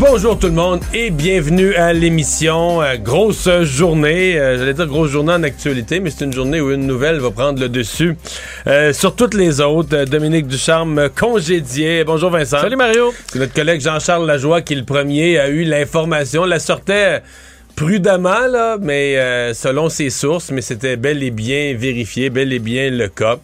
Bonjour tout le monde et bienvenue à l'émission. Euh, grosse journée, euh, j'allais dire grosse journée en actualité, mais c'est une journée où une nouvelle va prendre le dessus euh, sur toutes les autres. Dominique Ducharme congédié. Bonjour Vincent. Salut Mario. C'est notre collègue Jean-Charles Lajoie qui le premier a eu l'information, la sortait prudemment là, mais selon ses sources, mais c'était bel et bien vérifié, bel et bien le cas.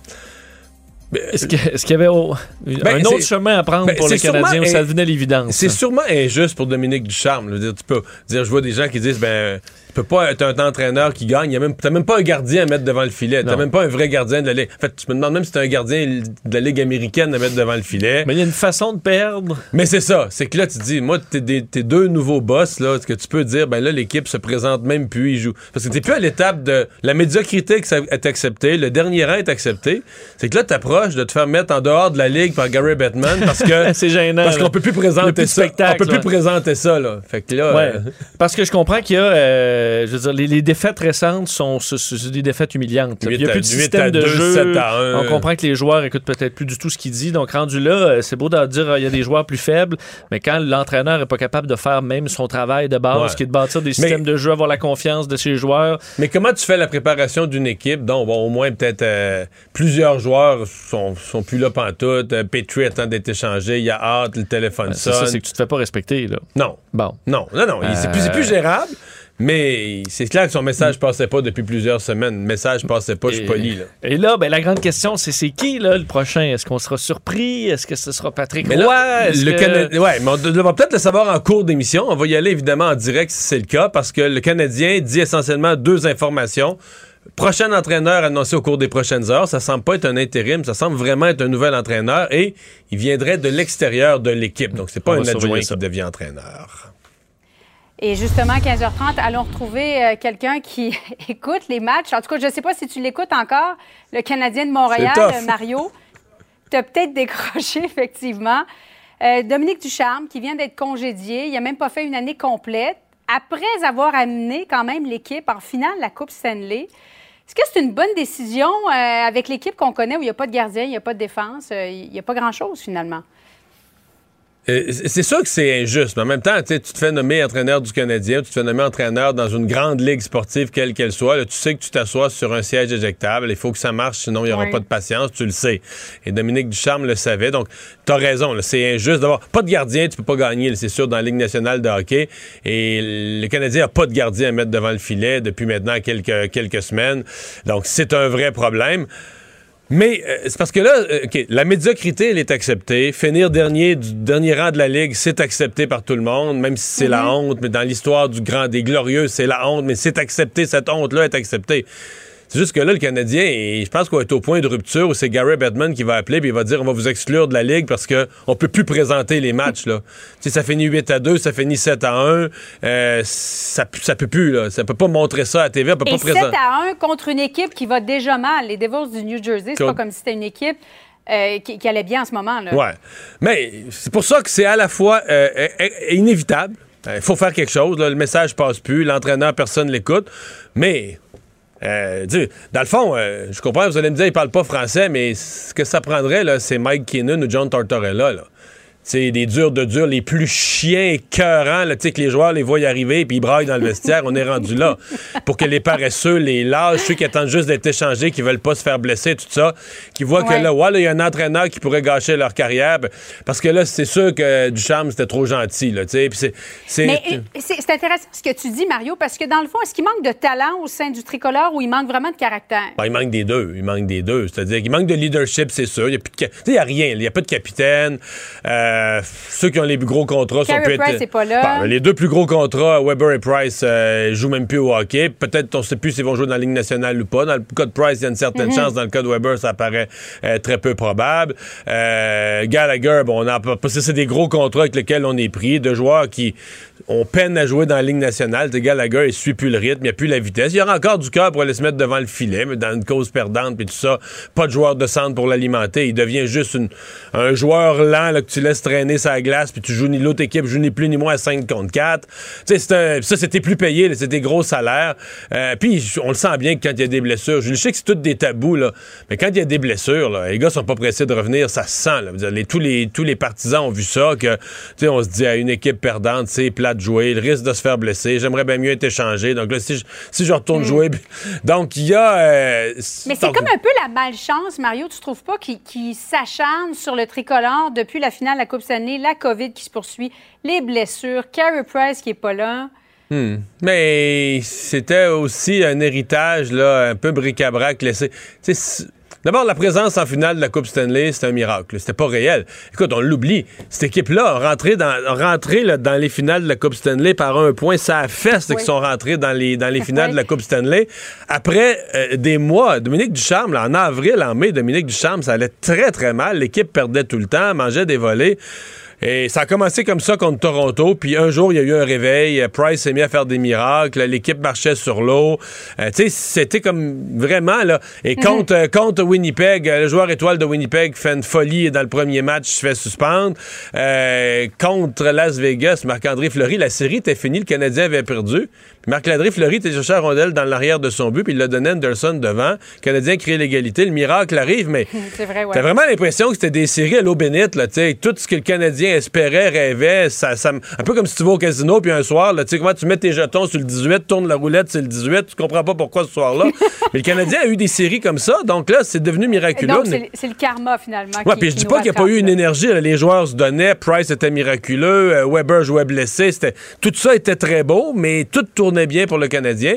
Est-ce que- est-ce qu'il y avait oh, Ben, un autre chemin à prendre ben, pour les Canadiens où ça un- devenait l'évidence? C'est sûrement injuste pour Dominique Ducharme. là. Dire, tu peux dire, je vois des gens qui disent, ben, peux pas être un entraîneur qui gagne. Tu n'as même pas un gardien à mettre devant le filet. Tu Non. même pas un vrai gardien de la Ligue. En fait, tu me demandes même si tu un gardien de la Ligue américaine à mettre devant le filet. Mais il y a une façon de perdre. Mais c'est ça. C'est que là, tu dis, moi, t'es des- t'es deux nouveaux boss, là, ce que tu peux dire, ben là, l'équipe se présente même plus, ils jouent. Parce que t'es plus à l'étape de la médiocrité que ça est acceptée, le dernier rang est accepté. C'est que là, t'approches de te faire mettre en dehors de la Ligue par Gary Bettman parce que. C'est gênant. Parce qu'on peut plus présenter ça. On peut plus ouais. présenter ça, là. Fait que là. Ouais. euh, Parce que je comprends qu'il y a, euh, je veux dire, les, les défaites récentes sont c'est des défaites humiliantes. Il n'y a à- plus de système de jeu. On comprend que les joueurs écoutent peut-être plus du tout ce qu'il dit. Donc, rendu là, euh, c'est beau de dire euh, il y a des joueurs plus faibles, mais quand l'entraîneur n'est pas capable de faire même son travail de base, Ouais. qui est de bâtir des systèmes de jeu, avoir la confiance de ses joueurs, Mais comment tu fais la préparation d'une équipe? Dont, bon, au moins, peut-être euh, plusieurs joueurs sont, sont plus là pantoute. Euh, Petrie attend d'être échangé. Il y a hâte, le téléphone c'est sonne. ça, c'est que tu te fais pas respecter. Là. Non. Bon. Non, non, non. C'est plus, c'est plus gérable. Mais c'est clair que son message passait pas depuis plusieurs semaines. Le message passait pas, je suis Et- poli, là. Et là, ben, la grande question, c'est c'est qui là, le prochain? Est-ce qu'on sera surpris? Est-ce que ce sera Patrick Mais Roy? là, le que- Cana- ouais, mais on va peut-être le savoir en cours d'émission. On va y aller évidemment en direct si c'est le cas, parce que le Canadien dit essentiellement deux informations. Prochain entraîneur annoncé au cours des prochaines heures. Ça semble pas être un intérim, ça semble vraiment être un nouvel entraîneur et il viendrait de l'extérieur de l'équipe. Donc c'est pas On un adjoint qui devient entraîneur. Et justement, à 15h30, allons retrouver euh, quelqu'un qui écoute les matchs. En tout cas, je ne sais pas si tu l'écoutes encore, le Canadien de Montréal, euh, Mario. Tu as peut-être décroché, effectivement. Euh, Dominique Ducharme, qui vient d'être congédié, il n'a même pas fait une année complète, après avoir amené quand même l'équipe en finale de la Coupe Stanley. Est-ce que c'est une bonne décision euh, avec l'équipe qu'on connaît où il n'y a pas de gardien, il n'y a pas de défense, euh, il n'y a pas grand-chose finalement? Euh, c'est sûr que c'est injuste, mais en même temps, tu sais, tu te fais nommer entraîneur du Canadien, tu te fais nommer entraîneur dans une grande ligue sportive, quelle qu'elle soit. là, tu sais que tu t'assois sur un siège éjectable. Il faut que ça marche, sinon il n'y aura pas de patience. Tu le sais. Et Dominique Ducharme le savait. Donc, tu as raison. C'est injuste d'avoir pas de gardien. Tu peux pas gagner, c'est sûr, dans la Ligue nationale de hockey. Et le Canadien n'a pas de gardien à mettre devant le filet depuis maintenant quelques, quelques semaines. Donc, c'est un vrai problème. Mais euh, c'est parce que là, euh, OK, la médiocrité, elle est acceptée. Finir dernier du dernier rang de la Ligue, c'est accepté par tout le monde, même si c'est la honte. Mais dans l'histoire du grand, des glorieux, c'est la honte. Mais c'est accepté, cette honte-là est acceptée. C'est juste que là, le Canadien, et je pense qu'on est au point de rupture où c'est Gary Bettman qui va appeler puis il va dire on va vous exclure de la Ligue parce que on peut plus présenter les matchs. Là. tu sais, ça finit 8 à 2, ça finit 7 à 1. euh, ça, ça peut plus, là. Ça peut pas montrer ça à la TV, on peut Et pas 7 présenter. à 1 contre une équipe qui va déjà mal. Les Devils du New Jersey, c'est pas comme si c'était une équipe euh, qui, qui allait bien en ce moment. Là. Ouais. Mais c'est pour ça que c'est à la fois euh, euh, inévitable Il faut faire quelque chose. là. Le message passe plus. L'entraîneur, personne l'écoute. Mais, euh, dans le fond, euh, je comprends, vous allez me dire, il parle pas français, mais ce que ça prendrait, là, c'est Mike Keenan ou John Tortorella. Là. C'est des durs de durs, les plus chiens écœurants, là, tu sais, que les joueurs les voient y arriver puis ils braillent dans le vestiaire. On est rendu là. Pour que les paresseux, les lâches, ceux qui attendent juste d'être échangés, qui veulent pas se faire blesser, tout ça, qui voient Ouais. que là, ouais, là, il y a un entraîneur qui pourrait gâcher leur carrière. ben, Parce que là, c'est sûr que Ducharme, c'était trop gentil, là, tu sais. C'est. euh, c'est intéressant ce que tu dis, Mario, parce que dans le fond, est-ce qu'il manque de talent au sein du tricolore ou il manque vraiment de caractère? Ben, il manque des deux. Il manque des deux. C'est-à-dire qu'il manque de leadership, c'est sûr. Il n'y a, plus de y a rien. Il n'y a pas de capitaine. Euh, ceux qui ont les plus gros contrats sont peut-être. Price est pas là. Ben, les deux plus gros contrats, Weber et Price, euh, jouent même plus au hockey. Peut-être, on ne sait plus s'ils vont jouer dans la Ligue nationale ou pas. Dans le cas de Price, il y a une certaine Mhm. chance. Dans le cas de Weber, ça paraît euh, très peu probable. Euh, Gallagher, bon, on a C'est des gros contrats avec lesquels on est pris. De joueurs qui ont peine à jouer dans la Ligue nationale. Gallagher, il suit plus le rythme, il n'y a plus la vitesse. Il y aura encore du cœur pour aller se mettre devant le filet, mais dans une cause perdante, puis tout ça, pas de joueur de centre pour l'alimenter. Il devient juste une- un joueur lent là, que tu laisses traîner sa glace, puis tu joues ni l'autre équipe joue ni plus ni moins à 5 contre 4. Tu sais, c'est un- ça, c'était plus payé, c'était gros salaires. Euh, puis on le sent bien que quand il y a des blessures, je sais que c'est tout des tabous, là, mais quand il y a des blessures, là, les gars sont pas pressés de revenir, ça se sent. Là. Dire, les- tous, les, tous les partisans ont vu ça, que on se dit à une équipe perdante, c'est plat de jouer, le risque de se faire blesser, j'aimerais bien mieux être échangé. Donc là, si je, si je retourne jouer, puis- donc il y a... euh. Mais c'est comme un peu la malchance, Mario, tu trouves pas, qui, qui s'acharne sur le tricolore depuis la finale de la Coupe La COVID qui se poursuit, les blessures, Carey Price qui est pas là. Hmm. Mais c'était aussi un héritage là, un peu bric-à-brac laissé. D'abord, la présence en finale de la Coupe Stanley, c'était un miracle. C'était pas réel. Écoute, on l'oublie. Cette équipe-là a rentré, dans, a rentré là, dans les finales de la Coupe Stanley par un point. Ça a fait Oui. qu'ils sont rentrés dans les, dans les finales Oui. de la Coupe Stanley. Après euh, des mois, Dominique Ducharme, là, en avril, en mai, Dominique Ducharme, ça allait très, très mal. L'équipe perdait tout le temps, mangeait des volets. Et ça a commencé comme ça contre Toronto, puis un jour, il y a eu un réveil. Euh, Price s'est mis à faire des miracles. L'équipe marchait sur l'eau. Euh, tu sais, c'était comme vraiment, là. Et contre, euh, contre Winnipeg, le joueur étoile de Winnipeg fait une folie et dans le premier match, se fait suspendre. Euh, contre Las Vegas, Marc-André Fleury, la série était finie, le Canadien avait perdu. Marc-André Fleury était cherché la rondelle dans l'arrière de son but, puis il l'a donné à Anderson devant. Le Canadien crée l'égalité. Le miracle arrive, mais C'est vrai, ouais. T'as vraiment l'impression que c'était des séries à l'eau bénite, là, tu sais. Tout ce que le Canadien espérait, rêvait, ça, ça- un peu comme si tu vas au casino, puis un soir, là, tu sais, comment tu mets tes jetons sur le 18, tourne la roulette, c'est le 18, tu comprends pas pourquoi ce soir-là. Mais le Canadien a eu des séries comme ça, donc là, c'est devenu miraculeux. Donc, c'est le- karma, finalement. Ouais, puis je dis pas qu'il n'y a pas eu une énergie. là. Les joueurs se donnaient. Price était miraculeux. euh, Weber jouait blessé. Tout ça était très beau, mais tout tournait bien pour le Canadien.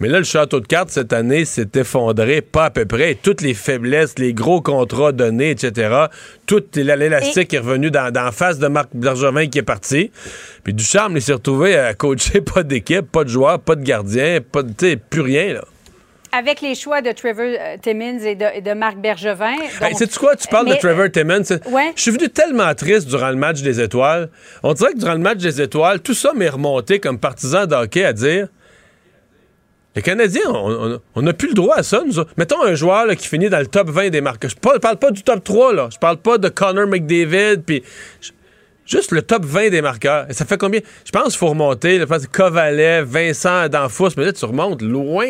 Mais là, le château de cartes cette année s'est effondré, pas à peu près. Toutes les faiblesses, les gros contrats donnés, etc. Tout l'élastique est revenu dans, dans la face de Marc Bergevin qui est parti. Puis Ducharme, il s'est retrouvé à coacher pas d'équipe, pas de joueurs, pas de gardien, pas de, plus rien là. Avec les choix de Trevor euh, Timmins et de, et de Marc Bergevin. Hey, sais-tu quoi? Tu parles Mais- de Trevor Timmons. c'est- Ouais. Je suis venu tellement triste durant le match des étoiles. On dirait que durant le match des étoiles, tout ça m'est remonté comme partisan de hockey à dire les Canadiens, on n'a plus le droit à ça. Nous. Mettons un joueur qui finit dans le top 20 des marques. Je parle, parle pas du top 3, là. Je parle pas de Connor McDavid, puis juste le top 20 des marqueurs. Et ça fait combien? Je pense qu'il faut remonter. Là, Kovalev, Vincent Danfous, mais là, tu remontes loin.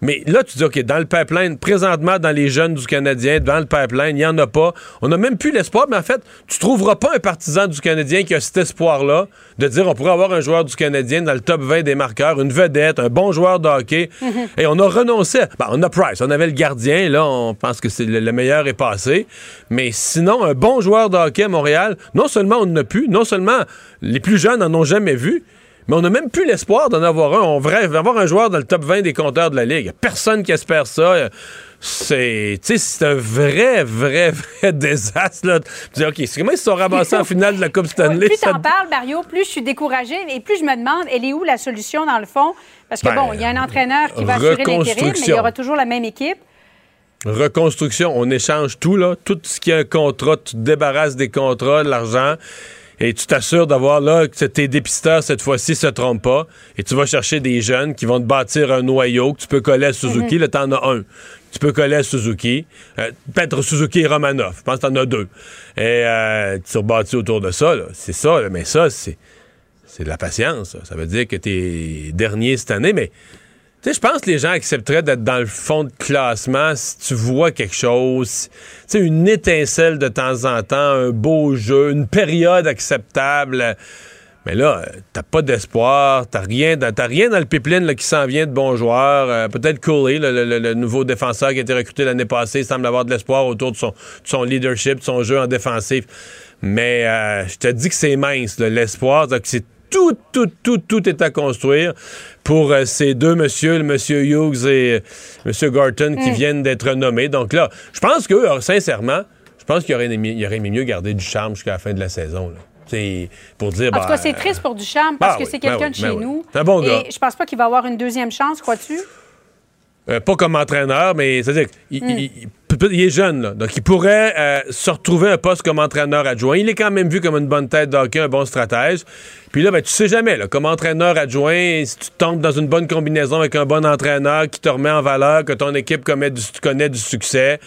Mais là, tu dis, OK, dans le pipeline, présentement, dans les jeunes du Canadien, dans le pipeline, il n'y en a pas. On n'a même plus l'espoir, mais en fait, tu trouveras pas un partisan du Canadien qui a cet espoir-là de dire on pourrait avoir un joueur du Canadien dans le top 20 des marqueurs, une vedette, un bon joueur de hockey. Et on a renoncé. à- ben, on a Price, on avait le gardien, là, on pense que c'est le, le meilleur est passé. Mais sinon, un bon joueur de hockey à Montréal, non seulement on n'en a plus, non seulement les plus jeunes n'en ont jamais vu, mais on n'a même plus l'espoir d'en avoir un. On rêve d'avoir un joueur dans le top 20 des compteurs de la Ligue. Personne qui espère ça. C'est, tu sais, c'est un vrai, vrai, vrai désastre. Là. Tu dis, OK, c'est comment ils se sont ramassés en finale de la Coupe Stanley? plus Ça- t'en parles, Mario, plus je suis découragée et plus je me demande, elle est où la solution dans le fond? Parce que Ben, bon, il y a un entraîneur qui va assurer l'intérim, mais il y aura toujours la même équipe. Reconstruction, on échange tout, là. Tout ce qui est un contrat, tu te débarrasses des contrats, de l'argent, et tu t'assures d'avoir, là, que tes dépisteurs, cette fois-ci, se trompent pas, et tu vas chercher des jeunes qui vont te bâtir un noyau que tu peux coller à Suzuki. Mhm. Là, t'en as un. Tu peux coller à Suzuki. Euh, Peut-être Suzuki et Romanov. Je pense que t'en as deux. Et euh, tu rebâtis autour de ça, là. C'est ça, là. Mais ça, c'est... c'est de la patience. Ça. Ça veut dire que tu es dernier cette année, mais je pense que les gens accepteraient d'être dans le fond de classement si tu vois quelque chose, tu sais, une étincelle de temps en temps, un beau jeu, une période acceptable. Mais là, t'as pas d'espoir, t'as rien, dans- rien dans le pipeline qui s'en vient de bons joueurs. Euh, Peut-être Cooley, le, nouveau défenseur qui a été recruté l'année passée, semble avoir de l'espoir autour de son, de son leadership, de son jeu en défensif. Mais euh, je te dis que c'est mince, l'espoir. C'est tout, tout, tout, tout est à construire pour euh, ces deux messieurs, le monsieur Hughes et euh, monsieur Gorton, qui viennent d'être nommés. Donc là, je pense que euh, sincèrement, je pense qu'il aurait aurait aimé mieux garder du charme jusqu'à la fin de la saison. Là. C'est pour dire. En tout bah, cas, c'est triste pour Ducharme parce bah que oui, c'est ben quelqu'un oui, de chez oui. nous. Un bon gars. Et je pense pas qu'il va avoir une deuxième chance, crois-tu? Euh, pas comme entraîneur, mais c'est-à-dire qu'il Il- est jeune, donc il pourrait euh, se retrouver un poste comme entraîneur adjoint. Il est quand même vu comme une bonne tête d'hockey, un bon stratège. Puis là, ben, tu sais jamais, là, comme entraîneur adjoint, si tu tombes dans une bonne combinaison avec un bon entraîneur qui te remet en valeur, que ton équipe connaît du succès,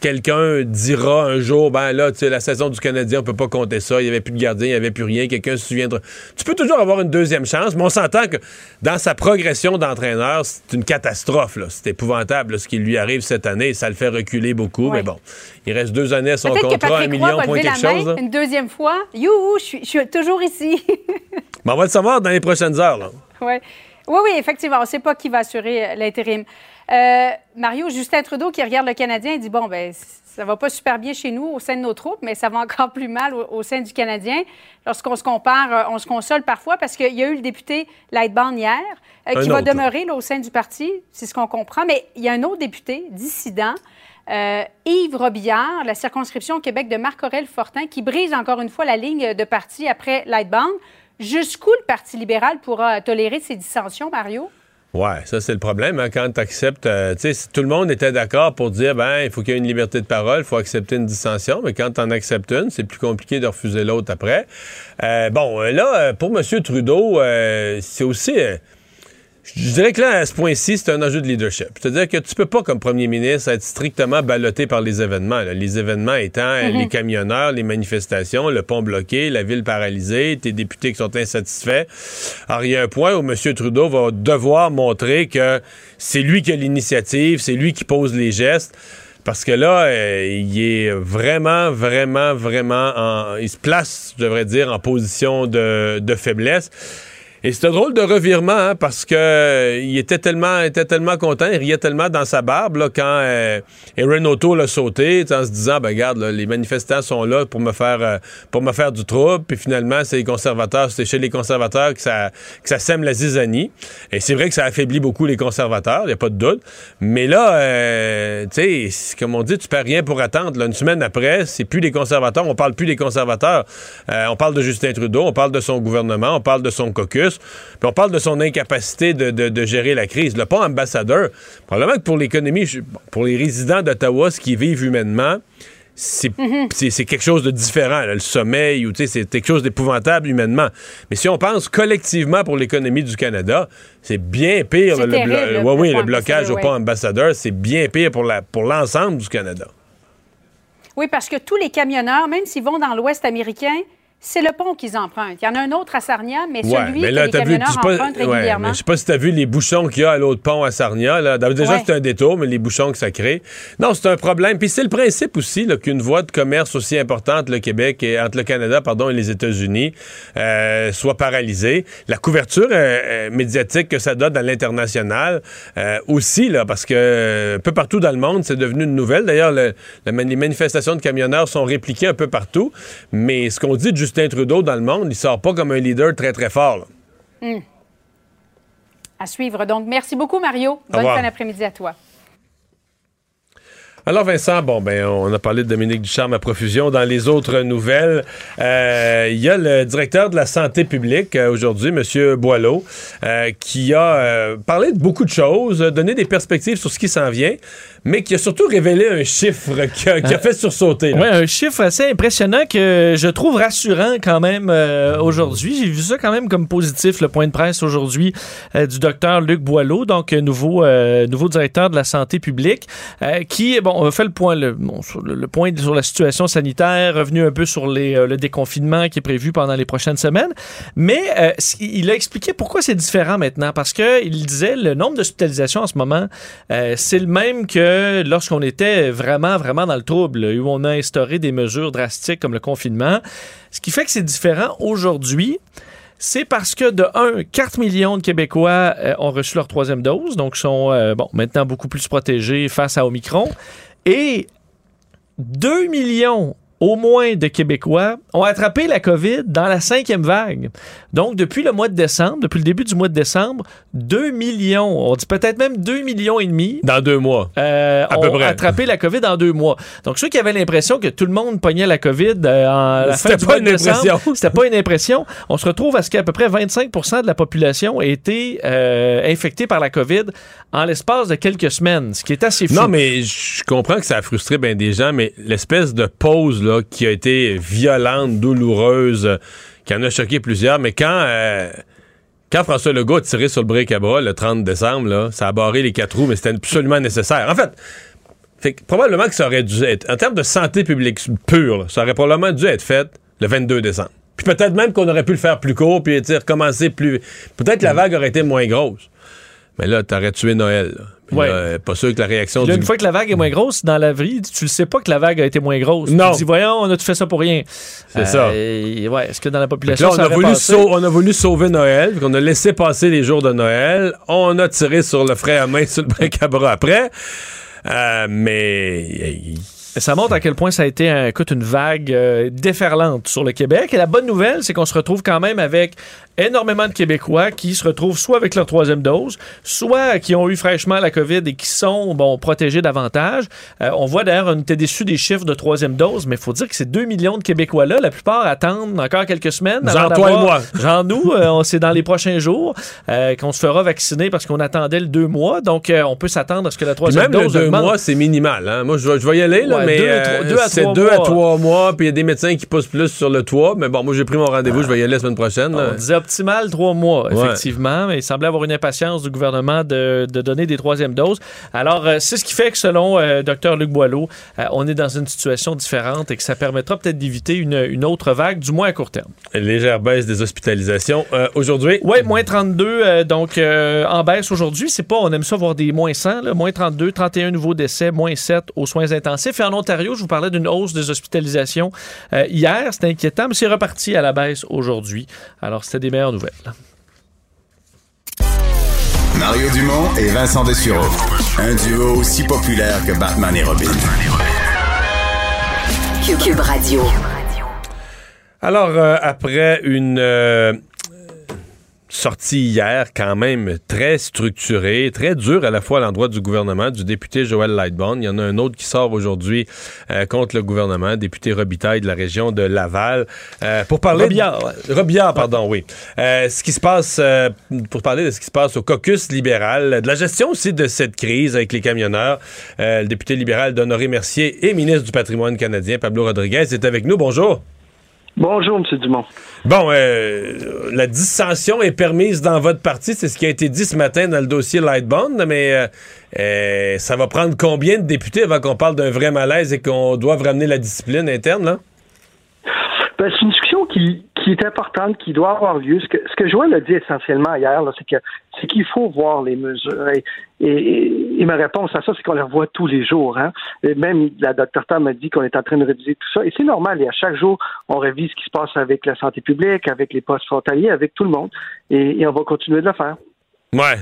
quelqu'un dira un jour, ben là, tu sais, la saison du Canadien, on peut pas compter ça, il y avait plus de gardien, il y avait plus rien, quelqu'un se souviendra. Tu peux toujours avoir une deuxième chance, mais on s'entend que dans sa progression d'entraîneur, c'est une catastrophe, là. C'est épouvantable, là, ce qui lui arrive cette année, ça le fait reculer beaucoup, Ouais. mais bon, il reste deux années à son contrat, un million, point quelque chose, là. une deuxième fois. Youhou, je suis, toujours ici. Mais on va le savoir dans les prochaines heures, là. Ouais. Oui, oui, effectivement. On ne sait pas qui va assurer l'intérim. Euh, Mario, Justin Trudeau qui regarde le Canadien, il dit Bon, ben, ça va pas super bien chez nous au sein de nos troupes, mais ça va encore plus mal au, au sein du Canadien. Lorsqu'on se compare, euh, on se console parfois parce qu'il y a eu le député Lightbound hier, euh, qui va autre, demeurer là, au sein du parti, c'est ce qu'on comprend. Mais il y a un autre député dissident. euh, Yves Robillard, la circonscription au Québec de Marc-Aurel Fortin, qui brise encore une fois la ligne de parti après Lightbound. Jusqu'où le Parti libéral pourra tolérer ces dissensions, Mario? Ouais, ça c'est le problème hein, quand tu acceptes. tu sais, tout le monde était d'accord pour dire ben il faut qu'il y ait une liberté de parole, il faut accepter une dissension, mais quand tu en acceptes une, c'est plus compliqué de refuser l'autre après. Euh, bon, euh, là, euh, pour M. Trudeau, euh, c'est aussi. Je dirais que là, à ce point-ci, c'est un enjeu de leadership. C'est-à-dire que tu peux pas, comme premier ministre, être strictement ballotté par les événements. là. Les événements étant euh, les camionneurs, les manifestations, le pont bloqué, la ville paralysée, tes députés qui sont insatisfaits. Alors, il y a un point où M. Trudeau va devoir montrer que c'est lui qui a l'initiative, c'est lui qui pose les gestes. Parce que là, euh, il est vraiment, vraiment, vraiment, en- il se place, je devrais dire, en position de, de faiblesse. Et c'est un drôle de revirement, hein, parce que euh, il était tellement, était tellement content, il riait tellement dans sa barbe là, quand euh, Aaron O'Toole l'a sauté, en se disant, ben regarde, les manifestants sont là pour me faire, euh, pour me faire du trouble. Puis finalement, c'est les conservateurs, c'est chez les conservateurs que ça, que ça sème la zizanie. Et c'est vrai que ça affaiblit beaucoup les conservateurs, il n'y a pas de doute. Mais là, euh, tu sais, comme on dit, tu perds rien pour attendre. une semaine après, c'est plus les conservateurs, on parle plus des conservateurs. On parle de Justin Trudeau, on parle de son gouvernement, on parle de son caucus, puis on parle de son incapacité de, de- de gérer la crise. Le pas ambassadeur, probablement que pour l'économie, pour les résidents d'Ottawa, ce qu'ils vivent humainement, c'est c'est quelque chose de différent. là. Le sommeil, ou c'est quelque chose d'épouvantable humainement. Mais si on pense collectivement pour l'économie du Canada, c'est bien pire. Le, blo- ouais, oui, le blocage au pas ambassadeur, c'est bien pire pour l'ensemble du Canada. Oui, parce que tous les camionneurs, même s'ils vont dans l'Ouest américain, c'est le pont qu'ils empruntent. Il y en a un autre à Sarnia, mais Ouais, celui mais que là, les t'as vu, camionneurs je sais pas, empruntent ouais, régulièrement. mais je sais pas si t'as vu les bouchons qu'il y a à l'autre pont à Sarnia. Là. Déjà, Ouais. c'est un détour, mais les bouchons que ça crée. Non, c'est un problème. Puis c'est le principe aussi qu'une voie de commerce aussi importante, le Québec et entre le Canada, pardon, et les États-Unis, euh, soit paralysée. La couverture euh, euh, médiatique que ça donne à l'international euh, aussi, là, parce que un peu partout dans le monde, c'est devenu une nouvelle. D'ailleurs, le- les manifestations de camionneurs sont répliquées un peu partout. Mais ce qu'on dit de Justin Trudeau dans le monde, il sort pas comme un leader très, très fort. là. À suivre. Donc, merci beaucoup, Mario. Bonne fin d'après-midi à toi. Alors Vincent, bon ben on a parlé de Dominique Ducharme à profusion. Dans les autres nouvelles, euh, il y a le directeur de la santé publique euh, aujourd'hui, Monsieur Boileau, euh, qui a parlé de beaucoup de choses, donné des perspectives sur ce qui s'en vient, mais qui a surtout révélé un chiffre qui a, qui a fait sursauter. Oui, un chiffre assez impressionnant que je trouve rassurant quand même aujourd'hui. J'ai vu ça quand même comme positif, le point de presse aujourd'hui du docteur Luc Boileau, donc nouveau, nouveau directeur de la santé publique, qui, bon, on a fait le point, bon, sur la situation sanitaire, revenu un peu sur euh, le déconfinement qui est prévu pendant les prochaines semaines. Mais euh, il a expliqué pourquoi c'est différent maintenant. Parce que il disait le nombre d'hospitalisations en ce moment, euh, c'est le même que lorsqu'on était vraiment, vraiment dans le trouble, où on a instauré des mesures drastiques comme le confinement. Ce qui fait que c'est différent aujourd'hui. C'est parce que, de un, 4 millions de Québécois euh, ont reçu leur troisième dose, donc sont euh, maintenant beaucoup plus protégés face à Omicron. Et 2 millions au moins de Québécois ont attrapé la COVID dans la cinquième vague. Donc, depuis le mois de décembre, depuis le début du mois de décembre, 2 millions, on dit peut-être même 2 millions et demi Dans deux mois. euh, À peu ont près. attrapé la COVID en deux mois. Donc, ceux qui avaient l'impression que tout le monde pognait la COVID euh, en la fin du mois de une décembre, impression. c'était pas une impression. On se retrouve à ce qu'à peu près 25% de la population a été euh, infectée par la COVID en l'espace de quelques semaines, ce qui est assez fou. Non, mais je comprends que ça a frustré bien des gens, mais l'espèce de pause là, qui a été violente, douloureuse, qui en a choqué plusieurs, mais quand, euh, quand François Legault a tiré sur le break à bras le 30 décembre, là, ça a barré les quatre roues, mais c'était absolument nécessaire. En fait, fait que probablement que ça aurait dû être, en termes de santé publique pure, là, ça aurait probablement dû être fait le 22 décembre. Puis peut-être même qu'on aurait pu le faire plus court, puis recommencer plus. Peut-être que la vague aurait été moins grosse. Mais là, t'aurais tué Noël. là. Ouais. là, pas sûr que la réaction là, du une fois que la vague est moins grosse, dans la vie, tu le sais pas que la vague a été moins grosse. Non. Tu dis, voyons, on a tout fait ça pour rien. C'est ça. Euh, Ouais, est-ce que dans la population, là, on ça a, voulu passé? sau- on a voulu sauver Noël, puis on a laissé passer les jours de Noël. On a tiré sur le frais à main sur le bric à bras après. Euh, Mais Ça montre à quel point ça a été un- écoute, une vague euh, déferlante sur le Québec. Et la bonne nouvelle, c'est qu'on se retrouve quand même avec énormément de Québécois qui se retrouvent soit avec leur troisième dose, soit qui ont eu fraîchement la COVID et qui sont bon, protégés davantage. Euh, on voit d'ailleurs, on était déçus des chiffres de troisième dose, mais il faut dire que ces 2 millions de Québécois-là, la plupart attendent encore quelques semaines. Avant toi et moi. Genre nous, euh, c'est dans les prochains jours euh, qu'on se fera vacciner parce qu'on attendait le deux mois. Donc, on peut s'attendre à ce que la puis troisième même le dose deux augmente. mois, c'est minimal. Hein? Moi, je vais, je vais y aller, là, Ouais, mais deux à euh, trois- c'est deux à mois. trois mois, puis il y a des médecins qui poussent plus sur le toit. Mais bon, moi, j'ai pris mon rendez-vous, je vais y aller la semaine prochaine. On disait optimal trois mois, effectivement, mais il semblait avoir une impatience du gouvernement de, de donner des troisièmes doses. Alors, euh, c'est ce qui fait que, selon euh, Dr Luc Boileau, on est dans une situation différente et que ça permettra peut-être d'éviter une, une autre vague, du moins à court terme. Légère baisse des hospitalisations. Euh, Aujourd'hui, Oui, moins 32, euh, donc euh, en baisse aujourd'hui. C'est pas, on aime ça voir des moins 100, là, moins 32, 31 nouveaux décès, moins 7 aux soins intensifs. Et en Ontario, je vous parlais d'une hausse des hospitalisations euh, hier. C'était inquiétant, mais c'est reparti à la baisse aujourd'hui. Alors, c'était des meilleures nouvelles. Mario Dumont et Vincent Dessureau. Un duo aussi populaire que Batman et Robin. Cube, Cube Radio. Alors, euh, après une euh, sortie hier, quand même très structurée, très dure à la fois à l'endroit du gouvernement, du député Joël Lightbone. Il y en a un autre qui sort aujourd'hui euh, contre le gouvernement, député Robitaille de la région de Laval, euh, pour parler... Robillard. Robillard, pardon, oui. Euh, ce qui se passe, pour parler de ce qui se passe au caucus libéral, de la gestion aussi de cette crise avec les camionneurs, le député libéral d'Honoré Mercier et ministre du patrimoine canadien, Pablo Rodriguez, est avec nous. Bonjour. Bonjour, M. Dumont. Bon, euh, la dissension est permise dans votre parti, c'est ce qui a été dit ce matin dans le dossier Lightbond, mais euh, euh, ça va prendre combien de députés avant qu'on parle d'un vrai malaise et qu'on doive ramener la discipline interne, là? Ben, c'est une discussion qui, qui est importante, qui doit avoir lieu. Ce que, ce que Joël a dit essentiellement hier, c'est que c'est qu'il faut voir les mesures. Et, et, ma réponse à ça, c'est qu'on les revoit tous les jours. Hein. Même la docteur Tam m'a dit qu'on est en train de réviser tout ça. Et c'est normal. Et à chaque jour, on révise ce qui se passe avec la santé publique, avec les postes frontaliers, avec tout le monde. Et, on va continuer de le faire. Ouais.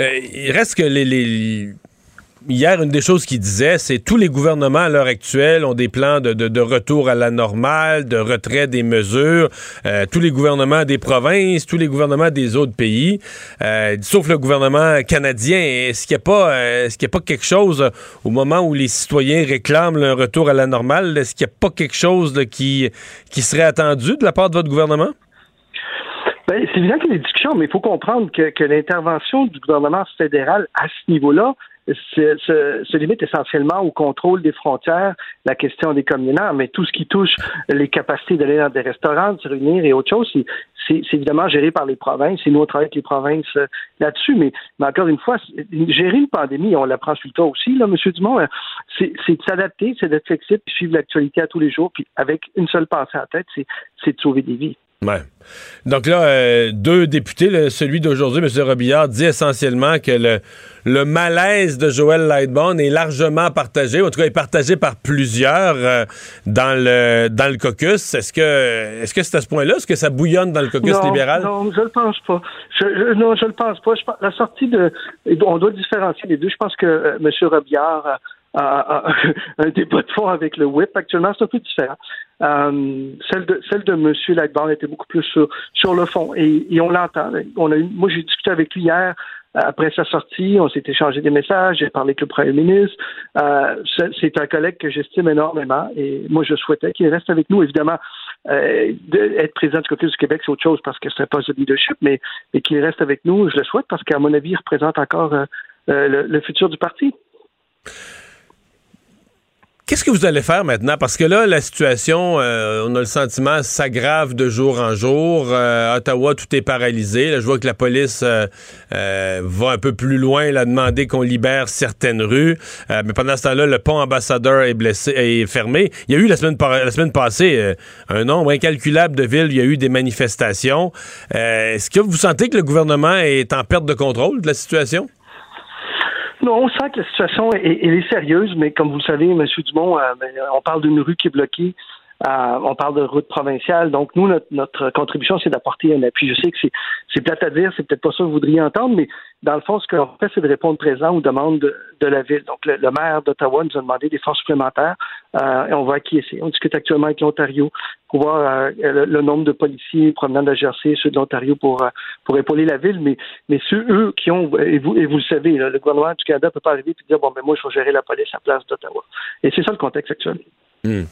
Euh, il reste que les- Hier, une des choses qu'il disait, c'est tous les gouvernements à l'heure actuelle ont des plans de, de- de retour à la normale, de retrait des mesures. Euh, tous les gouvernements des provinces, tous les gouvernements des autres pays, euh, sauf le gouvernement canadien. Est-ce qu'il n'y a pas, euh, est-ce qu'il a pas quelque chose euh, au moment où les citoyens réclament un retour à la normale, est-ce qu'il n'y a pas quelque chose qui qui serait attendu de la part de votre gouvernement? Ben, c'est évident qu'il y a des discussions, mais il faut comprendre que, que l'intervention du gouvernement fédéral à ce niveau-là se, limite essentiellement au contrôle des frontières, la question des communards, mais tout ce qui touche les capacités d'aller dans des restaurants, de se réunir et autre chose, c'est évidemment géré par les provinces. Et nous, on travaille avec les provinces euh, là-dessus. Mais, mais, encore une fois, gérer une pandémie, on l'apprend sur le tas aussi, là, M. Dumont, euh, c'est de s'adapter, c'est d'être flexible, puis suivre l'actualité à tous les jours, puis avec une seule pensée en tête, c'est de sauver des vies. Ouais. Donc là, euh, deux députés, celui d'aujourd'hui, M. Robillard, dit essentiellement que le, le malaise de Joël Lightbone est largement partagé, en tout cas est partagé par plusieurs euh, dans le dans le caucus. Est-ce que est-ce que c'est à ce point-là, est-ce que ça bouillonne dans le caucus libéral? Non, je le pense pas. Je, non, je le pense pas. la sortie de, on doit différencier les deux. Je pense que euh, M. Robillard a, un débat de fond avec le whip actuellement, c'est un peu différent. Euh, celle de celle de M. Lagbarn était beaucoup plus sur, le fond et, on l'entend. Moi j'ai discuté avec lui hier après sa sortie, on s'est échangé des messages, j'ai parlé avec le premier ministre. Euh, c'est un collègue que j'estime énormément et moi je souhaitais qu'il reste avec nous. Évidemment, euh, être président du Caucus du Québec, c'est autre chose parce que c'est un poste de leadership, mais, qu'il reste avec nous, je le souhaite parce qu'à mon avis, il représente encore euh, le futur du parti. Qu'est-ce que vous allez faire maintenant? Parce que là, la situation, euh, on a le sentiment, s'aggrave de jour en jour. Euh, Ottawa, tout est paralysé. Là, je vois que la police euh, va un peu plus loin, a demandé qu'on libère certaines rues. mais pendant ce temps-là, le pont ambassadeur est blessé, est fermé. Il y a eu la semaine, la semaine passée un nombre incalculable de villes. Il y a eu des manifestations. Est-ce que vous sentez que le gouvernement est en perte de contrôle de la situation? Non, on sent que la situation est, sérieuse, mais comme vous le savez, M. Dumont, euh, ben, on parle d'une rue qui est bloquée. Euh, on parle de route provinciale. Donc, nous, notre, contribution, c'est d'apporter un appui. Je sais que c'est plate à dire, c'est peut-être pas ça que vous voudriez entendre, mais dans le fond, ce qu'on fait, c'est de répondre présent aux demandes de, la ville. Donc, le, maire d'Ottawa nous a demandé des forces supplémentaires euh, et on va acquiescer. On discute actuellement avec l'Ontario pour voir euh, le, nombre de policiers provenant de la GRC, ceux de l'Ontario pour, pour épauler la ville, mais, mais ceux, eux, qui ont, et vous, le savez, le gouvernement du Canada peut pas arriver et dire, bon, ben moi, je vais gérer la police à place d'Ottawa. Et c'est ça le contexte actuel. Hmm.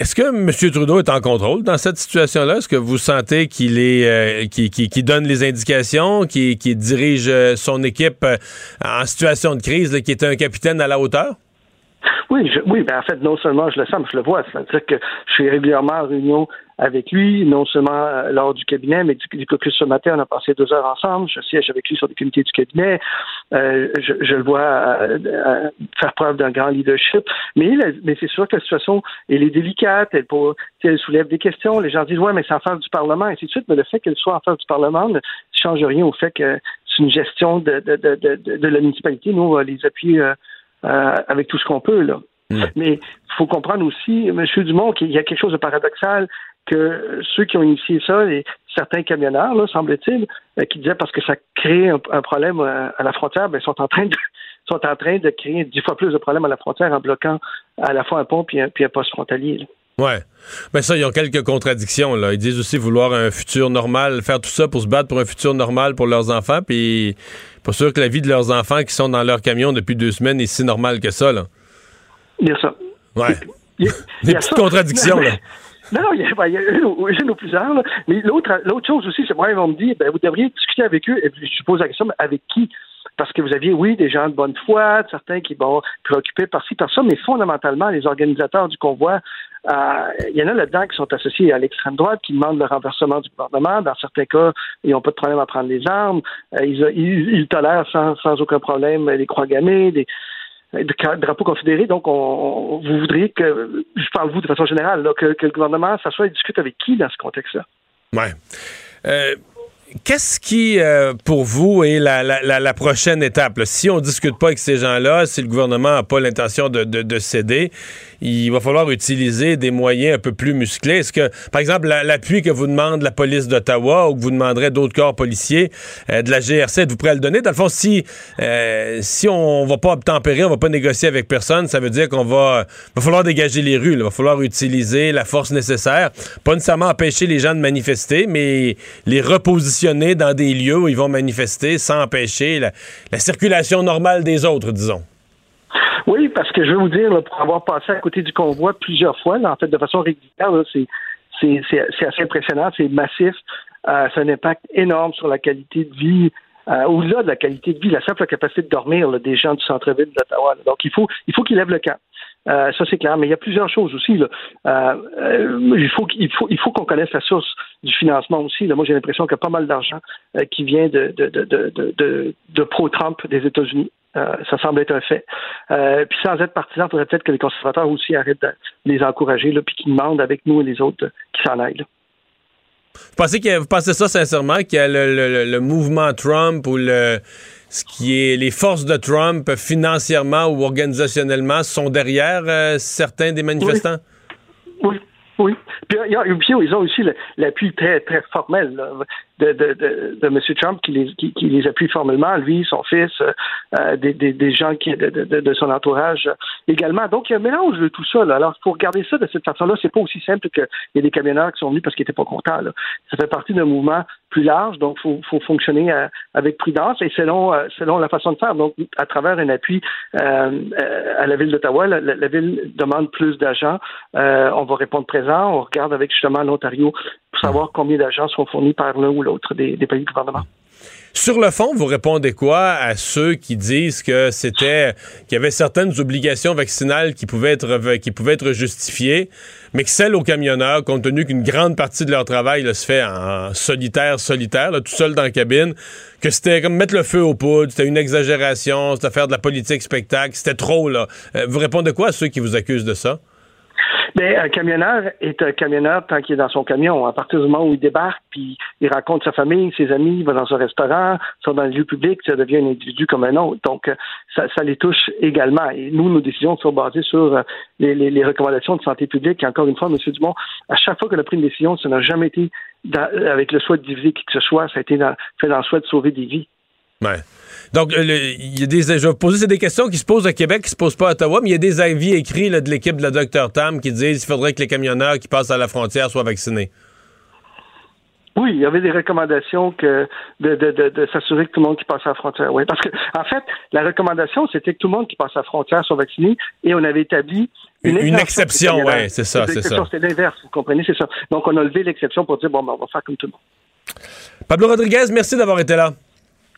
Est-ce que M. Trudeau est en contrôle dans cette situation-là? Est-ce que vous sentez qu'il est euh, qui, donne les indications, qui, dirige euh, son équipe euh, en situation de crise, qui est un capitaine à la hauteur? Oui, oui, ben en fait, non seulement je le sens, mais je le vois. C'est-à-dire que je suis régulièrement en réunion avec lui, non seulement euh, lors du cabinet, mais du, caucus ce matin, on a passé deux heures ensemble. Je siège avec lui sur des comités du cabinet. Euh, je, le vois euh, faire preuve d'un grand leadership. Mais, mais c'est sûr que la situation, elle est délicate. Elle, pour, elle soulève des questions. Les gens disent, ouais, mais c'est en face du Parlement, et ainsi de suite. Mais le fait qu'elle soit en face du Parlement ne change rien au fait que c'est une gestion de, de, de, de, la municipalité. Nous, on va les appuyer avec tout ce qu'on peut, là. Mm. Mais il faut comprendre aussi, M. Dumont, qu'il y a quelque chose de paradoxal que ceux qui ont initié ça, et certains camionneurs, là, semble-t-il, euh, qui disaient parce que ça crée un, problème euh, à, la frontière, ben, sont en train de sont en train de créer dix fois plus de problèmes à la frontière en bloquant à la fois un pont puis un, puis un poste frontalier. Ouais. Mais ça, ils ont quelques contradictions. Là. Ils disent aussi vouloir un futur normal, faire tout ça pour se battre pour un futur normal pour leurs enfants, puis pas sûr que la vie de leurs enfants qui sont dans leur camion depuis deux semaines est si normale que ça. Là. Bien ça. Ouais. Des petites contradictions, là. Non, il y, a, il y a une ou plusieurs. Là. Mais l'autre, l'autre chose aussi, c'est moi, ils vont me dire, ben, vous devriez discuter avec eux. Et je pose la question, mais avec qui? Parce que vous aviez, oui, des gens de bonne foi, certains qui vont préoccupés par-ci, par ça, mais fondamentalement, les organisateurs du convoi, euh, il y en a là-dedans qui sont associés à l'extrême droite, qui demandent le renversement du gouvernement. Dans certains cas, ils n'ont pas de problème à prendre les armes. Euh, ils, ils, ils, tolèrent sans, sans aucun problème les croix gammées, des, de drapeau confédéré. Donc, on, vous voudriez que, je parle vous de façon générale, que, le gouvernement s'assoie et discute avec qui dans ce contexte-là? Ouais. Euh, Qu'est-ce qui, euh, pour vous, est la, prochaine étape? Si on ne discute pas avec ces gens-là, si le gouvernement n'a pas l'intention de, de, de, céder, il va falloir utiliser des moyens un peu plus musclés. Est-ce que, par exemple, l'appui que vous demande la police d'Ottawa ou que vous demanderez d'autres corps policiers euh, de la GRC, êtes-vous prêt à le donner? Dans le fond, si, euh, si on va pas obtempérer, on va pas négocier avec personne, ça veut dire qu'on va, va falloir dégager les rues. Il va falloir utiliser la force nécessaire. Pas nécessairement empêcher les gens de manifester, mais les repositionner dans des lieux où ils vont manifester sans empêcher la, circulation normale des autres, disons. Oui, parce que je veux vous dire, pour avoir passé à côté du convoi plusieurs fois, en fait, de façon régulière, c'est assez impressionnant, c'est massif. Euh, ça a un impact énorme sur la qualité de vie euh, au-delà de la qualité de vie, la simple capacité de dormir des gens du centre-ville d'Ottawa. Donc, il faut, il faut qu'ils lèvent le camp. Euh, ça, c'est clair. Mais il y a plusieurs choses aussi. Euh, euh, il faut, qu'on connaisse la source du financement aussi. Moi, j'ai l'impression qu'il y a pas mal d'argent qui vient de, pro-Trump des États-Unis. Ça semble être un fait. Puis sans être partisan, il faudrait peut-être que les conservateurs aussi arrêtent de les encourager, là, puis qu'ils demandent avec nous et les autres qui s'en aillent. Vous pensez, a- vous pensez ça sincèrement, qu'il y a le- le mouvement Trump ou le, ce qui est les forces de Trump financièrement ou organisationnellement sont derrière euh, certains des manifestants? Oui, oui. Puis, y a- ils ont aussi l'appui très, très formel de, M. Trump qui les, qui, les appuie formellement, lui, son fils, euh, euh, des, gens qui, de, son entourage également. Donc, il y a un mélange de tout ça. Alors, pour regarder ça de cette façon-là, c'est pas aussi simple qu'il y a des camionneurs qui sont venus parce qu'ils n'étaient pas contents. Ça fait partie d'un mouvement plus large, donc il faut, faut fonctionner euh, avec prudence et selon, euh, selon la façon de faire. Donc, à travers un appui euh, à la ville d'Ottawa, la, la- ville demande plus d'agents. On va répondre présent. On regarde avec justement l'Ontario pour savoir combien d'agents sont fournis par l'un ou l'autre des, des pays du gouvernement. Sur le fond, vous répondez quoi à ceux qui disent que c'était qu'il y avait certaines obligations vaccinales qui pouvaient être qui pouvaient être justifiées, mais que celles aux camionneurs, compte tenu qu'une grande partie de leur travail là, se fait en solitaire, solitaire, là, tout seul dans la cabine, que c'était comme mettre le feu aux poudres, c'était une exagération, c'était faire de la politique spectacle, c'était trop là. Euh, vous répondez quoi à ceux qui vous accusent de ça? Mais un camionneur est un camionneur tant qu'il est dans son camion. À partir du moment où il débarque, puis il rencontre sa famille, ses amis, il va dans un restaurant, sort dans le lieu public, ça devient un individu comme un autre. Donc, euh, ça, ça les touche également. Et nous, nos décisions sont basées sur euh, les, les- les recommandations de santé publique. Et encore une fois, M. Dumont, à chaque fois qu'on a pris une décision, ça n'a jamais été dans- avec le souhait de diviser qui que ce soit, ça a été dans- fait dans le souhait de sauver des vies. Donc, euh, il y a des, je vais vous poser des questions qui se posent au Québec, qui se posent pas à Ottawa, mais il y a des avis écrits là, de l'équipe de la Dr Tam qui disent qu'il faudrait que les camionneurs qui passent à la frontière soient vaccinés. Oui, il y avait des recommandations que de, de, de, de s'assurer que tout le monde qui passe à la frontière. Oui, parce que en fait, la recommandation, c'était que tout le monde qui passe à la frontière soit vacciné et on avait établi Une, une exception, oui, c'est ça, c'est ça. C'est l'inverse, vous comprenez, c'est ça. Donc on a levé l'exception pour dire bon, ben, on va faire comme tout le monde. Pablo Rodriguez, merci d'avoir été là.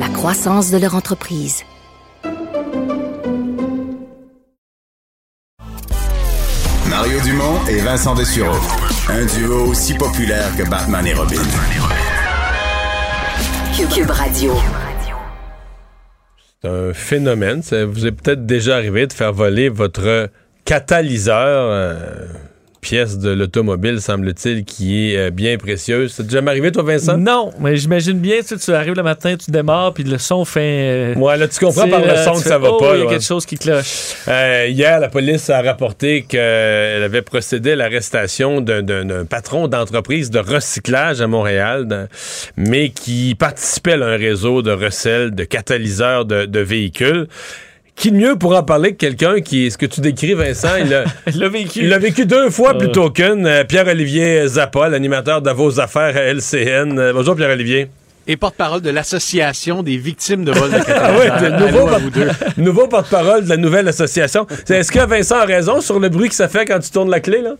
la croissance de leur entreprise. Mario Dumont et Vincent Dessureau. Un duo aussi populaire que Batman et Robin. Cube Radio. C'est un phénomène. Ça vous est peut-être déjà arrivé de faire voler votre catalyseur, euh, pièce de l'automobile, semble-t-il, qui est euh, bien précieuse. C'est déjà arrivé, toi, Vincent? Non, mais j'imagine bien, tu, sais, tu arrives le matin, tu démarres, puis le son fait. euh, Ouais, là, tu comprends par le là, son que fais, ça va oh, pas. Il y a quelque chose qui cloche. Euh, hier, la police a rapporté qu'elle avait procédé à l'arrestation d'un- patron d'entreprise de recyclage à Montréal, mais qui participait à un réseau de recel de catalyseurs de, de véhicules. Qui de mieux pour en parler que quelqu'un qui, ce que tu décris, Vincent, il l'a vécu deux fois Euh. plutôt qu'une. Euh, Pierre-Olivier Zappa, l'animateur de vos affaires à LCN. Euh, bonjour Pierre-Olivier. et porte-parole de l'Association des victimes de vol de Ah oui, nouveau, à vous deux. nouveau porte-parole de la nouvelle association. C'est- Est-ce que Vincent a raison sur le bruit que ça fait quand tu tournes la clé, là?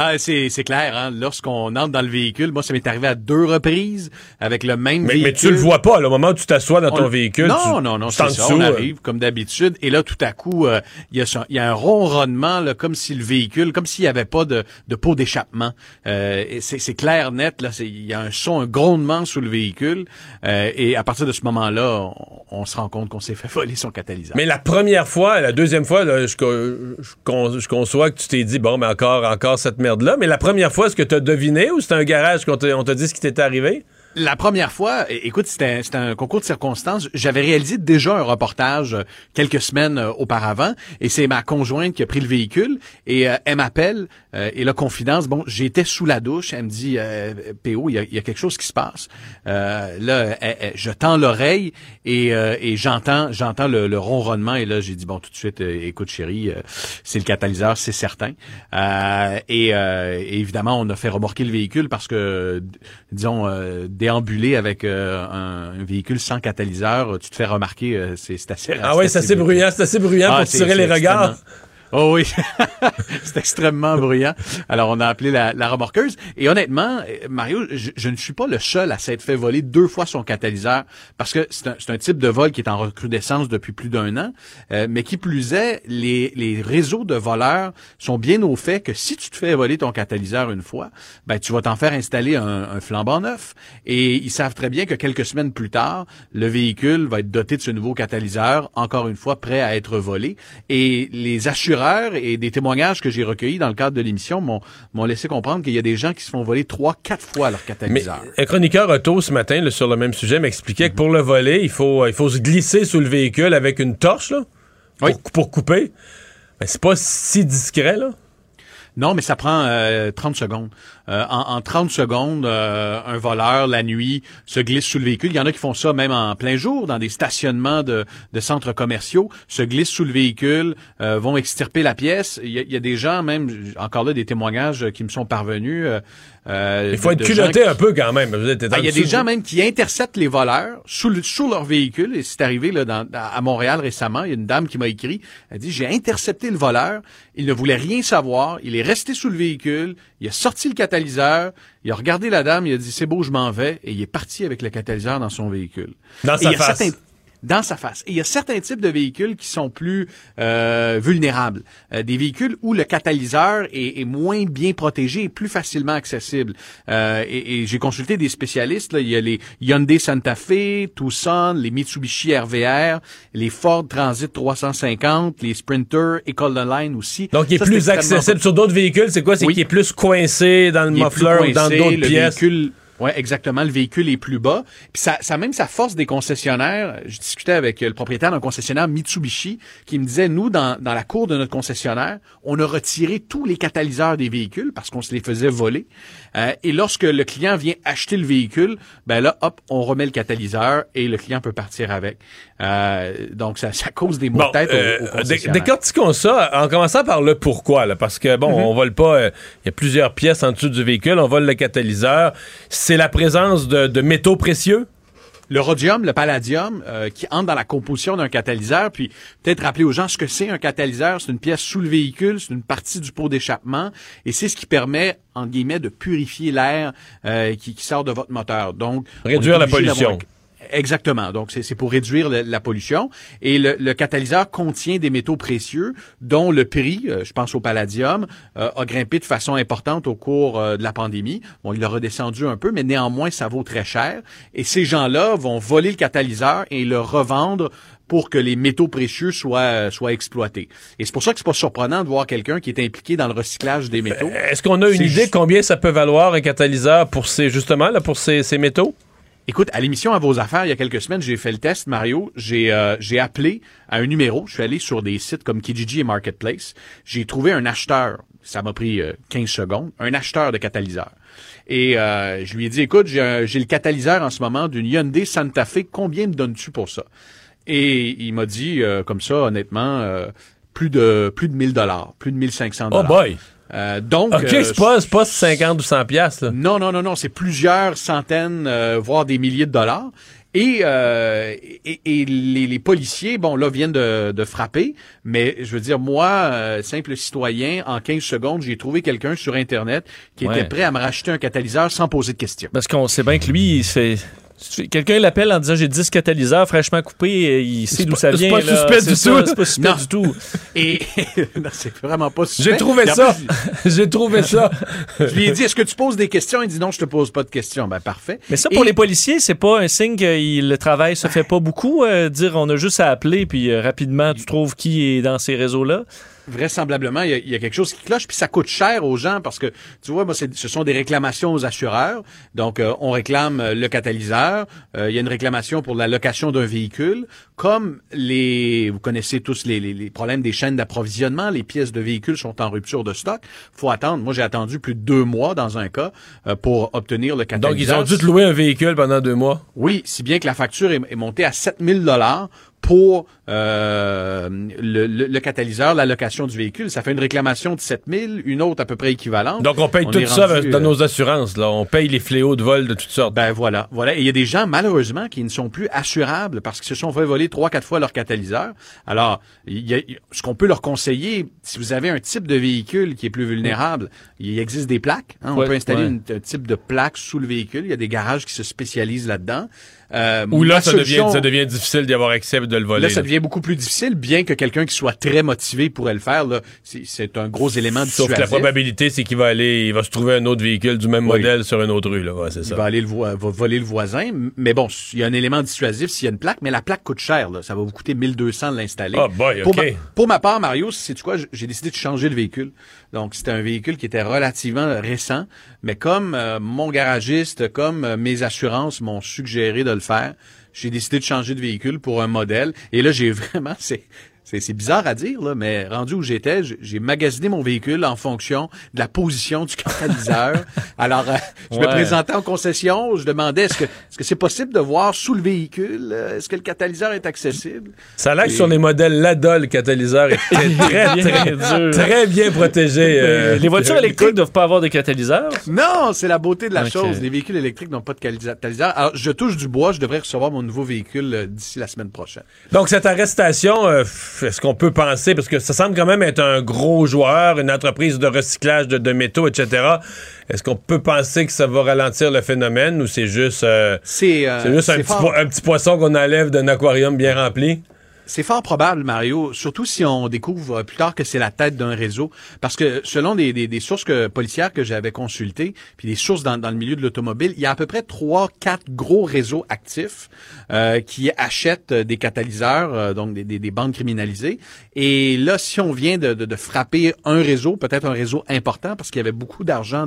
Ah, c'est c'est clair. Hein? Lorsqu'on entre dans le véhicule, moi, ça m'est arrivé à deux reprises avec le même Mais, véhicule. mais tu le vois pas, au moment où tu t'assois dans On ton le- véhicule. Non, tu- non, non, c'est ça. dessous, On euh. arrive comme d'habitude, et là, tout à coup, euh, il y, a y un ronronnement, là, comme si le véhicule, comme s'il n'y avait pas de, de pot d'échappement. Euh, c'est clair, net. Là, il y a un son, un grondement sous le véhicule, euh, et à partir de ce moment-là, on, on se rend compte qu'on s'est fait voler son catalyseur. Mais la première fois, la deuxième fois, là, je, co- je con- je conçois que tu t'es dit, bon, mais encore, encore cette merde-là. Mais la première fois, est-ce que tu as deviné ou c'était un garage qu'on t'a dit ce qui t'était arrivé? La première fois, écoute, c'était un concours de circonstances. J'avais réalisé déjà un reportage euh, quelques semaines euh, auparavant, et c'est ma conjointe qui a pris le véhicule, et euh, elle m'appelle, euh, et là, confidence, bon, j'étais sous la douche, elle me dit, euh, PO, il y a, y a quelque chose qui se passe. Euh, là, elle- elle- je tends l'oreille, et, et j'entends j'entends le, le ronronnement, et là, j'ai dit, bon, tout de suite, écoute, chérie, c'est le catalyseur, c'est certain. Et, évidemment, on a fait remorquer le véhicule parce que, disons, déambuler avec euh, un, un véhicule sans catalyseur, tu te fais remarquer, euh, c'est assez... Ah oui, c'est assez bruyant, c'est assez bruyant Ah, pour tirer les regards. Oh oui, c'est extrêmement bruyant. Alors on a appelé la, la remorqueuse. Et honnêtement, euh, Mario, je, je ne suis pas le seul à s'être fait voler deux fois son catalyseur parce que c'est un, un type de vol qui est en recrudescence depuis plus d'un an, euh, mais qui plus est, les, les réseaux de voleurs sont bien au fait que si tu te fais voler ton catalyseur une fois, ben tu vas t'en faire installer un, un flambant neuf. Et ils savent très bien que quelques semaines plus tard, le véhicule va être doté de ce nouveau catalyseur, encore une fois prêt à être volé. Et les et des témoignages que j'ai recueillis dans le cadre de l'émission m'ont laissé comprendre qu'il y a des gens qui se font voler trois, quatre fois leur Mais catalyseur. un chroniqueur auto ce matin là, sur le même sujet m'expliquait que pour le voler, il faut, il faut se glisser sous le véhicule avec une torche là, pour, pour couper. Mais c'est pas si discret, là. Non, mais ça prend euh, 30 secondes. Euh, en, en 30 secondes, euh, un voleur, la nuit, se glisse sous le véhicule. Il y en a qui font ça même en plein jour, dans des stationnements de, centres commerciaux, se glissent sous le véhicule, euh, vont extirper la pièce. Il y, a, il y a des gens, même, encore là, des témoignages qui me sont parvenus. Euh, Il faut de- être culotté qui- un peu quand même. Ah, Il y a des gens même qui interceptent les voleurs sous, le- sous leur véhicule. Et c'est arrivé là, dans- à Montréal récemment. Il y a une dame qui m'a écrit. Elle dit, j'ai intercepté le voleur. Il ne voulait rien savoir. Il est resté sous le véhicule. Il a sorti le catalyseur. Il a regardé la dame. Il a dit, c'est beau, je m'en vais. Et il est parti avec le catalyseur dans son véhicule. Dans Et sa il y a face. certains- dans sa face. Et il y a certains types de véhicules qui sont plus euh, vulnérables. Euh, des véhicules où le catalyseur est, est moins bien protégé et plus facilement accessible. Euh, et et j'ai consulté des spécialistes. Là. Il y a les Hyundai Santa Fe, Tucson, les Mitsubishi RVR, les Ford Transit 350, les Sprinter, Econoline aussi. Donc, il est Ça, plus accessible. Sur d'autres véhicules, c'est quoi? C'est Oui. qu'il est plus coincé dans le il muffler ou dans d'autres pièces? Véhicule, ouais, exactement. Le véhicule est plus bas. Puis ça, ça même sa force des concessionnaires. Je discutais avec euh, le propriétaire d'un concessionnaire Mitsubishi qui me disait, nous, dans, dans la cour de notre concessionnaire, on a retiré tous les catalyseurs des véhicules parce qu'on se les faisait voler. Euh, et lorsque le client vient acheter le véhicule, ben là, hop, on remet le catalyseur et le client peut partir avec. Euh, donc, ça, ça cause des maux Bon, de tête euh, aux, aux dé- concessionnaires. décortiquons ça en commençant par le pourquoi, là, parce que bon, Mhm. on vole pas. euh, Il y a plusieurs pièces en dessous du véhicule, on vole le catalyseur. C'est la présence de, de métaux précieux? le rhodium, le palladium, euh, qui entre dans la composition d'un catalyseur, puis peut-être rappeler aux gens ce que c'est un catalyseur. C'est une pièce sous le véhicule, c'est une partie du pot d'échappement, et c'est ce qui permet, en guillemets, de purifier l'air euh, qui, qui sort de votre moteur. Donc on Réduire la pollution. Exactement. Donc, c'est pour réduire le- la pollution. Et le, le catalyseur contient des métaux précieux dont le prix, euh, je pense au palladium, euh, a grimpé de façon importante au cours euh, de la pandémie. Bon, il a redescendu un peu, mais néanmoins, ça vaut très cher. Et ces gens-là vont voler le catalyseur et le revendre pour que les métaux précieux soient, soient exploités. Et c'est pour ça que c'est pas surprenant de voir quelqu'un qui est impliqué dans le recyclage des métaux. Est-ce qu'on a une idée juste- combien ça peut valoir un catalyseur pour ces justement là pour ces, ces métaux? Écoute, à l'émission À vos affaires, il y a quelques semaines, j'ai fait le test, Mario. J'ai euh, j'ai appelé à un numéro. Je suis allé sur des sites comme Kijiji et Marketplace. J'ai trouvé un acheteur. Ça m'a pris euh, 15 secondes. Un acheteur de catalyseur. Et euh, je lui ai dit, écoute, j'ai j'ai le catalyseur en ce moment d'une Hyundai Santa Fe. Combien me donnes-tu pour ça? Et il m'a dit, euh, comme ça, honnêtement, euh, plus de plus de 1000 dollars, plus de 1500 Oh dollars. boy! Euh, donc, OK, euh, c'est pas, c'est pas 50 ou 100 piastres. là. non, non, non, non, c'est plusieurs centaines, euh, voire des milliers de dollars. Et, euh, et, et les, les policiers, bon, là, viennent de, de frapper, mais je veux dire, moi, euh, simple citoyen, en 15 secondes, j'ai trouvé quelqu'un sur Internet qui Ouais. était prêt à me racheter un catalyseur sans poser de questions. Parce qu'on sait bien que lui, il fait. Quelqu'un l'appelle en disant j'ai 10 catalyseurs fraîchement coupés, et il sait d'où pas- ça c'est vient. pas là. suspect C'est du ça, tout. C'est pas suspect Non. du tout. Et c'est vraiment pas suspect. J'ai trouvé ça. plus, J'ai trouvé ça. Je lui ai dit, est-ce que tu poses des questions? Il dit non, je te pose pas de questions. Ben, parfait. Mais ça, pour Et- les policiers, c'est pas un signe que le travail se fait pas beaucoup. euh, dire on a juste à appeler, puis euh, rapidement, tu trouves qui est dans ces réseaux-là. Vraisemblablement, il y, a, il y a quelque chose qui cloche, puis ça coûte cher aux gens parce que, tu vois, moi, ce sont des réclamations aux assureurs. Donc, euh, on réclame euh, le catalyseur. Euh, il y a une réclamation pour la location d'un véhicule. Comme les, vous connaissez tous les, les- les problèmes des chaînes d'approvisionnement, les pièces de véhicules sont en rupture de stock. faut attendre. Moi, j'ai attendu plus de deux mois dans un cas euh, pour obtenir le catalyseur. Donc, ils ont dû te louer un véhicule pendant deux mois? Oui, si bien que la facture est, est montée à 7000 dollars pour euh, le, le- le catalyseur, la location du véhicule. Ça fait une réclamation de 7000, une autre à peu près équivalente. Donc, on paye On tout ça rendu, dans euh, nos assurances. Là. On paye les fléaux de vol de toutes sortes. Ben voilà, voilà. Et il y a des gens, malheureusement, qui ne sont plus assurables parce qu'ils se sont fait voler trois, quatre fois leur catalyseur. Alors, y a, ce qu'on peut leur conseiller, si vous avez un type de véhicule qui est plus vulnérable, il existe des plaques. hein. on Ouais, peut installer ouais. un type de plaque sous le véhicule. Il y a des garages qui se spécialisent là-dedans. Euh, Ou là, ça devient, ça devient difficile d'y avoir accès et de le voler. Là, ça là. devient beaucoup plus difficile, bien que quelqu'un qui soit très motivé pourrait le faire. Là, c'est, un gros élément Sauf que la probabilité, c'est qu'il va aller, il va se trouver un autre véhicule du même Oui. modèle sur une autre rue. Là. Ouais, c'est Il ça. va aller le vo- va voler le voisin. Mais bon, il y a un élément dissuasif s'il y a une plaque, mais la plaque coûte cher. Là. Ça va vous coûter 1200 de l'installer. Ah, boy, pour, ma, pour ma part, Mario, c'est quoi, j'ai décidé de changer de véhicule. Donc, c'était un véhicule qui était relativement récent, mais comme euh, mon garagiste, comme euh, mes assurances m'ont suggéré de le faire, j'ai décidé de changer de véhicule pour un modèle. Et là, j'ai vraiment, c'est c'est c'est bizarre à dire, là, mais rendu où j'étais, j'ai- j'ai magasiné mon véhicule en fonction de la position du catalyseur. Alors, euh, je me présentais en concession, je demandais est-ce que est-ce que c'est possible de voir sous le véhicule, euh, est-ce que le catalyseur est accessible? Ça a l'air que Et- sur les modèles Lada, le catalyseur est très, très, dur. très bien protégé. euh, les voitures électriques doivent pas avoir de catalyseurs? Non, c'est la beauté de la chose. Les véhicules électriques n'ont pas de catalyseur. Alors, je touche du bois, je devrais recevoir mon nouveau véhicule euh, d'ici la semaine prochaine. Donc, cette arrestation, euh, est-ce qu'on peut penser, parce que ça semble quand même être un gros joueur, une entreprise de recyclage de, de métaux, etc. Est-ce qu'on peut penser que ça va ralentir le phénomène ou c'est juste, euh, C'est euh, juste un, petit un petit poisson qu'on enlève d'un aquarium bien rempli? C'est fort probable, Mario, surtout si on découvre plus tard que c'est la tête d'un réseau. Parce que selon des, sources que, policières que j'avais consultées, puis des sources dans, le milieu de l'automobile, il y a à peu près trois, quatre gros réseaux actifs euh, qui achètent euh, des catalyseurs, euh, donc des, des, des bandes criminalisées. Et là, si on vient de, frapper un réseau, peut-être un réseau important, parce qu'il y avait beaucoup d'argent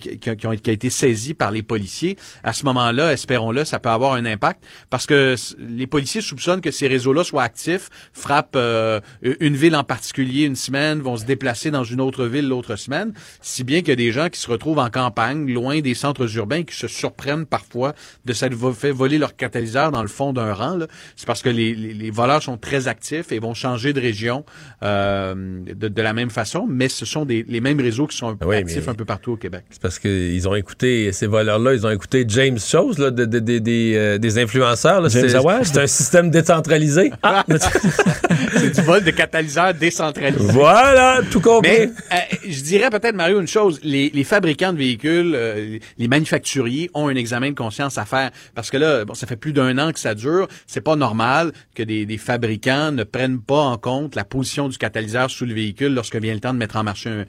qui, qui a été saisi par les policiers, à ce moment-là, espérons-le, ça peut avoir un impact, parce que les policiers soupçonnent que ces réseaux-là soient actifs, frappent euh, une ville en particulier une semaine, vont se déplacer dans une autre ville l'autre semaine, si bien qu'il y a des gens qui se retrouvent en campagne, loin des centres urbains, qui se surprennent parfois de s'être fait voler leur catalyseur dans le fond d'un rang. C'est parce que les, les- les voleurs sont très actifs et vont changer de région euh, de, de la même façon, mais ce sont des, les mêmes réseaux qui sont Oui, actifs mais- un peu partout au Québec. C'est parce qu'ils ont écouté, ces voleurs-là, ils ont écouté James Chose, là, de- de- de- des, euh, des influenceurs. C'est un système décentralisé. C'est du vol de catalyseurs décentralisé. voilà, tout compris. Mais euh, je dirais peut-être, Mario, une chose. Les, les fabricants de véhicules, euh, les manufacturiers ont un examen de conscience à faire. Parce que là, bon, ça fait plus d'un an que ça dure. C'est pas normal que des, des fabricants ne prennent pas en compte la position du catalyseur sous le véhicule lorsque vient le temps de mettre en marche un-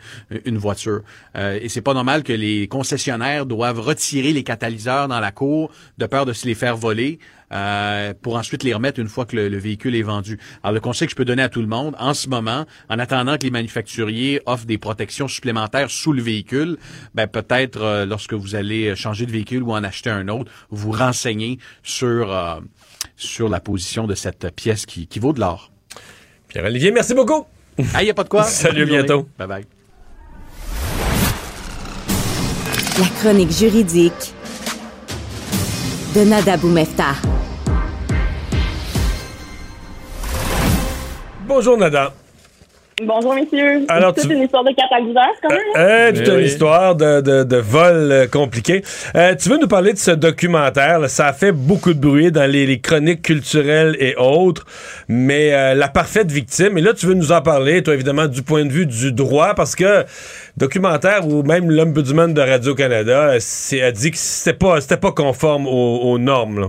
une voiture. Euh, et c'est pas normal que les concessionnaires doivent retirer les catalyseurs dans la cour de peur de se les faire voler. Euh, pour ensuite les remettre une fois que le, le véhicule est vendu. Alors, le conseil que je peux donner à tout le monde, en ce moment, en attendant que les manufacturiers offrent des protections supplémentaires sous le véhicule, ben peut-être euh, lorsque vous allez changer de véhicule ou en acheter un autre, vous renseignez sur euh, sur la position de cette pièce qui, qui vaut de l'or. Pierre-Olivier, merci beaucoup. Ah, il n'y a pas de quoi. Salut, bientôt. Bye bye. La chronique juridique de Nada Boumefta. Bonjour, Nada. Bonjour, messieurs. Alors, C'est tu- une histoire de catalyseur, quand même. Euh, toute Eh une oui. histoire de, de, de vol euh, compliqué. Euh, tu veux nous parler de ce documentaire? là? Ça a fait beaucoup de bruit dans les, les chroniques culturelles et autres, mais euh, la parfaite victime. Et là, tu veux nous en parler, toi, évidemment, du point de vue du droit, parce que documentaire ou même l'ombudsman de Radio-Canada euh, c'est- a dit que c'était pas, c'était pas conforme aux, aux normes. là.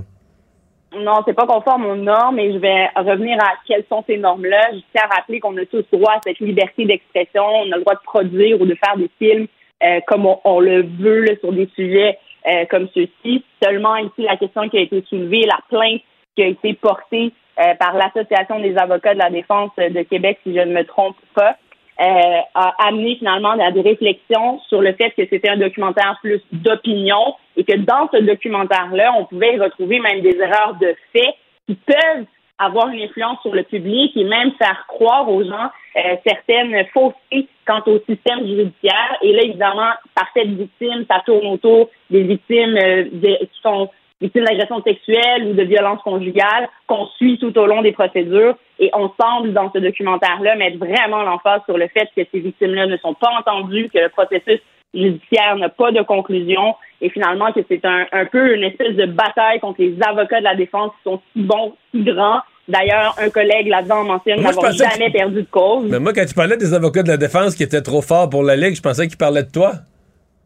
Non, c'est pas conforme aux normes et je vais revenir à quelles sont ces normes-là. Je tiens à rappeler qu'on a tous droit à cette liberté d'expression. On a le droit de produire ou de faire des films euh, comme on, on le veut là, sur des sujets euh, comme ceux-ci. Seulement ici, la question qui a été soulevée, la plainte qui a été portée euh, par l'Association des avocats de la défense de Québec, si je ne me trompe pas, euh, a amené finalement à des réflexions sur le fait que c'était un documentaire plus d'opinion et que dans ce documentaire-là, on pouvait y retrouver même des erreurs de fait qui peuvent avoir une influence sur le public et même faire croire aux gens euh, certaines faussetés quant au système judiciaire. Et là, évidemment, par cette victime, ça tourne autour des victimes euh, de- qui sont victimes d'agression sexuelle ou de violence conjugale qu'on suit tout au long des procédures. Et on semble, dans ce documentaire-là, mettre vraiment l'emphase sur le fait que ces victimes-là ne sont pas entendues, que le processus judiciaire n'a pas de conclusion et finalement que c'est un, un peu une espèce de bataille contre les avocats de la défense qui sont si bons, si grands. D'ailleurs, un collègue là-dedans mentionne n'avoir que- jamais perdu de cause. Mais moi, quand tu parlais des avocats de la défense qui étaient trop forts pour la Ligue, je pensais qu'ils parlaient de toi.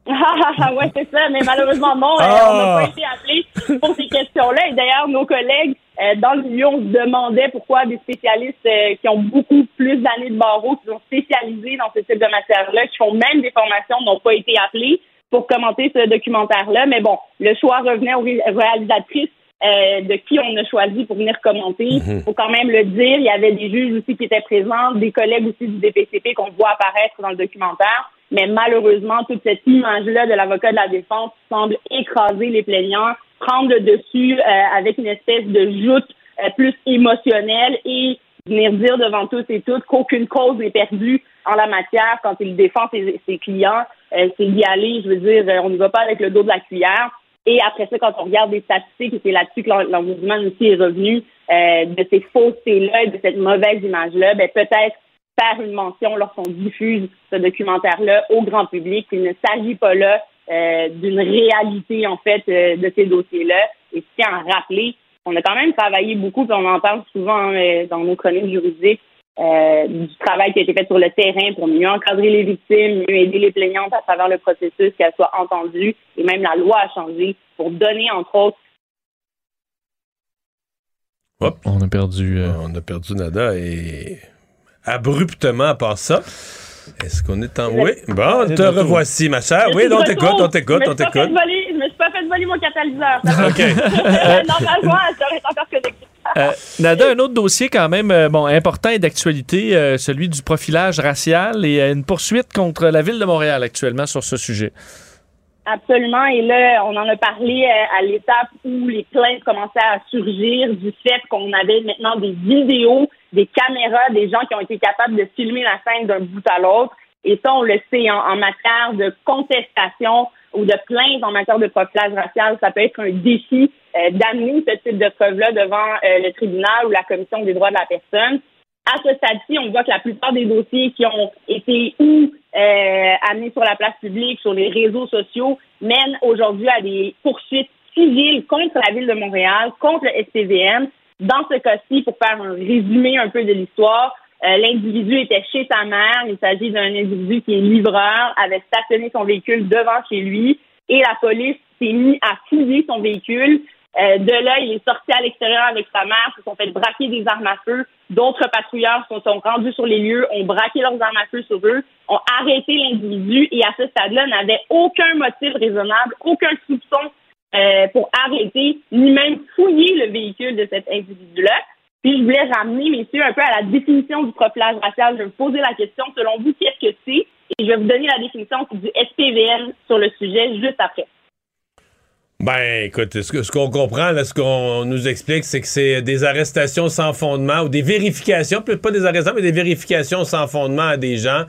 Ah, ouais, c'est ça, mais malheureusement, non, euh, Ah. on n'a pas été appelés pour ces questions-là. Et d'ailleurs, nos collègues euh, dans le milieu, on se demandait pourquoi des spécialistes euh, qui ont beaucoup plus d'années de barreau, qui sont spécialisés dans ce type de matière-là, qui font même des formations, n'ont pas été appelés pour commenter ce documentaire-là. Mais bon, le choix revenait aux ré- réalisatrices euh, de qui on a choisi pour venir commenter. Il faut quand même le dire, il y avait des juges aussi qui étaient présents, des collègues aussi du DPCP qu'on voit apparaître dans le documentaire. Mais malheureusement, toute cette image-là de l'avocat de la défense semble écraser les plaignants, prendre le dessus euh, avec une espèce de joute euh, plus émotionnelle et venir dire devant tous et toutes qu'aucune cause n'est perdue en la matière quand il défend ses, ses clients. Euh, c'est d'y aller, je veux dire, on ne va pas avec le dos de la cuillère. Et après ça, quand on regarde des statistiques, et c'est là-dessus que l'om- l'ombudsman aussi est revenu, euh, de ces faussetés-là, et de cette mauvaise image-là, ben peut-être faire une mention lorsqu'on diffuse ce documentaire-là au grand public. Il ne s'agit pas là euh, d'une réalité, en fait, euh, de ces dossiers-là. Et je tiens à rappeler on a quand même travaillé beaucoup, puis on en parle souvent hein, dans nos chroniques juridiques, euh, du travail qui a été fait sur le terrain pour mieux encadrer les victimes, mieux aider les plaignantes à travers le processus, qu'elles soient entendues, et même la loi a changé pour donner, entre autres, Hop. On a perdu. euh, On a perdu Nada et abruptement à part ça. Est-ce qu'on est en. Oui. Bon, te revoici, ma chère. Oui, on t'écoute, on t'écoute, on t'écoute. Je me suis pas fait voler mon catalyseur. OK. Normalement, je serais encore connecté. Euh, Nada, un autre dossier quand même euh, bon, important et d'actualité, euh, celui du profilage racial et euh, une poursuite contre la ville de Montréal actuellement sur ce sujet. Absolument. Et là, on en a parlé euh, à l'étape où les plaintes commençaient à surgir du fait qu'on avait maintenant des vidéos, des caméras, des gens qui ont été capables de filmer la scène d'un bout à l'autre. Et ça, on le sait, en, matière de contestation ou de plainte en matière de profilage racial, ça peut être un défi euh, d'amener ce type de preuve-là devant euh, le tribunal ou la commission des droits de la personne. À ce stade-ci, on voit que la plupart des dossiers qui ont été ou euh, amenés sur la place publique, sur les réseaux sociaux, mènent aujourd'hui à des poursuites civiles contre la ville de Montréal, contre le SPVM. Dans ce cas-ci, pour faire un résumé un peu de l'histoire, euh, l'individu était chez sa mère. Il s'agit d'un individu qui est livreur, avait stationné son véhicule devant chez lui et la police s'est mis à fouiller son véhicule. Euh, de là, il est sorti à l'extérieur avec sa mère, se sont fait braquer des armes à feu. D'autres patrouilleurs se sont rendus sur les lieux, ont braqué leurs armes à feu sur eux, ont arrêté l'individu et à ce stade-là n'avaient aucun motif raisonnable, aucun soupçon euh, pour arrêter, ni même fouiller le véhicule de cet individu-là. Puis je voulais ramener, messieurs, un peu à la définition du profilage racial. Je vais vous poser la question, selon vous, qu'est-ce que c'est? Et je vais vous donner la définition du SPVM sur le sujet juste après. Ben, écoute, ce qu'on comprend, là, ce qu'on nous explique, c'est que c'est des arrestations sans fondement ou des vérifications, peut-être pas des arrestations, mais des vérifications sans fondement à des gens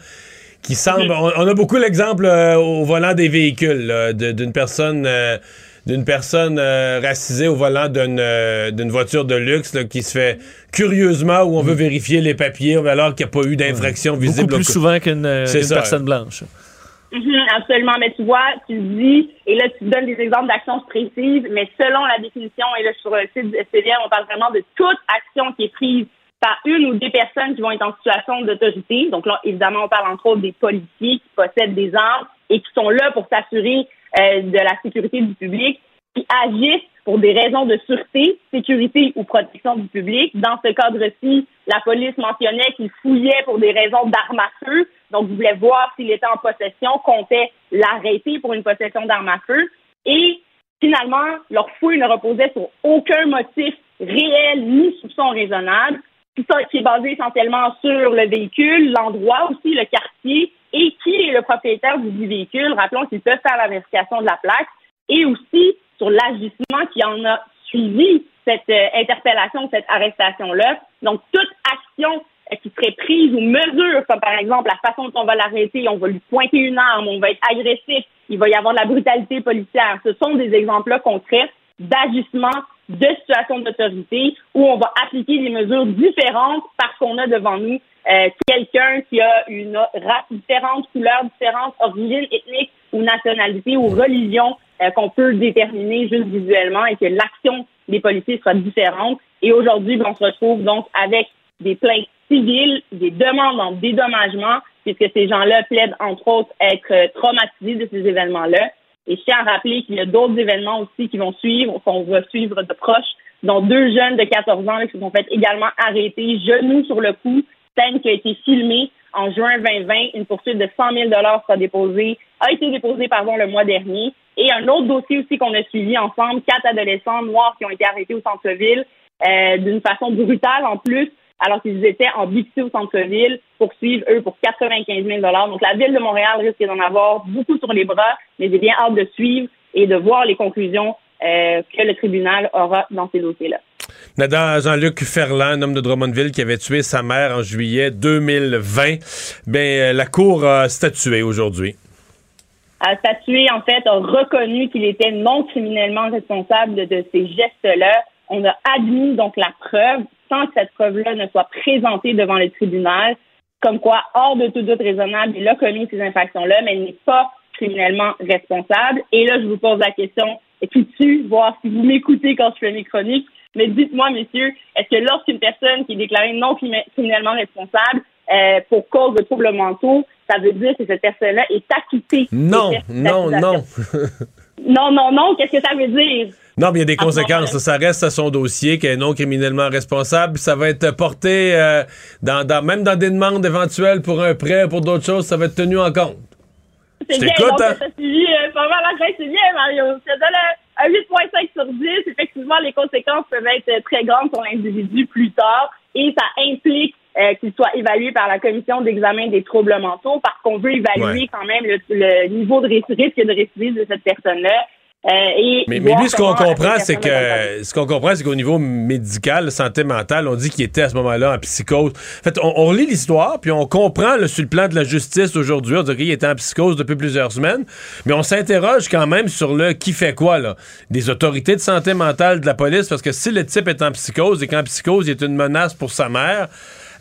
qui semblent. On, on a beaucoup l'exemple euh, au volant des véhicules d'une personne. euh, d'une personne euh, racisée au volant d'une euh, voiture de luxe là, qui se fait curieusement où on veut vérifier les papiers alors qu'il n'y a pas eu d'infraction Beaucoup visible. plus au- souvent qu'une personne blanche. Mhm, absolument, mais tu vois, tu dis, et là tu donnes des exemples d'actions précises, mais selon la définition, et là sur le site du SPVM, on parle vraiment de toute action qui est prise par une ou des personnes qui vont être en situation d'autorité. Donc là, évidemment, on parle entre autres des policiers qui possèdent des armes et qui sont là pour s'assurer euh, de la sécurité du public, qui agissent pour des raisons de sûreté, sécurité ou protection du public. Dans ce cadre-ci, la police mentionnait qu'ils fouillaient pour des raisons d'armes à feu. Donc, voulait voir s'il était en possession, comptait l'arrêter pour une possession d'armes à feu. Et finalement, leur fouille ne reposait sur aucun motif réel ni soupçon raisonnable, tout ça qui est basé essentiellement sur le véhicule, l'endroit aussi, le quartier, et qui est le propriétaire du véhicule. Rappelons qu'ils peuvent faire la vérification de la plaque, et aussi sur l'agissement qui en a suivi cette euh, interpellation, cette arrestation-là. Donc, toute action euh, qui serait prise ou mesure, comme par exemple la façon dont on va l'arrêter, on va lui pointer une arme, on va être agressif, il va y avoir de la brutalité policière. Ce sont des exemples-là concrets d'agissement de situation d'autorité où on va appliquer des mesures différentes parce qu'on a devant nous euh, quelqu'un qui a une race différente, couleur différente, origine ethnique ou nationalité ou religion euh, qu'on peut déterminer juste visuellement et que l'action des policiers sera différente. Et aujourd'hui, ben, on se retrouve donc avec des plaintes civiles, des demandes en dédommagement, puisque ces gens-là plaident entre autres être euh, traumatisés de ces événements-là. Et je tiens à rappeler qu'il y a d'autres événements aussi qui vont suivre, qu'on va suivre de proche, dont deux jeunes de 14 ans qui se sont fait également arrêter, genoux sur le cou, scène qui a été filmée en juin 2020. Une poursuite de 100 000 sera déposée, a été déposée pardon, le mois dernier. Et un autre dossier aussi qu'on a suivi ensemble, quatre adolescents noirs qui ont été arrêtés au centre-ville euh, d'une façon brutale en plus, alors qu'ils étaient en bixé au centre-ville, poursuivent eux pour 95 000 Donc la ville de Montréal risque d'en avoir beaucoup sur les bras, mais j'ai bien hâte de suivre et de voir les conclusions euh, que le tribunal aura dans ces dossiers-là. Dans Jean-Luc Ferland, homme de Drummondville qui avait tué sa mère en juillet 2020, ben, euh, la Cour a statué aujourd'hui. a statué, en fait, a reconnu qu'il était non criminellement responsable de, ces gestes-là. On a admis donc la preuve sans que cette preuve-là ne soit présentée devant le tribunal, comme quoi, hors de tout doute raisonnable, il a commis ces infractions-là, mais il n'est pas criminellement responsable. Et là, je vous pose la question, puis tu voir si vous m'écoutez quand je fais mes chroniques, mais dites-moi, messieurs, est-ce que lorsqu'une personne qui est déclarée non crimi- criminellement responsable euh, pour cause de troubles mentaux, ça veut dire que cette personne-là est acquittée? Non, non, non. Non, non, non, qu'est-ce que ça veut dire? Non, mais il y a des À conséquences. Ça, ça reste à son dossier, qu'elle est non criminellement responsable. puis Ça va être porté euh, dans, dans- même dans des demandes éventuelles pour un prêt, pour d'autres choses, ça va être tenu en compte. C'est Je bien, t'écoute, donc hein? suivi euh, pas mal en c'est bien, Mario. Te donne un, un 8.5 sur 10. Effectivement, les conséquences peuvent être très grandes pour l'individu plus tard et ça implique euh, qu'il soit évalué par la commission d'examen des troubles mentaux parce qu'on veut évaluer Ouais. quand même le, le niveau de risque de récidive de cette personne-là. Euh, et Mais, lui, ce qu'on comprend, c'est personne va s'en que ce qu'on comprend, c'est qu'au niveau médical, santé mentale, on dit qu'il était à ce moment-là en psychose. En fait, on, on relit l'histoire, puis on comprend là, sur le plan de la justice aujourd'hui, on dit qu'il était en psychose depuis plusieurs semaines, mais on s'interroge quand même sur le qui fait quoi, là, des autorités de santé mentale de la police, parce que si le type est en psychose et qu'en psychose, il est une menace pour sa mère,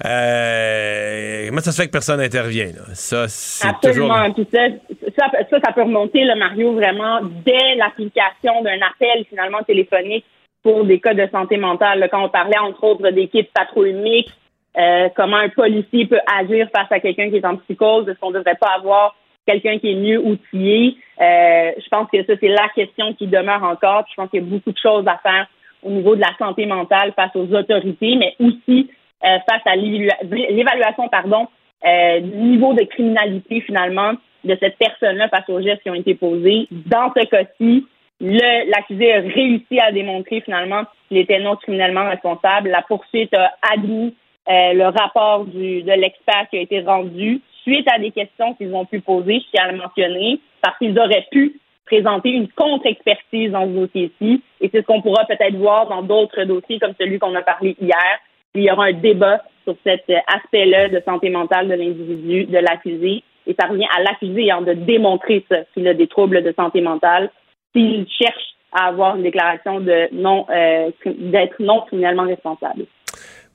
euh, comment ça se fait que personne n'intervient? Ça, c'est. Absolument. Ça, ça, ça, ça peut remonter, le Mario, vraiment dès l'application d'un appel finalement téléphonique pour des cas de santé mentale. là, quand on parlait entre autres d'équipes patrouille mixtes, euh, comment un policier peut agir face à quelqu'un qui est en psychose, est-ce qu'on ne devrait pas avoir quelqu'un qui est mieux outillé? Euh, je pense que ça, c'est la question qui demeure encore. Puis je pense qu'il y a beaucoup de choses à faire au niveau de la santé mentale face aux autorités, mais aussi euh, face à l'évalua- l'évaluation pardon, euh, du niveau de criminalité finalement de cette personne-là face aux gestes qui ont été posés. Dans ce cas-ci, l'accusé a réussi à démontrer finalement qu'il était non criminellement responsable. La poursuite a admis euh, le rapport du, de l'expert qui a été rendu suite à des questions qu'ils ont pu poser, je tiens à le mentionner, parce qu'ils auraient pu présenter une contre-expertise dans ce dossier-ci. Et c'est ce qu'on pourra peut-être voir dans d'autres dossiers comme celui qu'on a parlé hier. Il y aura un débat sur cet euh, aspect-là de santé mentale de l'individu, de l'accusé. Et ça revient à l'accusé hein, de démontrer ça, qu'il a des troubles de santé mentale. S'il cherche à avoir une déclaration de non euh, d'être non criminellement responsable.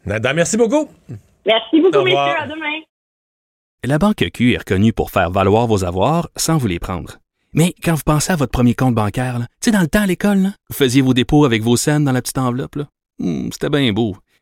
Nada, merci beaucoup. Merci beaucoup, messieurs. À demain. La Banque Q est reconnue pour faire valoir vos avoirs sans vous les prendre. Mais quand vous pensez à votre premier compte bancaire, tu sais, dans le temps à l'école, là, vous faisiez vos dépôts avec vos scènes dans la petite enveloppe. là. Hmm, C'était bien beau.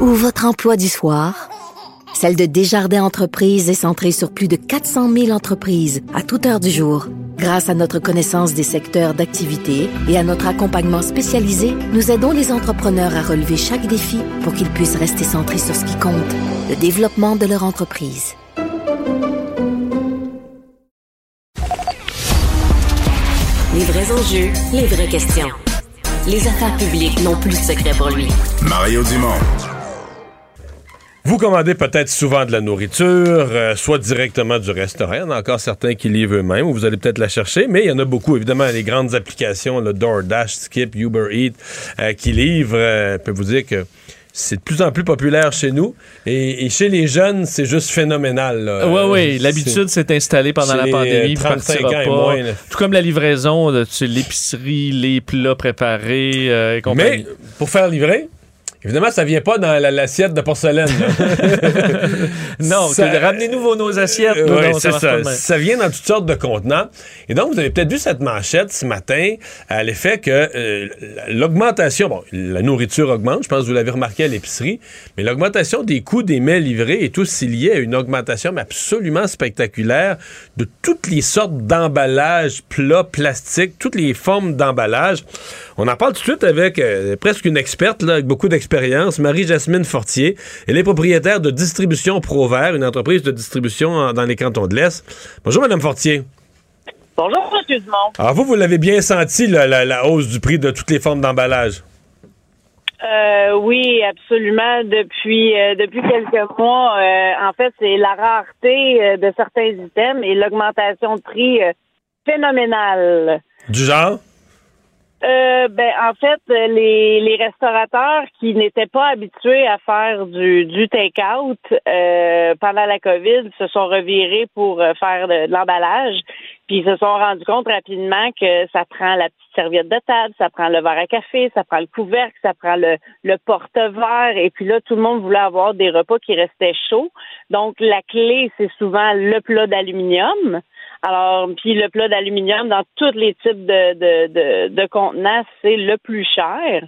ou votre emploi du soir, celle de Desjardins Entreprises est centrée sur plus de 400 000 entreprises à toute heure du jour. Grâce à notre connaissance des secteurs d'activité et à notre accompagnement spécialisé, nous aidons les entrepreneurs à relever chaque défi pour qu'ils puissent rester centrés sur ce qui compte, le développement de leur entreprise. Les vrais enjeux, les vraies questions. Les affaires publiques n'ont plus de secret pour lui. Mario Dumont. Vous commandez peut-être souvent de la nourriture, euh, soit directement du restaurant. Il y en a encore certains qui livrent eux-mêmes, ou vous allez peut-être la chercher, mais il y en a beaucoup, évidemment, les grandes applications, le DoorDash, Skip, Uber Eats, euh, qui livrent. Euh, je peux vous dire que c'est de plus en plus populaire chez nous. Et, et chez les jeunes, c'est juste phénoménal. là. Oui, Euh, oui, l'habitude s'est installée pendant la pandémie. euh, puis 35 partira ans et moins. Tout comme la livraison, l'épicerie, les plats préparés et Mais compagnie. pour faire livrer, évidemment, ça vient pas dans la- l'assiette de porcelaine. non, ça- ramenez-nous vos, nos assiettes. Euh, oui, c'est ça. vient dans toutes sortes de contenants. Et donc, vous avez peut-être vu cette manchette ce matin à l'effet que euh, l'augmentation, bon, la nourriture augmente, je pense que vous l'avez remarqué à l'épicerie, mais l'augmentation des coûts des mets livrés est aussi liée à une augmentation absolument spectaculaire de toutes les sortes d'emballages, plats, plastiques, toutes les formes d'emballage. On en parle tout de suite avec euh, presque une experte, là, avec beaucoup d'expérience, Marie-Jasmine Fortier. Elle est propriétaire de Distribution Provert, une entreprise de distribution en- dans les cantons de l'Est. Bonjour, Madame Fortier. Bonjour, M. Dumont. Alors, vous, vous l'avez bien senti, là, la, la hausse du prix de toutes les formes d'emballage? Euh, oui, absolument. Depuis euh, depuis quelques mois, euh, en fait, c'est la rareté de certains items et l'augmentation de prix phénoménale. Du genre? Euh, ben, en fait, les, les restaurateurs qui n'étaient pas habitués à faire du, du take-out euh, pendant la COVID se sont revirés pour euh, faire de, de l'emballage. Puis ils se sont rendus compte rapidement que ça prend la petite serviette de table, ça prend le verre à café, ça prend le couvercle, ça prend le, le porte-verre. Et puis là, tout le monde voulait avoir des repas qui restaient chauds. Donc, la clé, c'est souvent le plat d'aluminium. Alors, puis le plat d'aluminium dans tous les types de, de, de, de contenants, c'est le plus cher.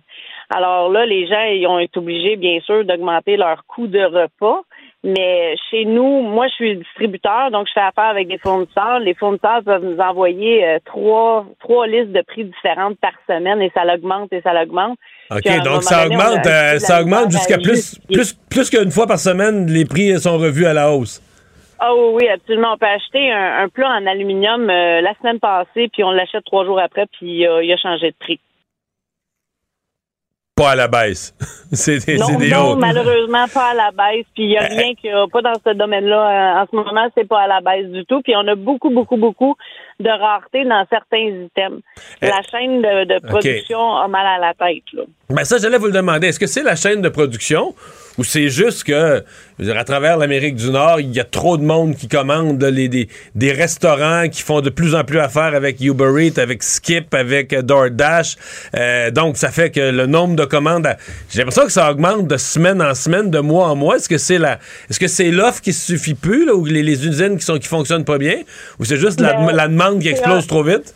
Alors là, les gens ils ont été obligés, bien sûr, d'augmenter leur coût de repas. Mais chez nous, moi, je suis distributeur, donc je fais affaire avec des fournisseurs. Les fournisseurs peuvent nous envoyer euh, trois, trois listes de prix différentes par semaine et ça l'augmente et ça l'augmente. OK, Puis, donc moment ça donné, augmente, euh, ça augmente jusqu'à plus, plus, plus qu'une fois par semaine, les prix sont revus à la hausse. Ah oui, oui, absolument. On peut acheter un, un plat en aluminium euh, la semaine passée, puis on l'achète trois jours après, puis euh, il a changé de prix. Pas à la baisse. c'est des, Non, des non, malheureusement, pas à la baisse. Puis il n'y a rien qui a pas dans ce domaine-là. euh, En ce moment, c'est pas à la baisse du tout. Puis on a beaucoup, beaucoup, beaucoup de rareté dans certains items. La chaîne de, de production a mal à la tête. Là. Ben ça, j'allais vous le demander. Est-ce que c'est la chaîne de production ou c'est juste que, je veux dire, à travers l'Amérique du Nord, il y a trop de monde qui commande là, les, des, des restaurants qui font de plus en plus affaire avec Uber Eats, avec Skip, avec euh, DoorDash. Euh, donc, ça fait que le nombre de commandes, a- j'ai l'impression que ça augmente de semaine en semaine, de mois en mois. Est-ce que c'est la, est-ce que c'est l'offre qui suffit plus, là, ou les, les usines qui sont qui fonctionnent pas bien, ou c'est juste la, Ben, la demande qui explose trop vite?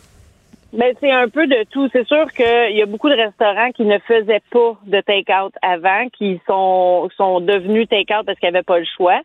Mais c'est un peu de tout. C'est sûr qu'il y a beaucoup de restaurants qui ne faisaient pas de take-out avant, qui sont, sont devenus take-out parce qu'ils n'avaient pas le choix.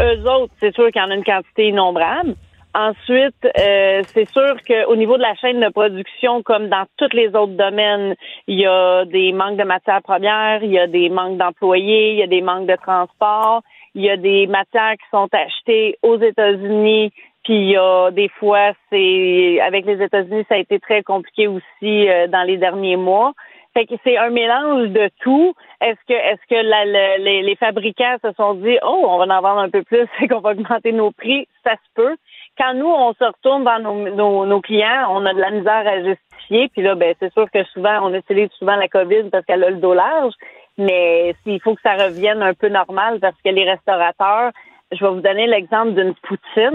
Eux autres, c'est sûr qu'il y en a une quantité innombrable. Ensuite, euh, c'est sûr qu'au niveau de la chaîne de production, comme dans tous les autres domaines, il y a des manques de matières premières, il y a des manques d'employés, il y a des manques de transport, il y a des matières qui sont achetées aux États-Unis, puis a des fois, c'est avec les États-Unis, ça a été très compliqué aussi euh, dans les derniers mois. Fait que c'est un mélange de tout. Est-ce que est-ce que la- le- les, les fabricants se sont dit oh on va en vendre un peu plus et qu'on va augmenter nos prix, ça se peut. Quand nous on se retourne vers nos, nos, nos clients, on a de la misère à justifier. Puis là, ben c'est sûr que souvent on utilise souvent la COVID parce qu'elle a le dos large. Mais il faut que ça revienne un peu normal parce que les restaurateurs, je vais vous donner l'exemple d'une poutine.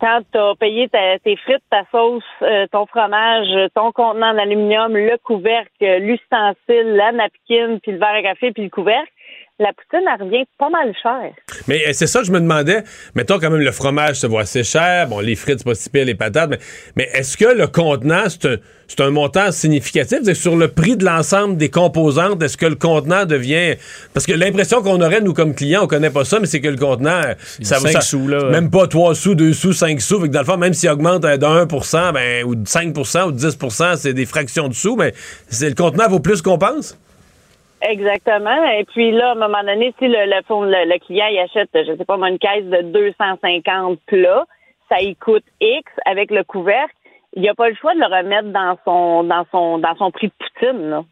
Quand tu as payé ta- tes frites, ta sauce, euh, ton fromage, ton contenant d'aluminium, le couvercle, l'ustensile, la napkin, puis le verre à café, puis le couvercle, la poutine, elle revient pas mal cher. Mais euh, c'est ça que je me demandais. Mettons quand même le fromage se voit assez cher. Bon, les frites, c'est pas si pire, les patates. Mais, mais est-ce que le contenant, c'est un, montant significatif? Sur le prix de l'ensemble des composantes, est-ce que le contenant devient. Parce que l'impression qu'on aurait, nous, comme clients, on connaît pas ça, mais c'est que le contenant. euh, Ça, sous, là. Même pas 3 sous, 2 sous, 5 sous. Fait que dans le fond, même s'il augmente euh, de 1% ben, ou de 5 ou de 10 c'est des fractions de sous, mais c'est, le contenant vaut plus qu'on pense? Exactement. Et puis là, à un moment donné, si le, le, fond- le, le client il achète, je sais pas, moi, une caisse de 250 plats, ça y coûte X avec le couvercle, il a pas le choix de le remettre dans son dans son dans son prix de poutine. Là.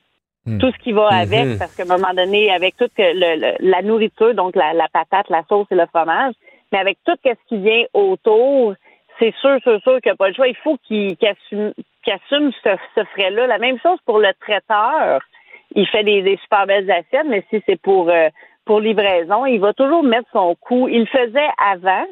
Tout ce qui va avec, Mhm. parce qu'à un moment donné, avec toute que le- le- la nourriture, donc la, la patate, la sauce et le fromage, mais avec tout ce qui vient autour, c'est sûr, sûr, sûr qu'il n'a pas le choix. Il faut qu'il qu'il assume, assume ce, ce frais-là. La même chose pour le traiteur. Il fait des, des super belles assiettes, mais si c'est pour, euh, pour livraison, il va toujours mettre son coût. Il le faisait avant,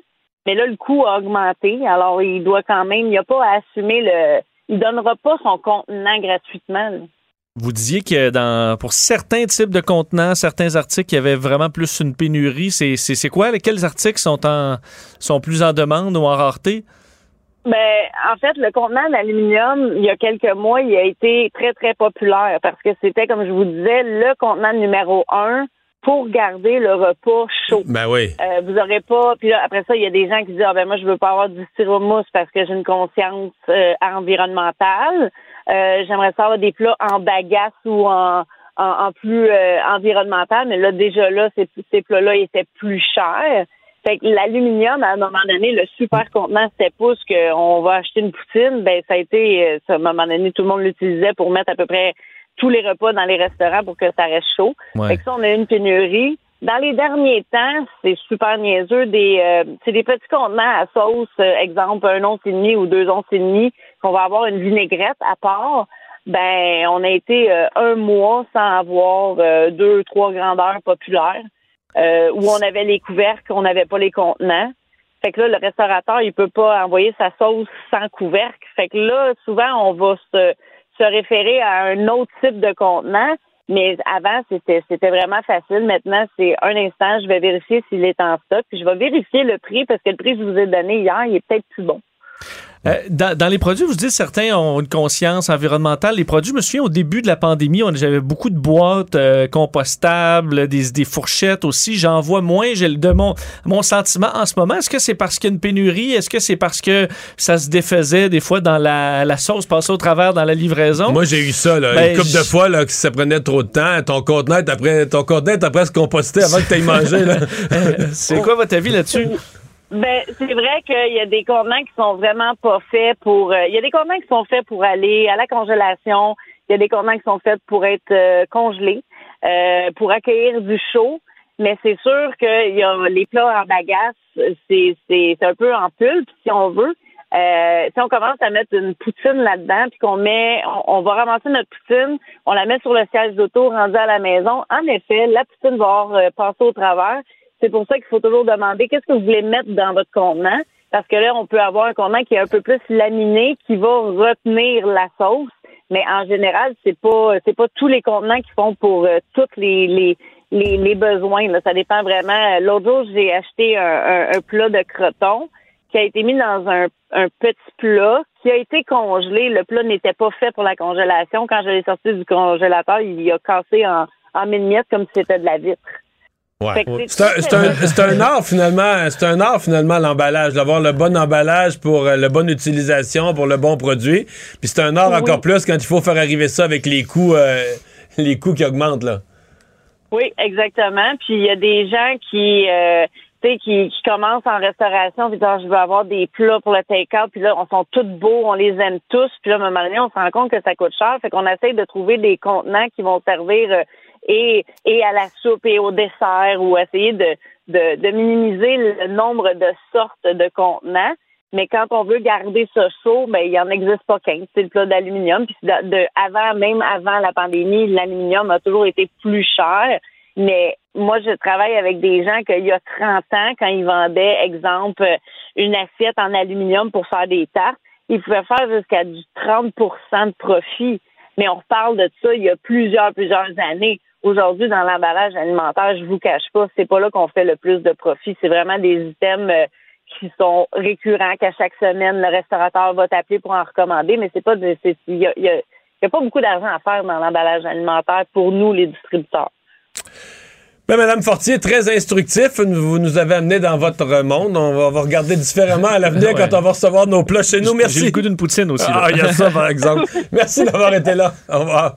mais là, le coût a augmenté. Alors, il doit quand même, il n'a pas à assumer le. Il donnera pas son contenant gratuitement. Vous disiez que dans, pour certains types de contenants, certains articles, il y avait vraiment plus une pénurie. C'est quoi? Quels articles sont, en, sont plus en demande ou en rareté? Ben, en fait, le contenant d'aluminium, il y a quelques mois, il a été très, très populaire parce que c'était, comme je vous disais, le contenant numéro un pour garder le repas chaud. Ben oui. Euh, vous aurez pas. Puis là, après ça, il y a des gens qui disent ah ben moi je veux pas avoir du styromousse parce que j'ai une conscience euh, environnementale. Euh, J'aimerais ça avoir des plats en bagasse ou en en, en plus euh, environnemental, mais là déjà là ces, ces plats-là étaient plus chers. Fait que l'aluminium, à un moment donné, le super contenant 7 pouces qu'on va acheter une poutine, ben ça a été, euh, à un moment donné, tout le monde l'utilisait pour mettre à peu près tous les repas dans les restaurants pour que ça reste chaud. Ouais. Fait que ça, on a eu une pénurie. Dans les derniers temps, c'est super niaiseux, des euh, c'est des petits contenants à sauce, euh, exemple un once et demi ou deux onces et demi, qu'on va avoir une vinaigrette à part. Ben, on a été euh, un mois sans avoir euh, deux, trois grandeurs populaires, euh, où on avait les couvercles, on n'avait pas les contenants. Fait que là, le restaurateur, il peut pas envoyer sa sauce sans couvercle. Fait que là, souvent, on va se, se référer à un autre type de contenant. Mais avant, c'était c'était vraiment facile. Maintenant, c'est un instant, je vais vérifier s'il est en stock, puis je vais vérifier le prix parce que le prix que je vous ai donné hier, il est peut-être plus bon. Euh, dans, dans les produits, vous dites certains ont une conscience environnementale. Les produits, je me souviens au début de la pandémie, on- j'avais beaucoup de boîtes euh, compostables, des, des fourchettes aussi. J'en vois moins. J'ai le- de mon, mon sentiment en ce moment. Est-ce que c'est parce qu'il y a une pénurie? Est-ce que c'est parce que ça se défaisait des fois dans la, la sauce passée au travers dans la livraison? Moi, j'ai eu ça, là, Ben, une couple de fois, là, que ça prenait trop de temps. Ton contenant est après, ton après se composter avant que tu ailles manger, c'est quoi votre avis là-dessus? Ben, c'est vrai qu'il y a des contenants qui sont vraiment pas faits pour. euh, Il y a des contenants qui sont faits pour aller à la congélation. Il y a des contenants qui sont faits pour être euh, congelés, euh, pour accueillir du chaud. Mais c'est sûr qu'il y a les plats en bagasse, c'est c'est un peu en pulpe si on veut. Euh, si on commence à mettre une poutine là-dedans, puis qu'on met, on, on va ramasser notre poutine, on la met sur le siège d'auto rendu à la maison. En effet, la poutine va avoir, passer au travers. C'est pour ça qu'il faut toujours demander qu'est-ce que vous voulez mettre dans votre contenant, parce que là, on peut avoir un contenant qui est un peu plus laminé, qui va retenir la sauce. Mais en général, c'est pas c'est pas tous les contenants qui font pour euh, tous les, les les, besoins. Là. Ça dépend vraiment. L'autre jour, j'ai acheté un, un, plat de croton qui a été mis dans un, petit plat qui a été congelé. Le plat n'était pas fait pour la congélation. Quand je l'ai sorti du congélateur, il a cassé en, en mille miettes comme si c'était de la vitre. Ouais. C'est- un, c'est un- art finalement, c'est un art finalement l'emballage, d'avoir le bon emballage pour euh, la bonne utilisation, pour le bon produit. Puis c'est un art Oui. encore plus quand il faut faire arriver ça avec les coûts, euh, les coûts qui augmentent là. Oui, exactement. Puis il y a des gens qui, euh, tu sais, qui, qui commencent en restauration, puis disent, Ah, je veux avoir des plats pour le take-out, puis là, on sont tous beaux, on les aime tous, puis là, à un moment donné, on se rend compte que ça coûte cher, fait qu'on essaye de trouver des contenants qui vont servir euh, et, et à la soupe et au dessert, ou essayer de, de, de minimiser le nombre de sortes de contenants. Mais quand on veut garder ça chaud, ben il y en existe pas qu'un. C'est le plat d'aluminium. Puis de, de- avant, même avant la pandémie, l'aluminium a toujours été plus cher. Mais moi, je travaille avec des gens qu'il y a 30 ans, quand ils vendaient, exemple, une assiette en aluminium pour faire des tartes, ils pouvaient faire jusqu'à du 30% de profit. Mais on reparle de ça il y a plusieurs, plusieurs années. Aujourd'hui, dans l'emballage alimentaire, je vous cache pas, c'est pas là qu'on fait le plus de profit. C'est vraiment des items euh, qui sont récurrents, qu'à chaque semaine, le restaurateur va t'appeler pour en recommander, mais c'est pas de, c'est- il y a, il y a- il y a pas beaucoup d'argent à faire dans l'emballage alimentaire pour nous, les distributeurs. Ben, Madame Fortier, très instructif. Vous nous avez amené dans votre monde. On va, on va regarder différemment à l'avenir Ouais. quand on va recevoir nos plats chez nous. Merci. J'ai le goût d'une poutine aussi. là. Ah, il y a ça, par exemple. Merci d'avoir été là. Au revoir.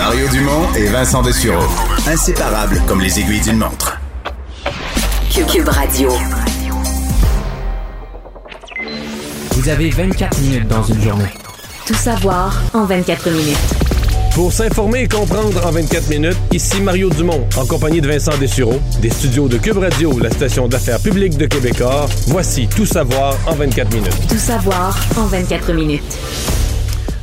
Mario Dumont et Vincent Dessureau. Inséparables comme les aiguilles d'une montre. Cube Radio. Vous avez 24 minutes dans une journée. Tout savoir en 24 minutes. Pour s'informer et comprendre en 24 minutes, ici Mario Dumont, en compagnie de Vincent Dessureau, des studios de Cube Radio, la station d'affaires publique de Québecor. Voici Tout savoir en 24 minutes. Tout savoir en 24 minutes.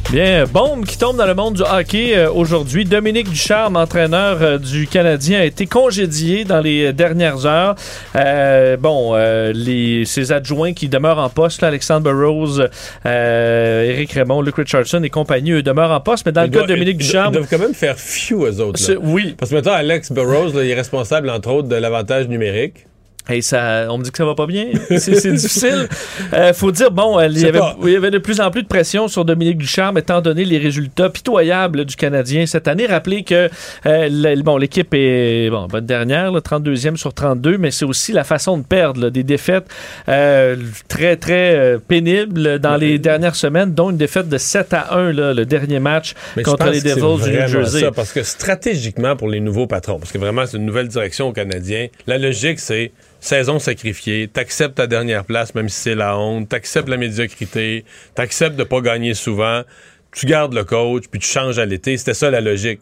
Bien, bombe qui tombe dans le monde du hockey euh, aujourd'hui. Dominique Ducharme, entraîneur euh, du Canadien, a été congédié dans les euh, dernières heures. Euh, bon, euh, les, ses adjoints qui demeurent en poste, là, Alexandre Burroughs, euh, Éric Raymond, Luke Richardson et compagnie, eux demeurent en poste. Mais dans le cas de Dominique Ducharme... Ils doivent quand même faire fiou, eux autres. là. Oui. Parce que maintenant, Alex Burrows, là, il est responsable, entre autres, de l'avantage numérique. Hey, ça, on me dit que ça va pas bien. C'est difficile. Euh, faut dire, bon, euh, il y, avait, pas- il y avait de plus en plus de pression sur Dominique Ducharme, étant donné les résultats pitoyables du Canadien cette année. Rappelez que euh, le- bon, l'équipe est bon, bonne dernière, là, 32e sur 32, mais c'est aussi la façon de perdre, là, des défaites euh, très, très pénibles dans les dernières semaines, dont une défaite de 7 à 1, là, le dernier match Mais contre les Devils du New Jersey. ça, parce que stratégiquement, pour les nouveaux patrons, parce que vraiment, c'est une nouvelle direction aux Canadiens, la logique, c'est saison sacrifiée, t'acceptes ta dernière place, même si c'est la honte, t'acceptes la médiocrité, t'acceptes de pas gagner souvent, tu gardes le coach, puis tu changes à l'été. C'était ça la logique.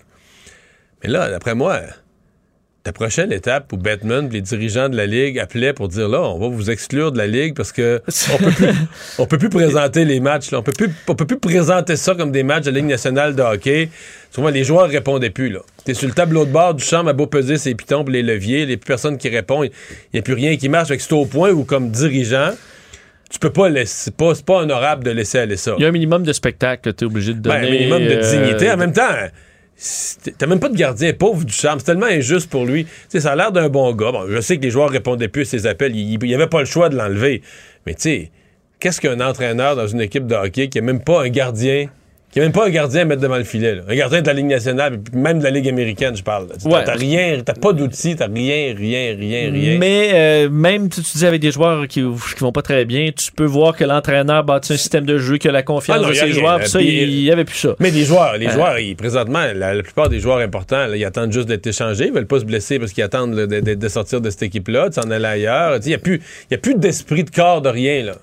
Mais là, d'après moi, ta prochaine étape où Batman, les dirigeants de la Ligue appelaient pour dire là, on va vous exclure de la Ligue parce que on peut plus, on peut plus présenter les matchs. Là. On peut plus, on peut plus présenter ça comme des matchs de la Ligue nationale de hockey. Souvent, les joueurs répondaient plus. Là. T'es sur le tableau de bord du champ, à beau peser ses pitons les leviers, il n'y a plus personne qui répond, il n'y a plus rien qui marche. C'est au point où, comme dirigeant, tu peux pas laisser. C'est pas, pas honorable de laisser aller ça. Il y a un minimum de spectacle que tu es obligé de Ben, donner. un minimum de euh, dignité. En même temps, t'as même pas de gardien pauvre du charme. C'est tellement injuste pour lui. Tu sais, ça a l'air d'un bon gars. Bon, je sais que les joueurs répondaient plus à ses appels. Il n'y avait pas le choix de l'enlever. Mais tu sais, qu'est-ce qu'un entraîneur dans une équipe de hockey qui a même pas un gardien, qui a même pas un gardien à mettre devant le filet, là. un gardien de la Ligue nationale, même de la Ligue américaine, je parle. T'as Ouais. t'as rien, t'as pas d'outils, t'as rien, rien, rien, rien. Mais euh, même, tu, tu dis, avec des joueurs qui, qui vont pas très bien, tu peux voir que l'entraîneur bâtit un système de jeu, qui a la confiance Ah non, de ses rien. joueurs. puis ça, il y avait plus ça. Mais les joueurs, les Euh. joueurs, ils, présentement, la, la plupart des joueurs importants, là, ils attendent juste d'être échangés. Ils veulent pas se blesser parce qu'ils attendent là, de, de- de sortir de cette équipe-là, de s'en aller ailleurs. Il n'y a plus, y a plus d'esprit de corps de rien. Là.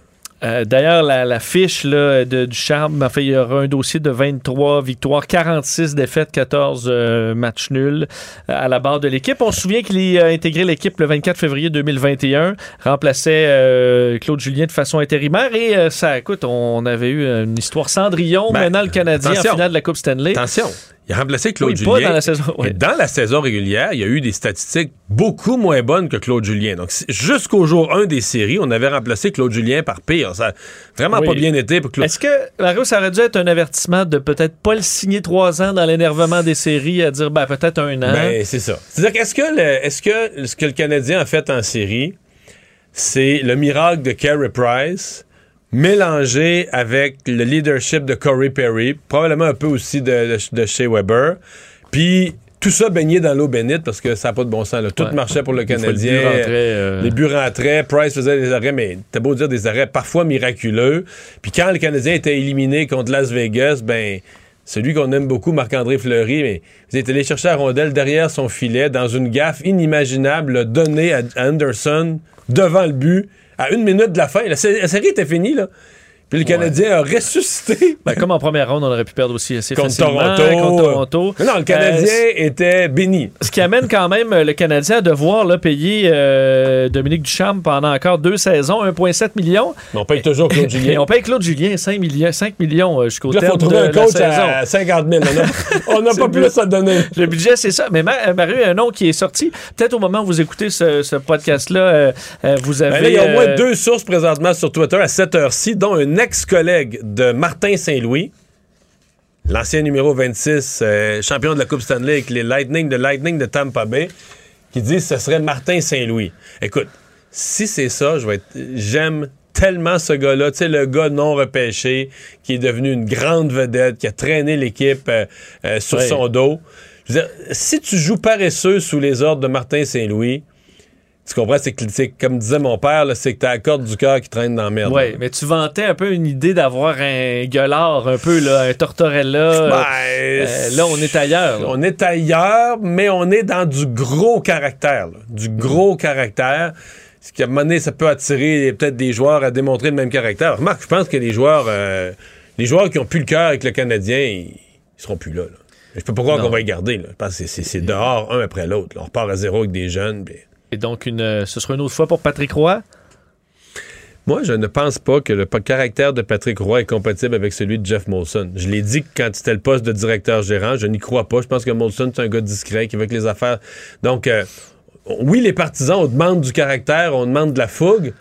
Euh, D'ailleurs, la, la fiche là, de, du Charme, en fait, il y aura un dossier de 23 victoires, 46 défaites, 14 euh, matchs nuls euh, à la barre de l'équipe. On se souvient qu'il a intégré l'équipe le 24 février 2021, remplaçait euh, Claude Julien de façon intérimaire et euh, ça, écoute, on avait eu une histoire Cendrillon Ben, menant le Canadien en finale de la Coupe Stanley. Attention, il a remplacé Claude Oui, Julien. pas dans la saison, ouais. Et dans la saison régulière, il y a eu des statistiques beaucoup moins bonnes que Claude Julien. Donc, jusqu'au jour 1 des séries, on avait remplacé Claude Julien par pire. Ça a vraiment Oui. pas bien été pour Claude. Est-ce que, Mario, ça aurait dû être un avertissement de peut-être pas le signer trois ans dans l'énervement des séries, à dire ben, peut-être un an? Ben, c'est ça. C'est-à-dire qu'est-ce que, le- est-ce que ce que le Canadien a fait en série, c'est le miracle de Carey Price mélangé avec le leadership de Corey Perry, probablement un peu aussi de, de, de Shea Weber, puis tout ça baigné dans l'eau bénite parce que ça n'a pas de bon sens. là. Tout Ouais. marchait pour le but Canadien. rentrait, euh, Les buts rentraient, Price faisait des arrêts, mais t'as beau dire des arrêts parfois miraculeux. Puis quand le Canadien était éliminé contre Las Vegas, ben celui qu'on aime beaucoup, Marc-André Fleury, mais vous êtes allé chercher la rondelle derrière son filet dans une gaffe inimaginable, l'a donné à à Anderson devant le but à une minute de la fin. La, sé- la série était finie, là. Puis le Canadien a ressuscité Ben, comme en première ronde, on aurait pu perdre aussi assez contre facilement Toronto. contre Toronto. Non, non, le Canadien Euh, était béni. ce qui amène quand même euh, le Canadien à devoir là, payer euh, Dominique Duchamp pendant encore deux saisons, 1,7 million. Mais on paye toujours Claude Et Julien. on paye Claude Julien 5 millions, 5 millions jusqu'au il terme faut trouver de un la coach saison. à 50 000. On a- n'a pas plus à donner. Le budget, c'est ça. Mais Ma- euh, Mario, un nom qui est sorti, peut-être au moment où vous écoutez ce, ce podcast-là, euh, vous avez... Ben là, il y a au moins deux sources présentement sur Twitter à cette heure-ci, dont un ex-collègue de Martin Saint-Louis, l'ancien numéro 26, euh, champion de la Coupe Stanley avec les Lightning de Lightning de Tampa Bay, qui dit que ce serait Martin Saint-Louis. Écoute, si c'est ça, je vais être. J'aime tellement ce gars-là, tu sais, le gars non repêché, qui est devenu une grande vedette, qui a traîné l'équipe euh, euh, sur son dos. Je veux dire, si tu joues paresseux sous les ordres de Martin Saint-Louis, tu comprends, c'est que, comme disait mon père, c'est que t'as la corde du cœur qui traîne dans la merde. Oui, mais tu vantais un peu une idée d'avoir un gueulard, un peu, là, un tortorella. Ben, Euh, là, on est ailleurs. là. On est ailleurs, mais on est dans du gros caractère. là. Du gros caractère. Ce qui, à un moment donné, ça peut attirer peut-être des joueurs à démontrer le même caractère. Remarque, je pense que les joueurs, euh, les joueurs qui ont plus le cœur avec le Canadien, ils, ils seront plus là. là. Je peux pas croire qu'on va les garder. Là. Je pense que c'est- c'est dehors, un après l'autre. On repart à zéro avec des jeunes. puis- Et donc, une, euh, ce sera une autre fois pour Patrick Roy? Moi, je ne pense pas que le caractère de Patrick Roy est compatible avec celui de Jeff Molson. Je l'ai dit quand c'était le poste de directeur gérant, je n'y crois pas. Je pense que Molson, c'est un gars discret qui veut que les affaires. Donc, euh, oui, les partisans, on demande du caractère, on demande de la fougue,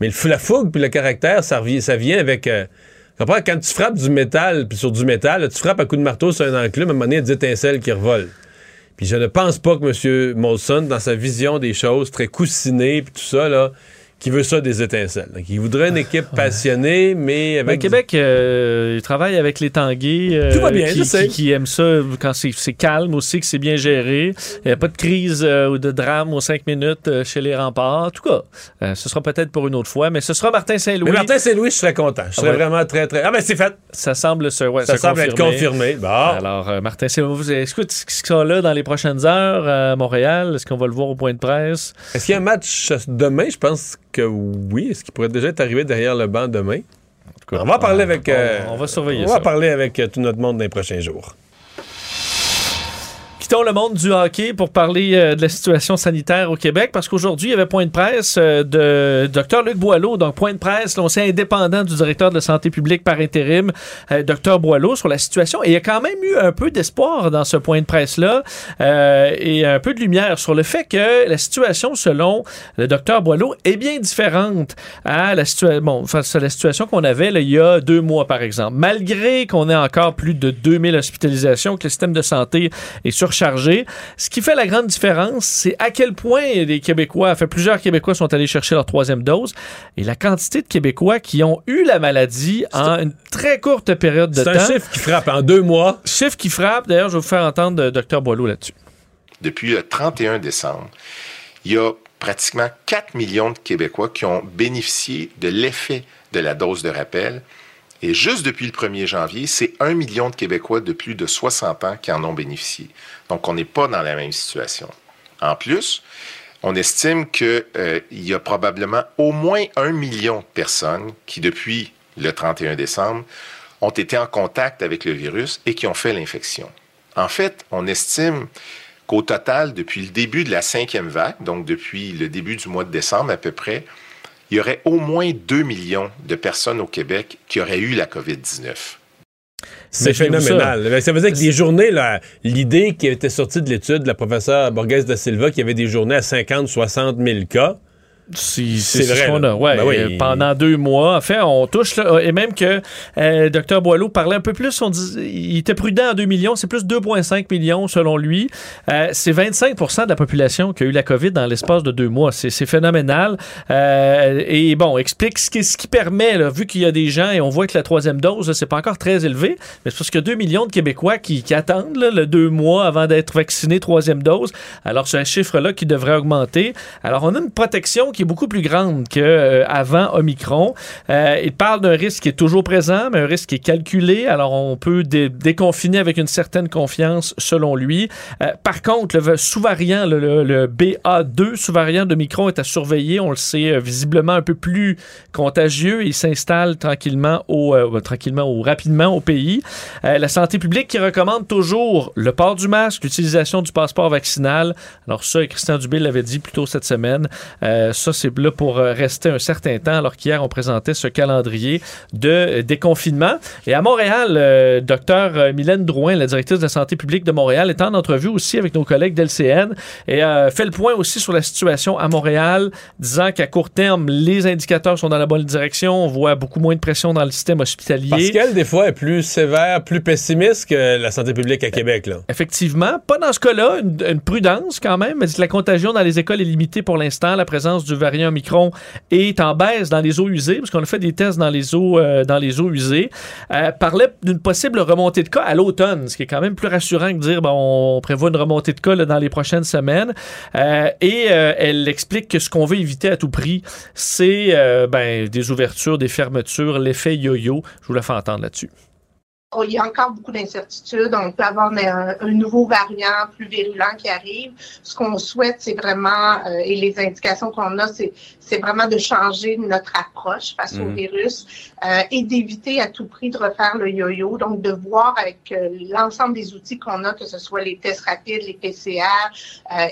mais le la fougue puis le caractère, ça, ça vient avec. euh? Quand tu frappes du métal puis sur du métal, tu frappes à coup de marteau sur un enclume, à un moment donné, il y a des étincelles qui revolent. Puis je ne pense pas que M. Molson, dans sa vision des choses, très coussiné puis tout ça, là, qui veut ça des étincelles. Donc, il voudrait une équipe passionnée, mais Ben, avec. Québec, euh, il travaille avec les Tanguay. euh, Tout va bien, qui, je sais. Qui, qui aiment ça quand c'est calme aussi, que c'est bien géré. Il n'y a pas de crise euh, ou de drame aux cinq minutes chez les remparts. En tout cas, ce sera peut-être pour une autre fois, mais ce sera Martin Saint-Louis. Martin Saint-Louis, je serais content. Je serais Ah ouais. vraiment très, très. Ah, ben, c'est fait. Ça semble se, ouais, Ça se semble être confirmé. Bon. Alors, Martin Saint-Louis, vous- est-ce que ce qui sera là dans les prochaines heures à Montréal? Est-ce qu'on va le voir au point de presse? Est-ce qu'il y a un match demain? Je pense que oui. Est-ce qu'il pourrait déjà être arrivé derrière le banc demain? on va parler avec. on- euh, on va surveiller On ça. va parler avec euh, tout notre monde dans les prochains jours. Quittons le monde du hockey pour parler euh, de la situation sanitaire au Québec parce qu'aujourd'hui, il y avait point de presse euh, de Dr Luc Boileau. Donc, point de presse, sait indépendant du directeur de la santé publique par intérim, euh, Dr Boileau, sur la situation. Et il y a quand même eu un peu d'espoir dans ce point de presse-là euh, et un peu de lumière sur le fait que la situation, selon le Dr Boileau, est bien différente à la, situa- bon, à la situation qu'on avait il y a deux mois, par exemple. Malgré qu'on ait encore plus de 2000 hospitalisations, que le système de santé est surchargé, ce qui fait la grande différence, c'est à quel point les Québécois, fait plusieurs Québécois sont allés chercher leur troisième dose et la quantité de Québécois qui ont eu la maladie en une très courte période de C'est temps. un chiffre qui frappe en deux mois. Chiffre qui frappe. D'ailleurs, je vais vous faire entendre euh, Dr Boileau là-dessus. Depuis le 31 décembre, il y a pratiquement 4 millions de Québécois qui ont bénéficié de l'effet de la dose de rappel. Et juste depuis le 1er janvier, c'est 1 million de Québécois de plus de 60 ans qui en ont bénéficié. Donc, on n'est pas dans la même situation. En plus, on estime qu'il y a probablement au moins un million de personnes qui, depuis le 31 décembre, ont été en contact avec le virus et qui ont fait l'infection. En fait, on estime qu'au total, depuis le début de la cinquième vague, donc depuis le début du mois de décembre à peu près, il y aurait au moins 2 millions de personnes au Québec qui auraient eu la COVID-19. C'est phénoménal. Ça. ça veut dire que des journées, l'idée qui était sortie de l'étude de la professeure Borges da Silva, qu'il y avait des journées à 50, 60 000 cas, c'est vrai. qu'on a. Ouais, ben oui. Pendant deux mois. En fait, on touche là, et même que euh, Dr Boileau parlait un peu plus. On dit, il était prudent à 2 millions. C'est plus 2,5 millions selon lui. Euh, c'est 25% de la population qui a eu la COVID dans l'espace de deux mois. C'est phénoménal. Euh, et bon, explique ce qui, ce qui permet, là, vu qu'il y a des gens et on voit que la troisième dose, c'est pas encore très élevé, mais c'est parce que 2 millions de Québécois qui, qui attendent là, le deux mois avant d'être vaccinés troisième dose. Alors, c'est un chiffre-là qui devrait augmenter. Alors, on a une protection qui est beaucoup plus grande qu'avant euh, Omicron. Euh, il parle d'un risque qui est toujours présent, mais un risque qui est calculé. Alors, on peut déconfiner avec une certaine confiance, selon lui. Euh, par contre, le sous-variant, le, BA2, sous-variant de Micron, est à surveiller. On le sait, visiblement un peu plus contagieux. Il s'installe tranquillement ou rapidement au pays. la santé publique qui recommande toujours le port du masque, l'utilisation du passeport vaccinal. Alors ça, Christian Dubé l'avait dit plus tôt cette semaine. Ça, c'est là pour euh, rester un certain temps, alors qu'hier, on présentait ce calendrier de euh, déconfinement. Et à Montréal, euh, docteur Mylène Drouin, la directrice de la santé publique de Montréal, est en entrevue aussi avec nos collègues d'LCN et fait le point aussi sur la situation à Montréal, disant qu'à court terme, les indicateurs sont dans la bonne direction. On voit beaucoup moins de pression dans le système hospitalier. Parce qu'elle, des fois, est plus sévère, plus pessimiste que la santé publique à Québec. Là. Effectivement. Pas dans ce cas-là, une, prudence quand même. Mais la contagion dans les écoles est limitée pour l'instant. La présence du variant Omicron est en baisse dans les eaux usées, parce qu'on a fait des tests dans les eaux, euh, dans les eaux usées, euh, parlait d'une possible remontée de cas à l'automne, ce qui est quand même plus rassurant que de dire bon, on prévoit une remontée de cas dans les prochaines semaines. Euh, et elle explique que ce qu'on veut éviter à tout prix, c'est ben, des ouvertures, des fermetures, l'effet yo-yo. Je vous la fais entendre là-dessus. Il y a encore beaucoup d'incertitudes. On peut avoir un, nouveau variant plus virulent qui arrive. Ce qu'on souhaite, c'est vraiment, euh, et les indications qu'on a, c'est, c'est vraiment de changer notre approche face au mhm. virus euh, et d'éviter à tout prix de refaire le yo-yo. Donc, de voir avec euh, l'ensemble des outils qu'on a, que ce soit les tests rapides, les PCR,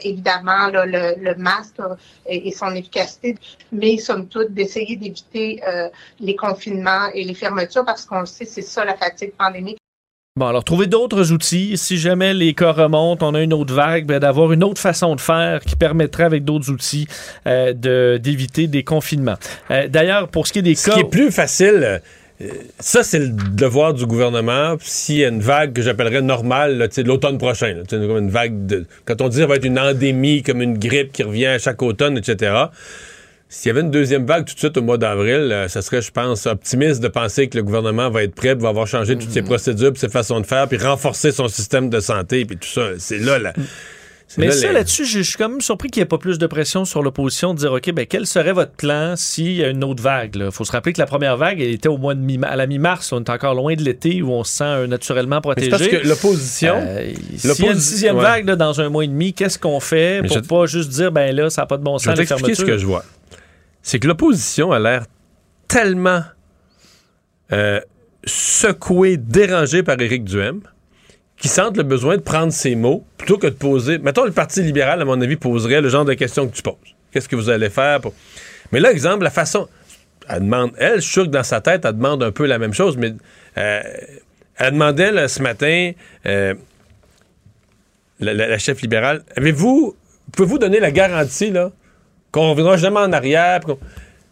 évidemment le, le, masque et, et, son efficacité, mais somme toute, d'essayer d'éviter les confinements et les fermetures parce qu'on le sait, c'est ça la fatigue Bon, alors trouver d'autres outils. Si jamais les cas remontent, on a une autre vague, ben, d'avoir une autre façon de faire qui permettrait avec d'autres outils euh, de, d'éviter des confinements. Euh, d'ailleurs, pour ce qui est des ce cas... Ce qui est plus facile... Euh, ça, c'est le devoir du gouvernement. S'il y a une vague que j'appellerais normale, là, l'automne prochain, là, une vague de. Quand on dit ça va être une endémie, comme une grippe qui revient à chaque automne, etc. S'il y avait une deuxième vague tout de suite au mois d'avril, euh, ça serait, je pense, optimiste de penser que le gouvernement va être prêt, va avoir changé toutes ses mm. procédures, puis ses façons de faire, puis renforcer son système de santé, puis tout ça. C'est là, là. Mais ça, là-dessus, je suis quand même surpris qu'il n'y ait pas plus de pression sur l'opposition de dire, OK, ben, quel serait votre plan s'il y a une autre vague? Il faut se rappeler que la première vague, elle était au mois de mi à la mi-mars. On est encore loin de l'été où on se sent euh, naturellement protégé. parce que l'opposition... Euh, s'il y a une sixième vague là, dans un mois et demi, qu'est-ce qu'on fait pour pas juste dire, ben là, ça n'a pas de bon sens, je vais les ce que je vois c'est que l'opposition a l'air tellement euh, secouée, dérangée par Éric Duhem, qui sentent le besoin de prendre ses mots plutôt que de poser. Mettons, le Parti libéral, à mon avis, poserait le genre de questions que tu poses. Qu'est-ce que vous allez faire pour. Mais là, exemple, la façon. Elle demande. Elle, je suis que dans sa tête, elle demande un peu la même chose, mais euh, elle demandait ce matin, euh, la, la, chef libérale, avez-vous. Pouvez-vous donner la garantie, là, qu'on reviendra jamais en arrière.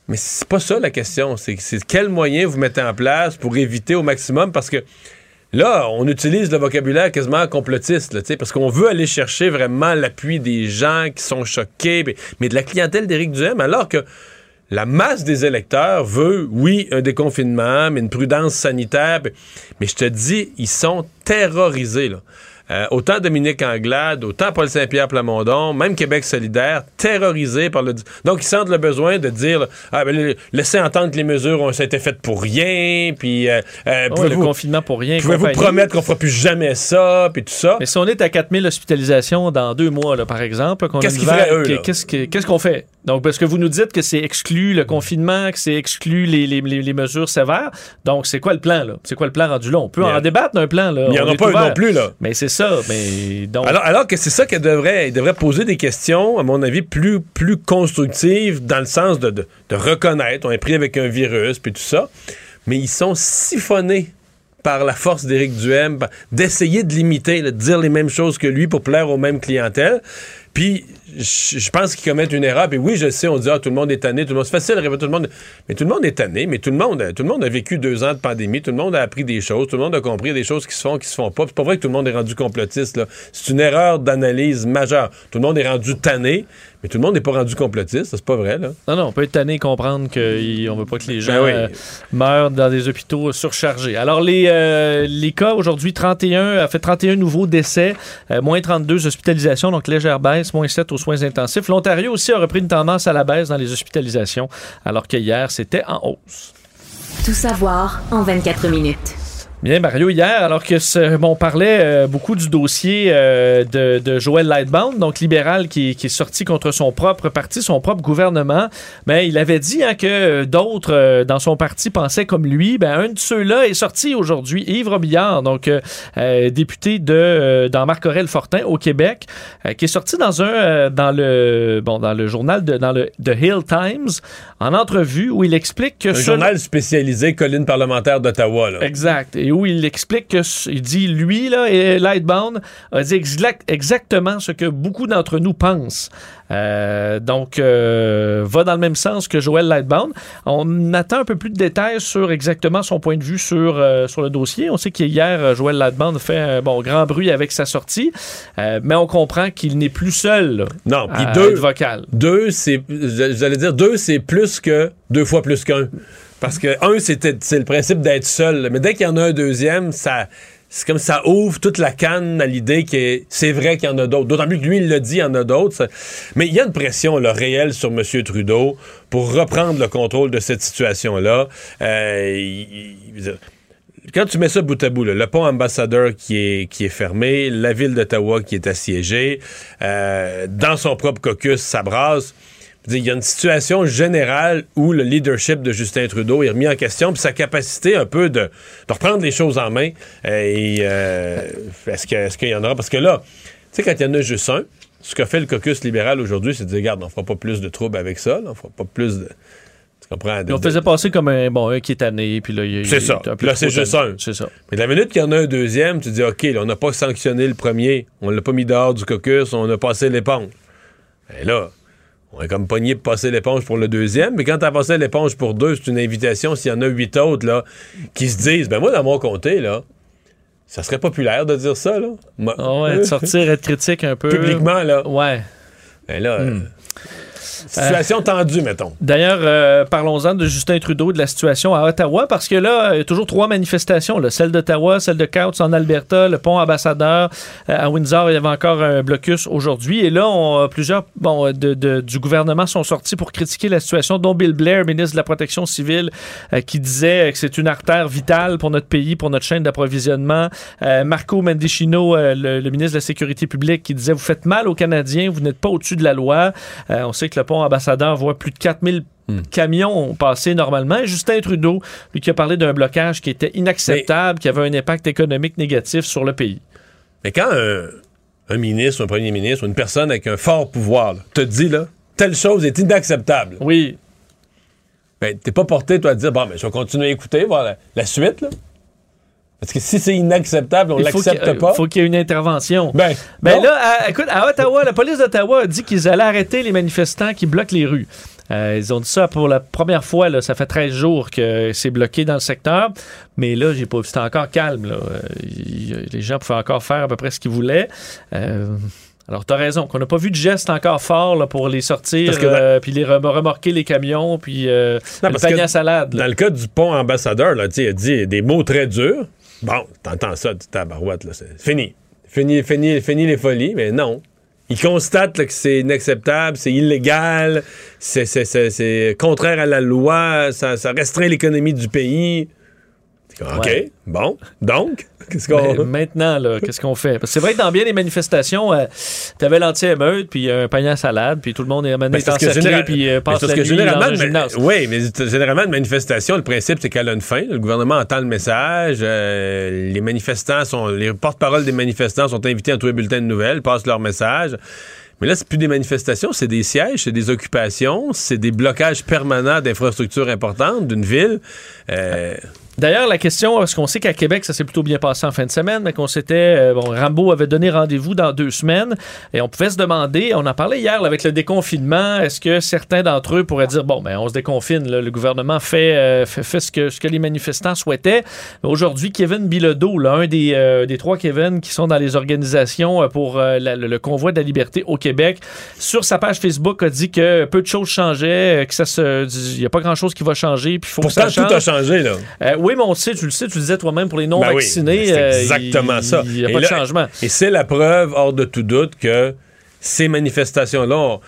Mais c'est pas ça la question. C'est quel moyen vous mettez en place pour éviter au maximum? Parce que là, on utilise le vocabulaire quasiment complotiste, parce qu'on veut aller chercher vraiment l'appui des gens qui sont choqués, mais, de la clientèle d'Éric Duhem, alors que la masse des électeurs veut, oui, un déconfinement, mais une prudence sanitaire. Mais je te dis, ils sont terrorisés. Euh, autant Dominique Anglade, autant Paul Saint-Pierre Plamondon, même Québec solidaire, terrorisés par le... Donc, ils sentent le besoin de dire, ah, ben, laissez entendre que les mesures ont été faites pour rien, puis... euh, euh, Ouais, le confinement pour rien. Pouvez-vous promettre qu'on fera plus jamais ça, puis tout ça? Mais si on est à 4000 hospitalisations dans deux mois, là, par exemple, qu'on Qu'est-ce qu'ils feraient, eux, qu'est-ce qu'on fait? Donc, parce que vous nous dites que c'est exclu le confinement, que c'est exclu les, les- les- les mesures sévères. Donc, c'est quoi le plan, là? C'est quoi le plan rendu là? On peut en débattre d'un plan, là. Il n'y en a pas eu ouvert. non plus, là. Mais c'est ça. Mais donc. Alors, alors que c'est ça qu'elle devrait, elle devrait poser des questions, à mon avis, plus, plus constructives, dans le sens de, de, de reconnaître, on est pris avec un virus, puis tout ça, mais ils sont siphonnés par la force d'Éric Duhem, d'essayer de l'imiter, de dire les mêmes choses que lui pour plaire aux mêmes clientèles. Puis, je pense qu'ils commettent une erreur. Puis oui, je sais, on dit, ah, tout le monde est tanné, tout le monde. C'est facile tout le monde. Mais tout le monde est tanné, mais tout le monde, tout le monde a vécu deux ans de pandémie, tout le monde a appris des choses, tout le monde a compris des choses qui se font, qui se font pas. C'est pas vrai que tout le monde est rendu complotiste. C'est une erreur d'analyse majeure. Tout le monde est rendu tanné, mais tout le monde n'est pas rendu complotiste, ça, c'est pas vrai, là. Non, non, on peut être tanné et comprendre qu'on ne veut pas que les gens Ben oui. euh, meurent dans des hôpitaux surchargés. Alors, les, euh, les cas aujourd'hui, 31, a fait 31 nouveaux décès, euh, moins 32 hospitalisations, donc légère baisse, moins 7 aux soins intensifs. L'Ontario aussi a repris une tendance à la baisse dans les hospitalisations, alors que hier, c'était en hausse. Tout savoir en 24 minutes. Bien, Mario, hier, alors que ce- bon, on parlait euh, beaucoup du dossier euh, de, de Joël Lightbound, donc libéral qui, qui est sorti contre son propre parti, son propre gouvernement, mais il avait dit hein, que euh, d'autres euh, dans son parti pensaient comme lui. Ben, un de ceux-là est sorti aujourd'hui, Yves Robillard, donc euh, euh, député de euh, dans Marc-Aurel Fortin au Québec, euh, qui est sorti dans un euh, dans le bon dans le journal de dans le The Hill Times en entrevue où il explique que Un journal spécialisé, colline parlementaire d'Ottawa, là. Exact. Et où il explique que, il dit, lui, là, et Lightbound, a dit exact- exactement ce que beaucoup d'entre nous pensent. Euh, donc, euh, va dans le même sens que Joël Lightbound. On attend un peu plus de détails sur exactement son point de vue sur, euh, sur le dossier. On sait qu'hier, Joël Lightbound fait un bon, grand bruit avec sa sortie, mais on comprend qu'il n'est plus seul là, Non, puis deux, vocal. deux, c'est, j'allais dire, deux, c'est plus que deux fois plus qu'un. Parce que un, c'était, c'est le principe d'être seul. Mais dès qu'il y en a un deuxième, ça, c'est comme ça ouvre toute la canne à l'idée que c'est vrai qu'il y en a d'autres. D'autant plus que lui, il l'a dit, il y en a d'autres. Mais il y a une pression là, réelle sur M. Trudeau pour reprendre le contrôle de cette situation-là. Euh, quand tu mets ça bout à bout, là, le pont ambassadeur qui est, qui est fermé, la ville d'Ottawa qui est assiégée, euh, dans son propre caucus, ça brasse. Il y a une situation générale où le leadership de Justin Trudeau est remis en question, puis sa capacité un peu de, de reprendre les choses en main. Euh, et euh, est-ce qu'il y en aura? Parce que là, tu sais, quand il y en a juste un, ce qu'a fait le caucus libéral aujourd'hui, c'est de dire, regarde, on fera pas plus de troubles avec ça, là, on fera pas plus de... Tu comprends? De- On faisait passer comme un, bon, un qui est tanné, puis là, il c'est est ça. Puis là, c'est juste un. C'est ça. Mais la minute qu'il y en a un deuxième, tu dis, OK, là, on n'a pas sanctionné le premier, on l'a pas mis dehors du caucus, on a passé l'éponge. Et là, on est comme pogné pour passer l'éponge pour le deuxième, mais quand t'as passé l'éponge pour deux, c'est une invitation s'il y en a huit autres, là, qui se disent, ben moi, dans mon comté, là, ça serait populaire de dire ça, là. Ah ouais, de sortir, être critique un peu. Publiquement, là. Ouais. Ben là, Hmm. euh, situation tendue, mettons. D'ailleurs, euh, parlons-en de Justin Trudeau, de la situation à Ottawa, parce que là, il y a toujours trois manifestations. là. Celle d'Ottawa, celle de Couts en Alberta, le pont ambassadeur euh, à Windsor. Il y avait encore un blocus aujourd'hui. Et là, on, plusieurs bon, de- de- du gouvernement sont sortis pour critiquer la situation, dont Bill Blair, ministre de la Protection civile, euh, qui disait que c'est une artère vitale pour notre pays, pour notre chaîne d'approvisionnement. Euh, Marco Mendicino, euh, le, le ministre de la Sécurité publique, qui disait Vous faites mal aux Canadiens, vous n'êtes pas au-dessus de la loi. Euh, on sait que le pont ambassadeur voit plus de 4000 camions passer normalement. Et Justin Trudeau, lui qui a parlé d'un blocage qui était inacceptable, qui avait un impact économique négatif sur le pays. Mais quand un, un ministre, un premier ministre, ou une personne avec un fort pouvoir là, te dit, là, telle chose est inacceptable. Oui. Ben, t'es pas porté, toi, à dire, bon, ben, je vais continuer à écouter, voir la, la suite, là. Parce que si c'est inacceptable, on Il l'accepte pas. faut qu'il y ait une intervention. Ben, Ben là, à- écoute, à Ottawa, la police d'Ottawa a dit qu'ils allaient arrêter les manifestants qui bloquent les rues. Euh, ils ont dit ça pour la première fois. Là, ça fait 13 jours que c'est bloqué dans le secteur. Mais là, j'ai pas vu. C'était encore calme. Là. Euh, il- les gens pouvaient encore faire à peu près ce qu'ils voulaient. Euh, alors, tu as raison. Qu'on n'a pas vu de geste encore fort là, pour les sortir, euh, puis les rem- remorquer les camions, puis euh, Non, le panier à salade. là. Dans le cas du pont ambassadeur, là, il a dit des mots très durs. Bon, t'entends ça, tu tabarouette, là, c'est fini. fini, fini, fini les folies, mais non. Ils constatent que c'est inacceptable, c'est illégal, c'est- contraire à la loi, ça restreint l'économie du pays. OK, Ouais. bon, donc, qu'est-ce Mais qu'on... maintenant, là, qu'est-ce qu'on fait? Parce que c'est vrai que dans bien les manifestations, euh, t'avais l'anti-émeute, puis un panier à salade, puis tout le monde est amené Ben, encerclé, général- puis euh, mais passe c'est la nuit dans généralement, un une- gymnase. oui, mais généralement, une manifestation, le principe, c'est qu'elle a une fin. Le gouvernement entend le message. euh, les manifestants sont. Les porte-parole des manifestants sont invités à tous les bulletins de nouvelles, passent leur message. Mais là, c'est plus des manifestations, c'est des sièges, c'est des occupations, c'est des blocages permanents d'infrastructures importantes d'une ville. Euh, D'ailleurs, la question, parce qu'on sait qu'à Québec, ça s'est plutôt bien passé en fin de semaine, mais qu'on s'était. euh, bon, Rambo avait donné rendez-vous dans deux semaines, et on pouvait se demander, on en parlait hier là, avec le déconfinement, est-ce que certains d'entre eux pourraient dire bon, ben, on se déconfine, là, le gouvernement fait, euh, fait, fait ce, que, ce que les manifestants souhaitaient. Aujourd'hui, Kevin Bilodeau, là, un des, euh, des trois Kevin qui sont dans les organisations euh, pour euh, la- le, le convoi de la liberté au Québec, sur sa page Facebook, a dit que peu de choses changeaient, que ça se. Il n'y a pas grand-chose qui va changer, puis il faut pourtant, que ça tout change. a changé, là. Oui, mais on sait, tu le sais, tu le disais toi-même pour les Ben oui, non-vaccinés. c'est euh, exactement ça. Il n'y a Et pas là- de changement. Et c'est la preuve, hors de tout doute, que ces manifestations-là,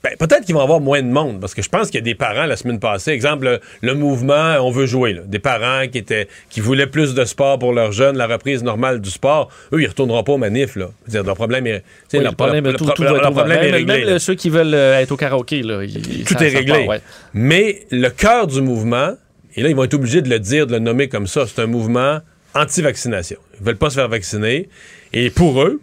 ben, peut-être qu'ils vont avoir moins de monde, parce que je pense qu'il y a des parents la semaine passée, exemple, le, le mouvement On veut jouer, là, des parents qui étaient qui voulaient plus de sport pour leurs jeunes, la reprise normale du sport, eux, ils retourneront pas aux manifs. Là. Dire, leur problème est, Oui, leur, le problème, leur- tout, leur- leur- problème est Même, réglé. même là. ceux qui veulent euh, être au karaoké, là, ils- Tout ça- est réglé. part, ouais. Mais le cœur du mouvement, et là, ils vont être obligés de le dire, de le nommer comme ça, c'est un mouvement anti-vaccination. Ils veulent pas se faire vacciner. Et pour eux,